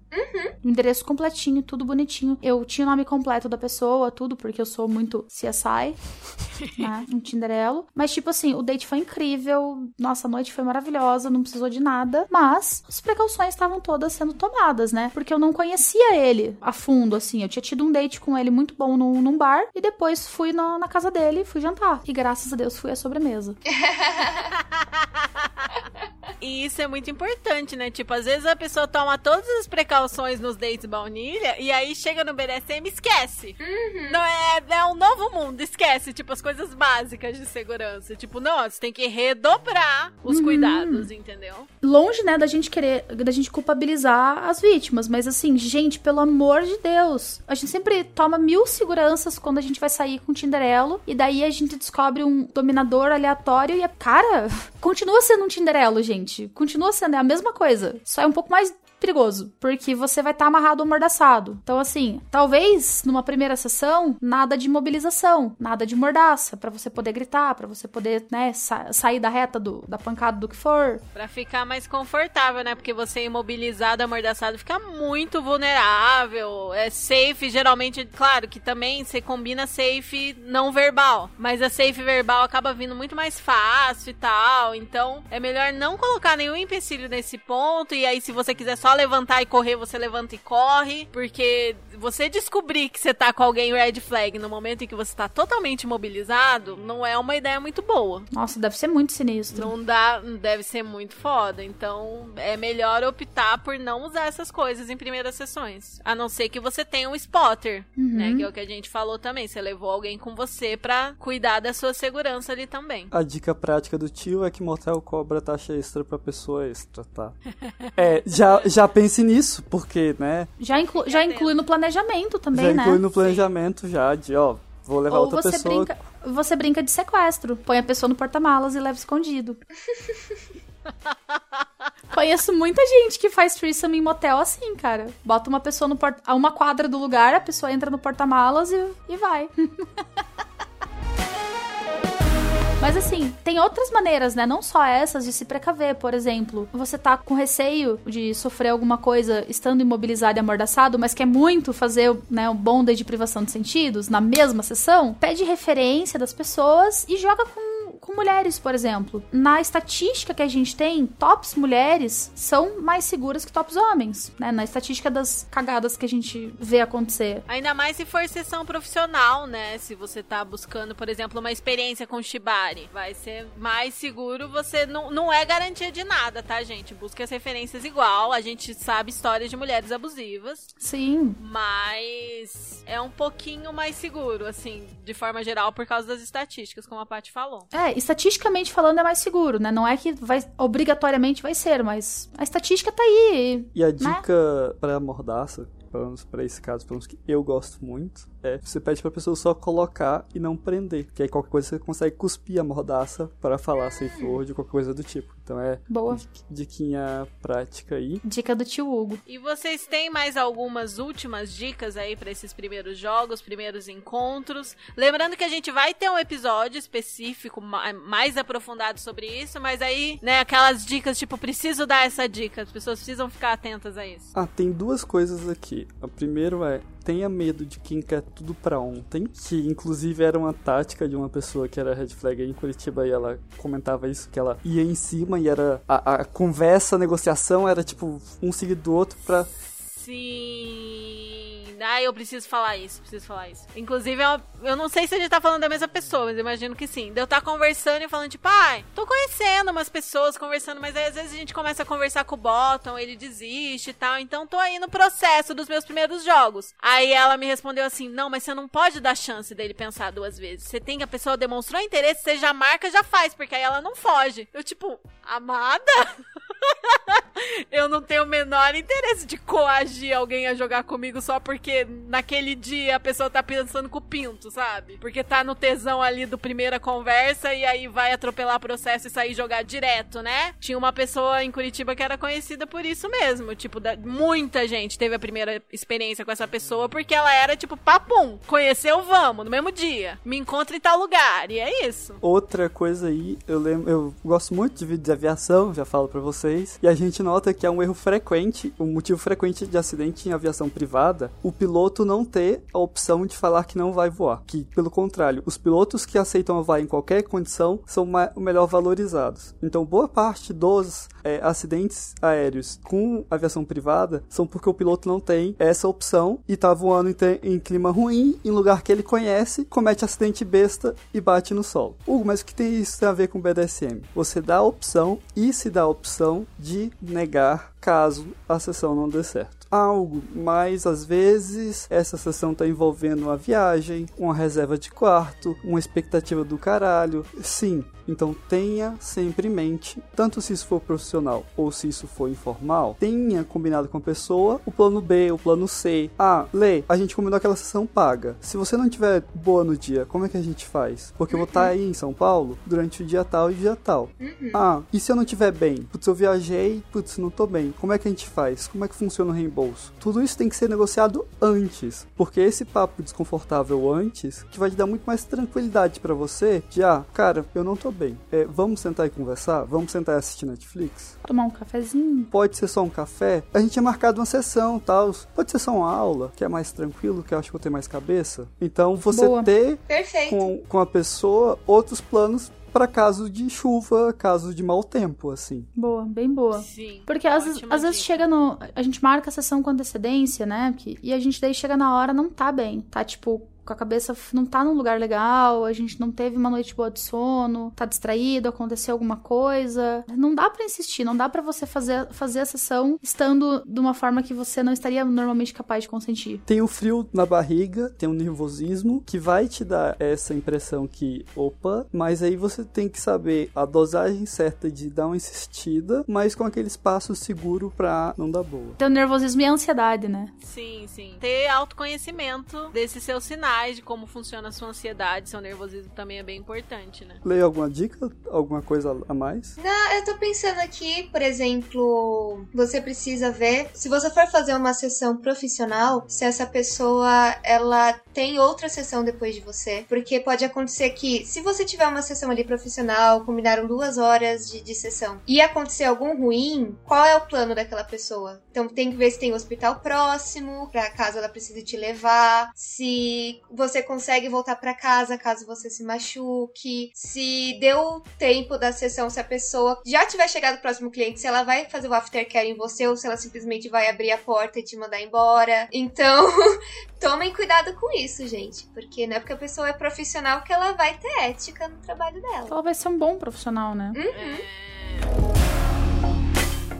O endereço completinho, tudo bonitinho. Eu tinha o nome completo da pessoa, tudo, porque eu sou muito CSI, né? Um Tinderelo. Mas, tipo assim, o date foi incrível. Nossa, a noite foi maravilhosa, não precisou de nada. Mas as precauções estavam todas sendo tomadas, né? Porque eu não conhecia ele a fundo, assim. Eu tinha tido um date com ele muito bom num, num bar. E depois fui na, na casa dele e fui jantar. E graças a Deus fui à sobremesa. E isso é muito importante, né? Tipo, às vezes a pessoa toma todas as precauções nos dates baunilha e aí chega no BDSM e esquece. Não é, é um novo mundo, esquece, tipo, as coisas básicas de segurança. Tipo, não, você tem que redobrar os cuidados, entendeu? longe, né, da gente querer, da gente culpabilizar as vítimas, mas assim, gente, pelo amor de Deus, a gente sempre toma mil seguranças quando a gente vai sair com o Tinderelo, e daí a gente descobre um dominador aleatório e, é, cara, continua sendo um Tinderelo, gente, continua sendo, é a mesma coisa, só é um pouco mais perigoso, porque você vai estar amarrado ou amordaçado. Então, assim, talvez numa primeira sessão, nada de mobilização, nada de mordaça, pra você poder gritar, pra você poder, né, sa- sair da reta do, da pancada do que for. Pra ficar mais confortável, né? Porque você imobilizado, amordaçado, fica muito vulnerável. É safe, geralmente, claro que também você combina safe não verbal. Mas a safe verbal acaba vindo muito mais fácil e tal. Então, é melhor não colocar nenhum empecilho nesse ponto. E aí, se você quiser só levantar e correr, você levanta e corre. Porque você descobrir que você tá com alguém red flag no momento em que você tá totalmente imobilizado, não é uma ideia muito boa. Nossa, deve ser muito sinistro. Não dá, deve ser muito foda. Então é melhor optar por não usar essas coisas em primeiras sessões. A não ser que você tenha um spotter, né? Que é o que a gente falou também. Você levou alguém com você pra cuidar da sua segurança ali também. A dica prática do tio é que motel cobra taxa extra pra pessoa extra, tá? É, já, já pense nisso, porque, né? Já, inclu já inclui no planejamento também, já né? inclui no planejamento já de, ó, vou levar Ou outra você pessoa. brinca, você brinca de sequestro. Põe a pessoa no porta-malas e leva escondido. Conheço muita gente que faz threesome em motel assim, cara. Bota uma pessoa no porta a uma quadra do lugar, a pessoa entra no porta-malas e, e vai. Mas assim, tem outras maneiras, né? Não só essas de se precaver. Por exemplo, você tá com receio de sofrer alguma coisa estando imobilizado e amordaçado, mas quer muito fazer né, um bonde de privação de sentidos na mesma sessão, pede referência das pessoas e joga com com mulheres, por exemplo. Na estatística que a gente tem, tops mulheres são mais seguras que tops homens, né? Na estatística das cagadas que a gente vê acontecer. Ainda mais se for sessão profissional, né? Se você tá buscando, por exemplo, uma experiência com Shibari, vai ser mais seguro. Você não, não é garantia de nada, tá, gente? Busque as referências igual. A gente sabe histórias de mulheres abusivas. Sim. Mas é um pouquinho mais seguro, assim, de forma geral, por causa das estatísticas, como a Paty falou. É, estatisticamente falando é mais seguro, né? Não é que vai obrigatoriamente vai ser, mas a estatística tá aí. E a né? dica pra mordaça, pelo menos pra esse caso, pelo menos que eu gosto muito, é você pede pra pessoa só colocar e não prender. Que aí qualquer coisa você consegue cuspir a mordaça para falar safe word, qualquer coisa do tipo. Então é Boa. di- diquinha prática aí. Dica do tio Hugo. E vocês têm mais algumas últimas dicas aí pra esses primeiros jogos, primeiros encontros? Lembrando que a gente vai ter um episódio específico ma- mais aprofundado sobre isso, mas aí, né, aquelas dicas tipo preciso dar essa dica, as pessoas precisam ficar atentas a isso. Ah, tem duas coisas aqui. A primeiro é tenha medo de quem quer tudo pra ontem, que inclusive era uma tática de uma pessoa que era red flag aí em Curitiba e ela comentava isso, que ela ia em cima e era a, a conversa, a negociação era tipo um seguido do outro pra Sim. Ah, eu preciso falar isso, preciso falar isso. Inclusive, eu, eu não sei se a gente tá falando da mesma pessoa, mas imagino que sim. De eu estar conversando e falando, tipo, ai, tô conhecendo umas pessoas conversando, mas aí às vezes a gente começa a conversar com o Bottom, ele desiste e tal. Então tô aí no processo dos meus primeiros jogos. Aí ela me respondeu assim: não, mas você não pode dar chance dele pensar duas vezes. Você tem que a pessoa demonstrou interesse, você já marca, já faz, porque aí ela não foge. Eu, tipo, amada? Eu não tenho o menor interesse de coagir alguém a jogar comigo só porque naquele dia a pessoa tá pensando com o pinto, sabe? Porque tá no tesão ali do primeira conversa e aí vai atropelar processo e sair jogar direto, né? Tinha uma pessoa em Curitiba que era conhecida por isso mesmo. Tipo, da- muita gente teve a primeira experiência com essa pessoa porque ela era tipo, papum, conheceu, vamos, no mesmo dia. Me encontra em tal lugar. E é isso. Outra coisa aí, eu lembro, eu gosto muito de vídeo de aviação, já falo pra vocês, e a gente nota que é um erro frequente, um motivo frequente de acidente em aviação privada, o piloto não ter a opção de falar que não vai voar. Que, pelo contrário, os pilotos que aceitam voar em qualquer condição são melhor valorizados. Então, boa parte dos é, acidentes aéreos com aviação privada são porque o piloto não tem essa opção e tá voando em, em clima ruim, em lugar que ele conhece, comete acidente besta e bate no solo. Hugo, mas o que tem isso a ver com BDSM? Você dá a opção e se dá a opção de negar caso a sessão não dê certo. Algo, mas às vezes essa sessão está envolvendo uma viagem, uma reserva de quarto, uma expectativa do caralho. Sim, então tenha sempre em mente, tanto se isso for profissional ou se isso for informal, tenha combinado com a pessoa o plano B, o plano C. Ah, Lê, a gente combinou aquela sessão paga. Se você não tiver boa no dia, como é que a gente faz? Porque eu vou estar aí em São Paulo durante o dia tal e dia tal. Ah, e se eu não tiver bem? Putz, eu viajei, putz, não tô bem. Como é que a gente faz? Como é que funciona o reembolso? Tudo isso tem que ser negociado antes, porque esse papo desconfortável antes que vai te dar muito mais tranquilidade pra você de, ah, cara, eu não tô bem. É, vamos sentar e conversar? Vamos sentar e assistir Netflix? Tomar um cafezinho. Pode ser só um café? A gente tinha marcado uma sessão tal. Pode ser só uma aula, que é mais tranquilo, que eu acho que eu tenho mais cabeça. Então você Boa. ter Perfeito. com, com a pessoa outros planos para caso de chuva, caso de mau tempo, assim. Boa, bem boa. Sim. Porque às, vezes- ótima às vezes chega no. A gente marca a sessão com antecedência, né? Que, e a gente daí chega na hora não tá bem. Tá tipo. Com a cabeça não tá num lugar legal, a gente não teve uma noite boa de sono, tá distraído, aconteceu alguma coisa. Não dá pra insistir, não dá pra você fazer, fazer a sessão estando de uma forma que você não estaria normalmente capaz de consentir. Tem o frio na barriga, tem o nervosismo, que vai te dar essa impressão que, opa, mas aí você tem que saber a dosagem certa de dar uma insistida, mas com aquele espaço seguro pra não dar boa. Tem o nervosismo e a ansiedade, né? Sim, sim. Ter autoconhecimento desses seus sinais, de como funciona a sua ansiedade, seu nervosismo também é bem importante, né? Leia alguma dica? Alguma coisa a mais? Não, eu tô pensando aqui, por exemplo, você precisa ver, se você for fazer uma sessão profissional, se essa pessoa ela tem outra sessão depois de você. Porque pode acontecer que, se você tiver uma sessão ali profissional, combinaram duas horas de, de sessão, e acontecer algum ruim, qual é o plano daquela pessoa? Então tem que ver se tem um hospital próximo, pra caso ela precise te levar, se você consegue voltar para casa caso você se machuque, se deu tempo da sessão, se a pessoa já tiver chegado o próximo cliente, se ela vai fazer o aftercare em você ou se ela simplesmente vai abrir a porta e te mandar embora. Então, tomem cuidado com isso, gente, porque não é porque a pessoa é profissional que ela vai ter ética no trabalho dela. Ela vai ser um bom profissional, né?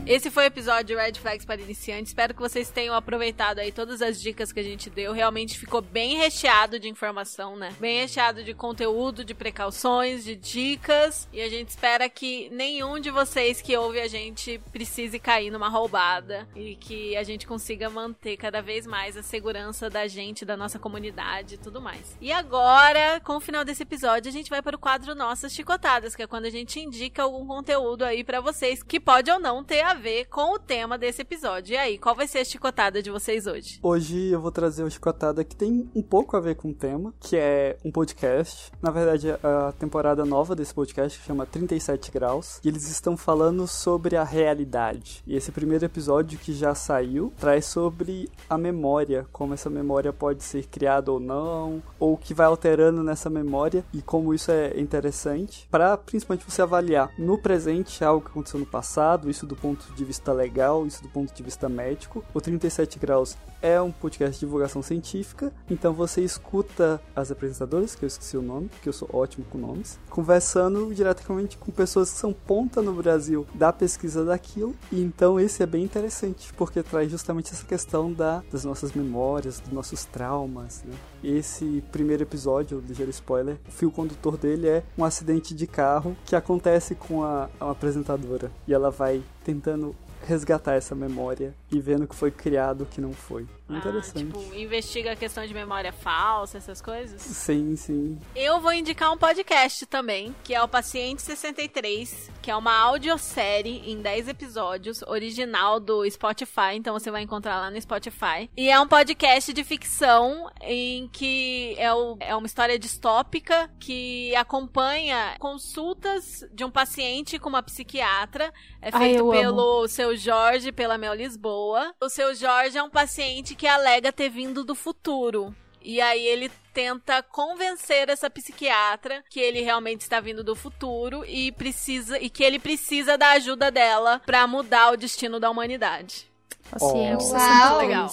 Esse foi o episódio Red Flags para iniciantes. Espero que vocês tenham aproveitado aí todas as dicas que a gente deu. Realmente ficou bem recheado de informação, né? Bem recheado de conteúdo, de precauções, de dicas. E a gente espera que nenhum de vocês que ouve a gente precise cair numa roubada e que a gente consiga manter cada vez mais a segurança da gente, da nossa comunidade e tudo mais. E agora, com o final desse episódio, a gente vai para o quadro Nossas Chicotadas, que é quando a gente indica algum conteúdo aí para vocês que pode ou não ter a ver com o tema desse episódio. E aí, qual vai ser a chicotada de vocês hoje? Hoje eu vou trazer uma chicotada que tem um pouco a ver com o tema, que é um podcast. Na verdade, a temporada nova desse podcast chama 37 Graus. E eles estão falando sobre a realidade. E esse primeiro episódio que já saiu traz sobre a memória, como essa memória pode ser criada ou não, ou o que vai alterando nessa memória e como isso é interessante para principalmente você avaliar no presente algo que aconteceu no passado, isso do ponto de vista legal, isso do ponto de vista médico. O 37 Graus é um podcast de divulgação científica, então você escuta as apresentadoras, que eu esqueci o nome, porque eu sou ótimo com nomes, conversando diretamente com pessoas que são ponta no Brasil da pesquisa daquilo, e então esse é bem interessante, porque traz justamente essa questão da, das nossas memórias, dos nossos traumas, né? Esse primeiro episódio, ligeiro spoiler, o fio condutor dele é um acidente de carro que acontece com a, a apresentadora, e ela vai tentando resgatar essa memória e vendo que foi criado o que não foi. Interessante. Ah, tipo, investiga a questão de memória falsa, essas coisas? Sim, sim. Eu vou indicar um podcast também, que é o Paciente 63, que é uma audiosérie em 10 episódios, original do Spotify, então você vai encontrar lá no Spotify. E é um podcast de ficção em que é, o, é uma história distópica que acompanha consultas de um paciente com uma psiquiatra. É Ai, feito amo. pelo seu Jorge, pela Mel Lisboa. O seu Jorge é um paciente que alega ter vindo do futuro. E aí ele tenta convencer essa psiquiatra que ele realmente está vindo do futuro e precisa e que ele precisa da ajuda dela pra mudar o destino da humanidade. Paciência. Uau. Legal.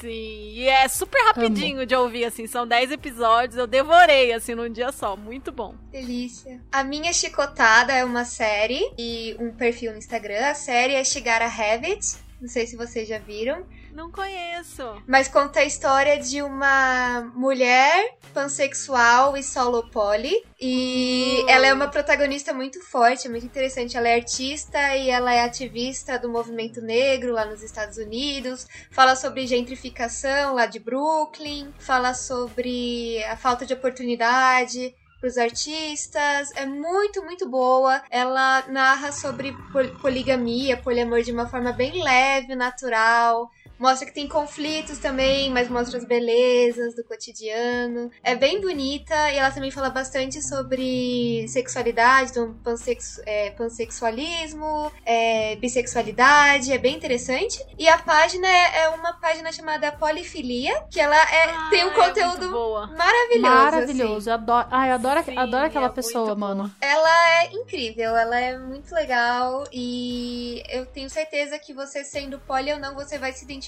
Sim, e é super rapidinho de ouvir assim, são 10 episódios, eu devorei assim num dia só, muito bom. Delícia. A minha chicotada é uma série e um perfil no Instagram. A série é Shigara Habit. Não sei se vocês já viram. Não conheço. Mas conta a história de uma mulher pansexual e solo poly. E ela é uma protagonista muito forte, é muito interessante. Ela é artista e ela é ativista do movimento negro lá nos Estados Unidos. Fala sobre gentrificação lá de Brooklyn. Fala sobre a falta de oportunidade para os artistas. É muito, muito boa. Ela narra sobre pol- poligamia, poliamor de uma forma bem leve, natural. Mostra que tem conflitos também, mas mostra as belezas do cotidiano. É bem bonita e ela também fala bastante sobre sexualidade, então pansex- é, pansexualismo, é, bissexualidade, é bem interessante. E a página é, é uma página chamada Polifilia, que ela é, tem um Ah, é conteúdo boa. maravilhoso. Maravilhoso. assim. Eu adoro, ai, eu adoro, Sim, adoro aquela é pessoa, muito boa. mano. Ela é incrível, ela é muito legal e eu tenho certeza que você sendo poli ou não, você vai se identificar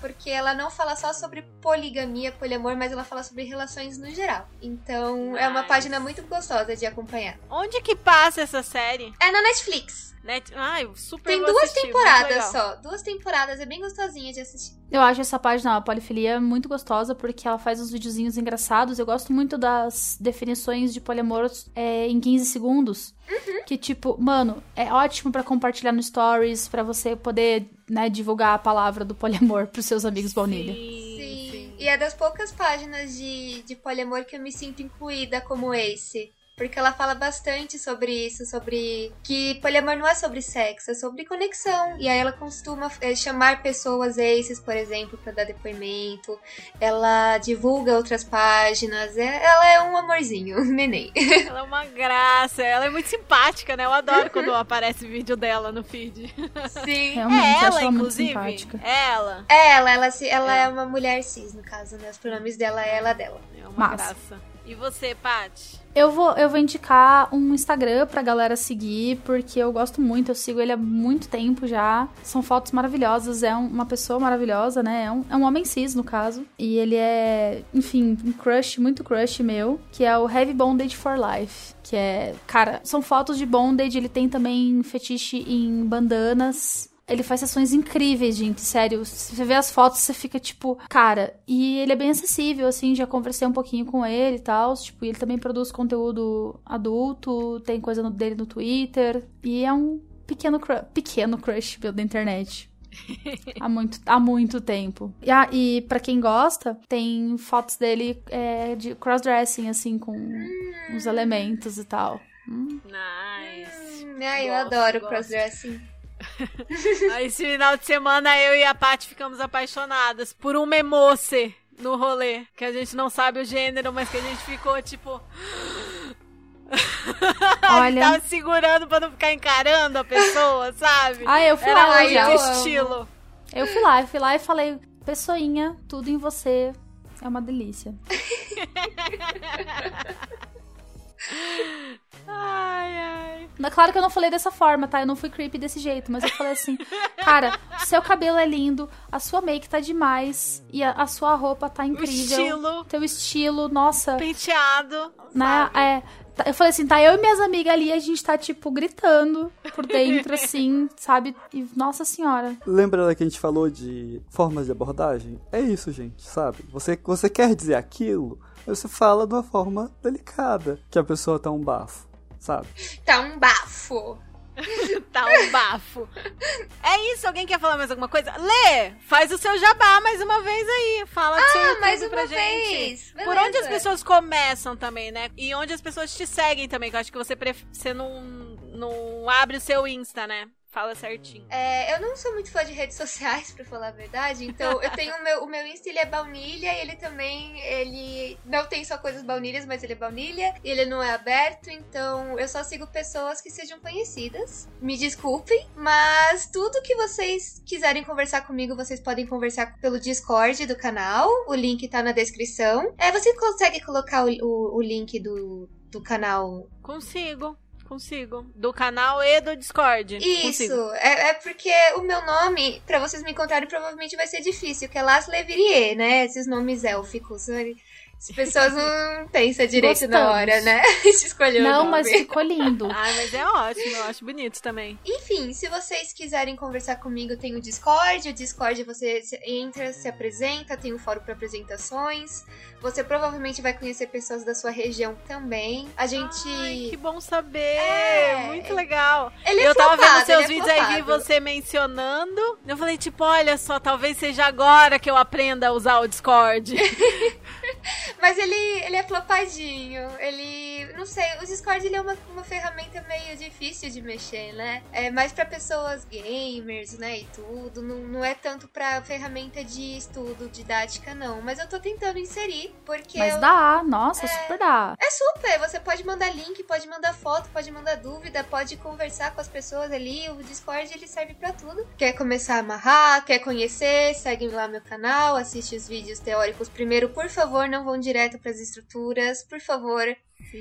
porque ela não fala só sobre poligamia, poliamor, mas ela fala sobre relações no geral. Então é uma Nice. página muito gostosa de acompanhar. Onde que passa essa série? É na Netflix. Net... Ai, super Tem duas assistir, temporadas só. Duas temporadas, é bem gostosinha de assistir. Eu acho essa página, a polifilia, muito gostosa porque ela faz uns videozinhos engraçados. Eu gosto muito das definições de poliamor é, em 15 segundos. Que, tipo, mano, é ótimo pra compartilhar no Stories, pra você poder, né, divulgar a palavra do poliamor pros seus amigos baunilha. Sim, Sim. sim. E é das poucas páginas de, de poliamor que eu me sinto incluída como Ace. Porque ela fala bastante sobre isso, sobre que poliamor não é sobre sexo, é sobre conexão. E aí ela costuma é, chamar pessoas aces, por exemplo, para dar depoimento. Ela divulga outras páginas. É, ela é um amorzinho, neném. Ela é uma graça, ela é muito simpática, né? Eu adoro quando aparece vídeo dela no feed. Sim. Realmente, é ela, inclusive. simpática. É ela. É ela, ela, se- ela é. uma mulher cis, no caso, né? Os pronomes dela é ela dela. É uma Massa. graça. E você, Paty? Eu vou, eu vou indicar um Instagram pra galera seguir, porque eu gosto muito, eu sigo ele há muito tempo já. São fotos maravilhosas, é um- uma pessoa maravilhosa, né? É um, é um homem cis, no caso. E ele é, enfim, um crush, muito crush meu, que é o Heavy Bondage for Life. Que é, cara, são fotos de bondage, ele tem também fetiche em bandanas. Ele faz sessões incríveis, gente, sério. Se você vê as fotos, você fica tipo, cara. E ele é bem acessível, assim, já conversei um pouquinho com ele e tal. Tipo, e ele também produz conteúdo adulto, tem coisa no- dele no Twitter. E é um pequeno, cru- pequeno crush meu da internet. há, muito, há muito tempo. E, ah, e para quem gosta, tem fotos dele é, de crossdressing, assim, com os elementos e tal. Hum. Nice. Hum, eu Gosto, adoro gosto. crossdressing. Aí, esse final de semana, eu e a Paty ficamos apaixonadas por um memoce no rolê. Que a gente não sabe o gênero, mas que a gente ficou, tipo... Olha. tava segurando pra não ficar encarando a pessoa, sabe? Ah, eu fui Era lá já. estilo. Eu fui lá, eu fui lá e falei, pessoinha, tudo em você é uma delícia. Ai, ai. Mas Claro que eu não falei dessa forma, tá? Eu não fui creepy desse jeito, mas eu falei assim, cara, seu cabelo é lindo, a sua make tá demais e a, a sua roupa tá O incrível. estilo, Teu estilo, nossa, penteado, né? sabe? É, tá- eu falei assim, tá eu e minhas amigas ali, a gente tá, tipo, gritando por dentro, assim, sabe? E, nossa senhora. Lembra da que a gente falou de formas de abordagem? É isso, gente, sabe? Você, você quer dizer aquilo, você fala de uma forma delicada, que a pessoa tá um bafo, sabe? Tá um bafo. Tá um bafo. É isso, alguém quer falar mais alguma coisa? Lê, faz o seu jabá mais uma vez aí. Fala do seu Ah, YouTube mais pra uma gente. vez. Por onde as Beleza. pessoas começam também, né? E onde as pessoas te seguem também, que eu acho que você, pref... você não, não abre o seu Insta, né? Fala certinho. É, eu não sou muito fã de redes sociais, pra falar a verdade. Então, eu tenho o meu, o meu Insta, ele é baunilha. E ele também, ele não tem só coisas baunilhas, mas ele é baunilha. E ele não é aberto, então eu só sigo pessoas que sejam conhecidas. Me desculpem, mas tudo que vocês quiserem conversar comigo, vocês podem conversar pelo Discord do canal. O link tá na descrição. É, você consegue colocar o, o, o link do, do canal Consigo, consigo. Do canal e do Discord. Isso, é, é porque o meu nome, pra vocês me encontrarem, provavelmente vai ser difícil, que é Las Levirie, né? Esses nomes élficos. As pessoas não pensam direito na Gostamos. hora, né? De escolher o Não, nome. mas ficou lindo. Ai, mas é ótimo, eu acho bonito também. Enfim, se vocês quiserem conversar comigo, tem o Discord. O Discord você entra, se apresenta, tem o fórum para apresentações. Você provavelmente vai conhecer pessoas da sua região também. A gente. Ai, que bom saber. É. Muito legal. Ele é eu tava flopado, vendo seus é vídeos aí, vi flopado. você mencionando. Eu falei, tipo, olha só, talvez seja agora que eu aprenda a usar o Discord. Mas ele, ele é flopadinho. Ele. Não sei, o Discord ele é uma, uma ferramenta meio difícil de mexer, né? É mais pra pessoas gamers, né? E tudo. Não, não é tanto pra ferramenta de estudo, didática, não. Mas eu tô tentando inserir, porque. Mas eu- dá, nossa, super dá. É super, você pode mandar link, pode mandar foto, pode mandar dúvida, pode conversar com as pessoas ali. O Discord ele serve pra tudo. Quer começar a amarrar, quer conhecer, segue lá meu canal, assiste os vídeos teóricos primeiro, por favor, não vão direto pras estruturas, por favor.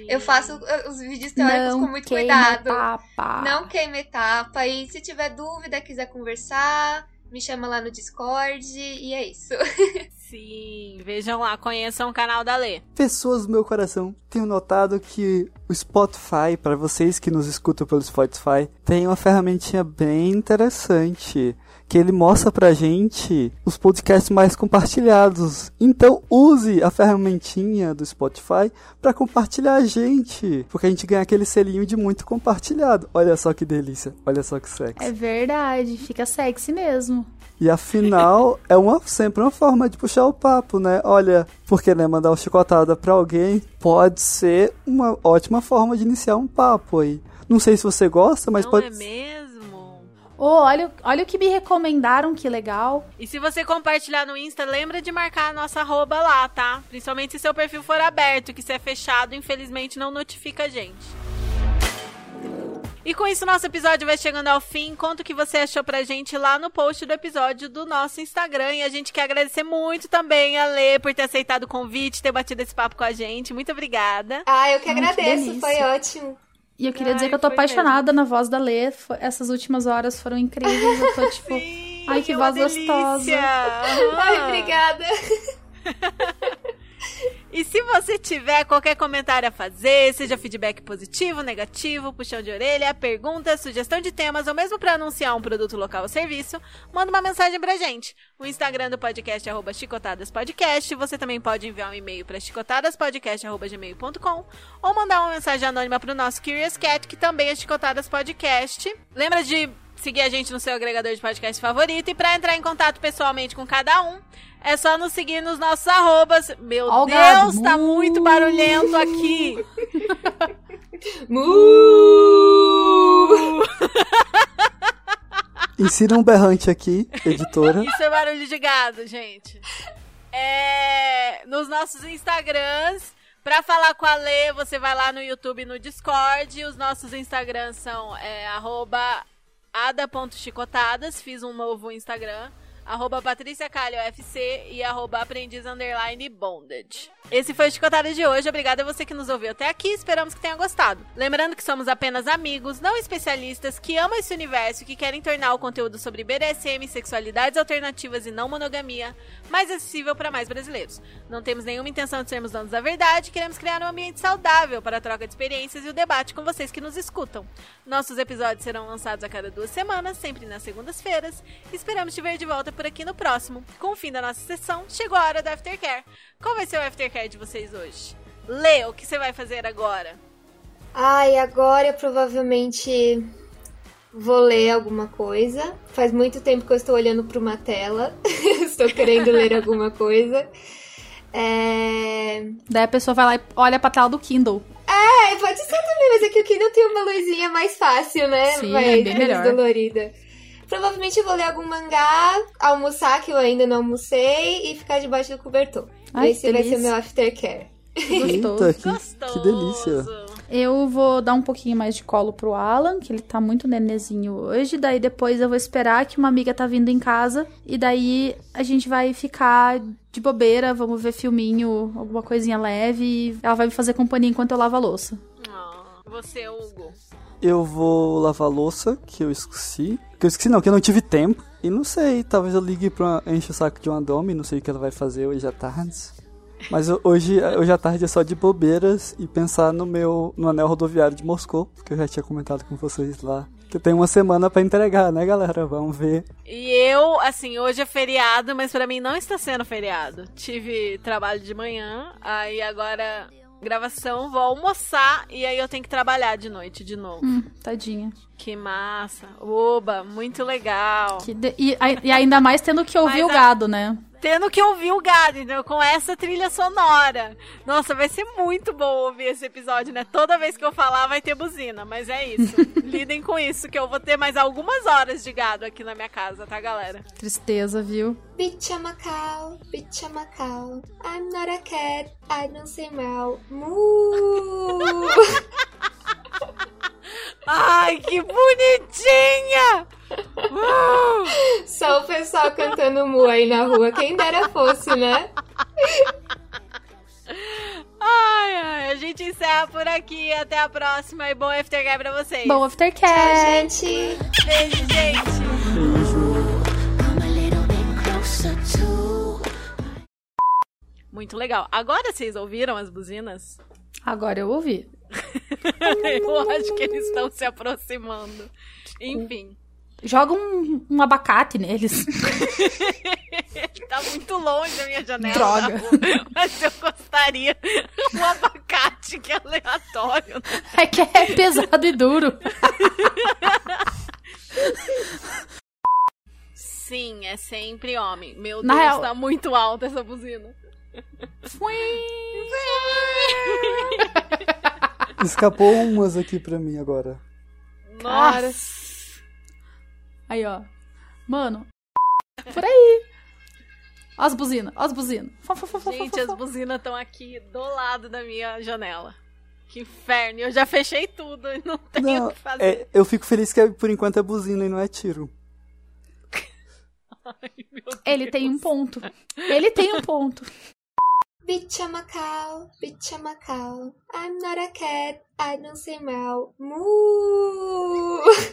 Eu faço os vídeos teóricos Não com muito queima cuidado. etapa. Não queime etapa. E se tiver dúvida, quiser conversar, me chama lá no Discord e é isso. Sim, vejam lá, conheçam o canal da Lê. Pessoas do meu coração, tenho notado que o Spotify, para vocês que nos escutam pelo Spotify, tem uma ferramentinha bem interessante. Que ele mostra pra gente os podcasts mais compartilhados. Então use a ferramentinha do Spotify para compartilhar a gente. Porque a gente ganha aquele selinho de muito compartilhado. Olha só que delícia. Olha só que sexy. É verdade, fica sexy mesmo. E afinal, é uma, sempre uma forma de puxar o papo, né? Olha, porque né, mandar uma chicotada pra alguém pode ser uma ótima forma de iniciar um papo aí. Não sei se você gosta, mas não pode. é mesmo? Ô, olha, olha o que me recomendaram, que legal. E se você compartilhar no Insta, lembra de marcar a nossa arroba lá, tá? Principalmente se seu perfil for aberto, que se é fechado, infelizmente não notifica a gente. E com isso, nosso episódio vai chegando ao fim. Conta o que você achou pra gente lá no post do episódio do nosso Instagram. E a gente quer agradecer muito também a Lê por ter aceitado o convite, ter batido esse papo com a gente. Muito obrigada. Ah, eu que que agradeço, delícia. foi ótimo. E eu queria dizer Ai, que eu tô apaixonada na voz da Lê. Essas últimas horas foram incríveis. Eu tô tipo. Sim, Ai, que é voz gostosa. delícia. Ai, Aham. obrigada. E se você tiver qualquer comentário a fazer, seja feedback positivo, negativo, puxão de orelha, pergunta, sugestão de temas ou mesmo para anunciar um produto local ou serviço, manda uma mensagem pra gente. O Instagram do podcast é arroba chicotadaspodcast. Você também pode enviar um e-mail para chicotadaspodcast.gmail.com ou mandar uma mensagem anônima pro nosso Curious Cat, que também é Chicotadas Podcast. Lembra de seguir a gente no seu agregador de podcast favorito e para entrar em contato pessoalmente com cada um, é só nos seguir nos nossos arrobas. Meu Ó o Deus, gado. tá muito barulhento aqui. Mu! Ensina um berrante aqui, editora. Isso é barulho de gado, gente. É, nos nossos Instagrams. Pra falar com a Lê, você vai lá no YouTube e no Discord. Os nossos Instagrams são é, arroba ada.chicotadas. Fiz um novo Instagram. Arroba Patrícia Calho FC e arroba aprendiz underline bondage. Esse foi o Chicotada de hoje. Obrigada a você que nos ouviu até aqui. Esperamos que tenha gostado. Lembrando que somos apenas amigos, não especialistas, que amam esse universo e que querem tornar o conteúdo sobre BDSM, sexualidades alternativas e não monogamia mais acessível para mais brasileiros. Não temos nenhuma intenção de sermos donos da verdade, queremos criar um ambiente saudável para a troca de experiências e o debate com vocês que nos escutam. Nossos episódios serão lançados a cada duas semanas, sempre nas segundas-feiras. Esperamos te ver de volta por aqui no próximo. Com o fim da nossa sessão, chegou a hora do Aftercare. Qual vai ser o Aftercare de vocês hoje? Lê, o que você vai fazer agora? Ai, agora eu provavelmente vou ler alguma coisa. Faz muito tempo que eu estou olhando para uma tela. estou querendo ler alguma coisa. É... Daí a pessoa vai lá e olha pra tela do Kindle. é, pode ser também, mas aqui o Kindle tem uma luzinha mais fácil, né? Sim, Vai, é bem menos melhor. dolorida. Provavelmente eu vou ler algum mangá, almoçar, que eu ainda não almocei, e ficar debaixo do cobertor. Ai, Esse vai ser delícia. meu aftercare. Gostoso. Eita, que, Gostoso. que delícia. Eu vou dar um pouquinho mais de colo pro Alan, que ele tá muito nenezinho hoje. Daí depois eu vou esperar que uma amiga tá vindo em casa. E daí a gente vai ficar de bobeira, vamos ver filminho, alguma coisinha leve. Ela vai me fazer companhia enquanto eu lavo a louça. Ah, você, Hugo. Eu vou lavar louça, que eu esqueci. Que eu esqueci não, que eu não tive tempo. E não sei, talvez eu ligue pra encher o saco de uma Domi, não sei o que ela vai fazer hoje à tarde. Mas hoje, hoje à tarde é só de bobeiras e pensar no meu no anel rodoviário de Moscou, que eu já tinha comentado com vocês lá. Que tem uma semana pra entregar, né, galera? Vamos ver. E eu, assim, hoje é feriado, mas pra mim não está sendo feriado. Tive trabalho de manhã, aí agora gravação, vou almoçar e aí eu tenho que trabalhar de noite de novo. Hum, tadinha. Que massa. Oba, muito legal. Que de- e, e ainda mais tendo que ouvir Mas o a- gado, né? Tendo que ouvir o gado, entendeu? Com essa trilha sonora. Nossa, vai ser muito bom ouvir esse episódio, né? Toda vez que eu falar vai ter buzina, mas é isso. Lidem com isso, que eu vou ter mais algumas horas de gado aqui na minha casa, tá, galera? Tristeza, viu? Bitch I'm a cow, bitch I'm a cow. I'm not a cat, I don't say meow. Moo! Ai, que bonitinha! Uh! Só o pessoal cantando mu aí na rua, quem dera fosse, né? Ai, ai, a gente encerra por aqui. Até a próxima e bom aftercare pra vocês. Bom Tchau, aftercare! gente! Beijo, gente. Muito legal. Agora vocês ouviram as buzinas? Agora eu ouvi. Eu acho que eles estão se aproximando. Enfim. Joga um, um abacate neles. Tá muito longe a minha janela. Droga. da Mas eu gostaria um abacate que é aleatório. né? É que é pesado e duro. Sim, é sempre. Homem. Meu Deus, real- tá muito alta essa buzina. Escapou umas aqui pra mim agora. Cara. Aí, ó. Mano. Por aí. Ó as buzinas, ó as buzinas. Gente, as buzinas estão aqui do lado da minha janela. Que inferno. Eu já fechei tudo e não tenho o Não, que fazer. é, eu fico feliz que por enquanto é buzina e não é tiro. Ele tem um ponto. Ele tem um ponto. Bitch, I'm a cow, bitch, I'm a cow. I'm not a cat, I don't say meow. Moo!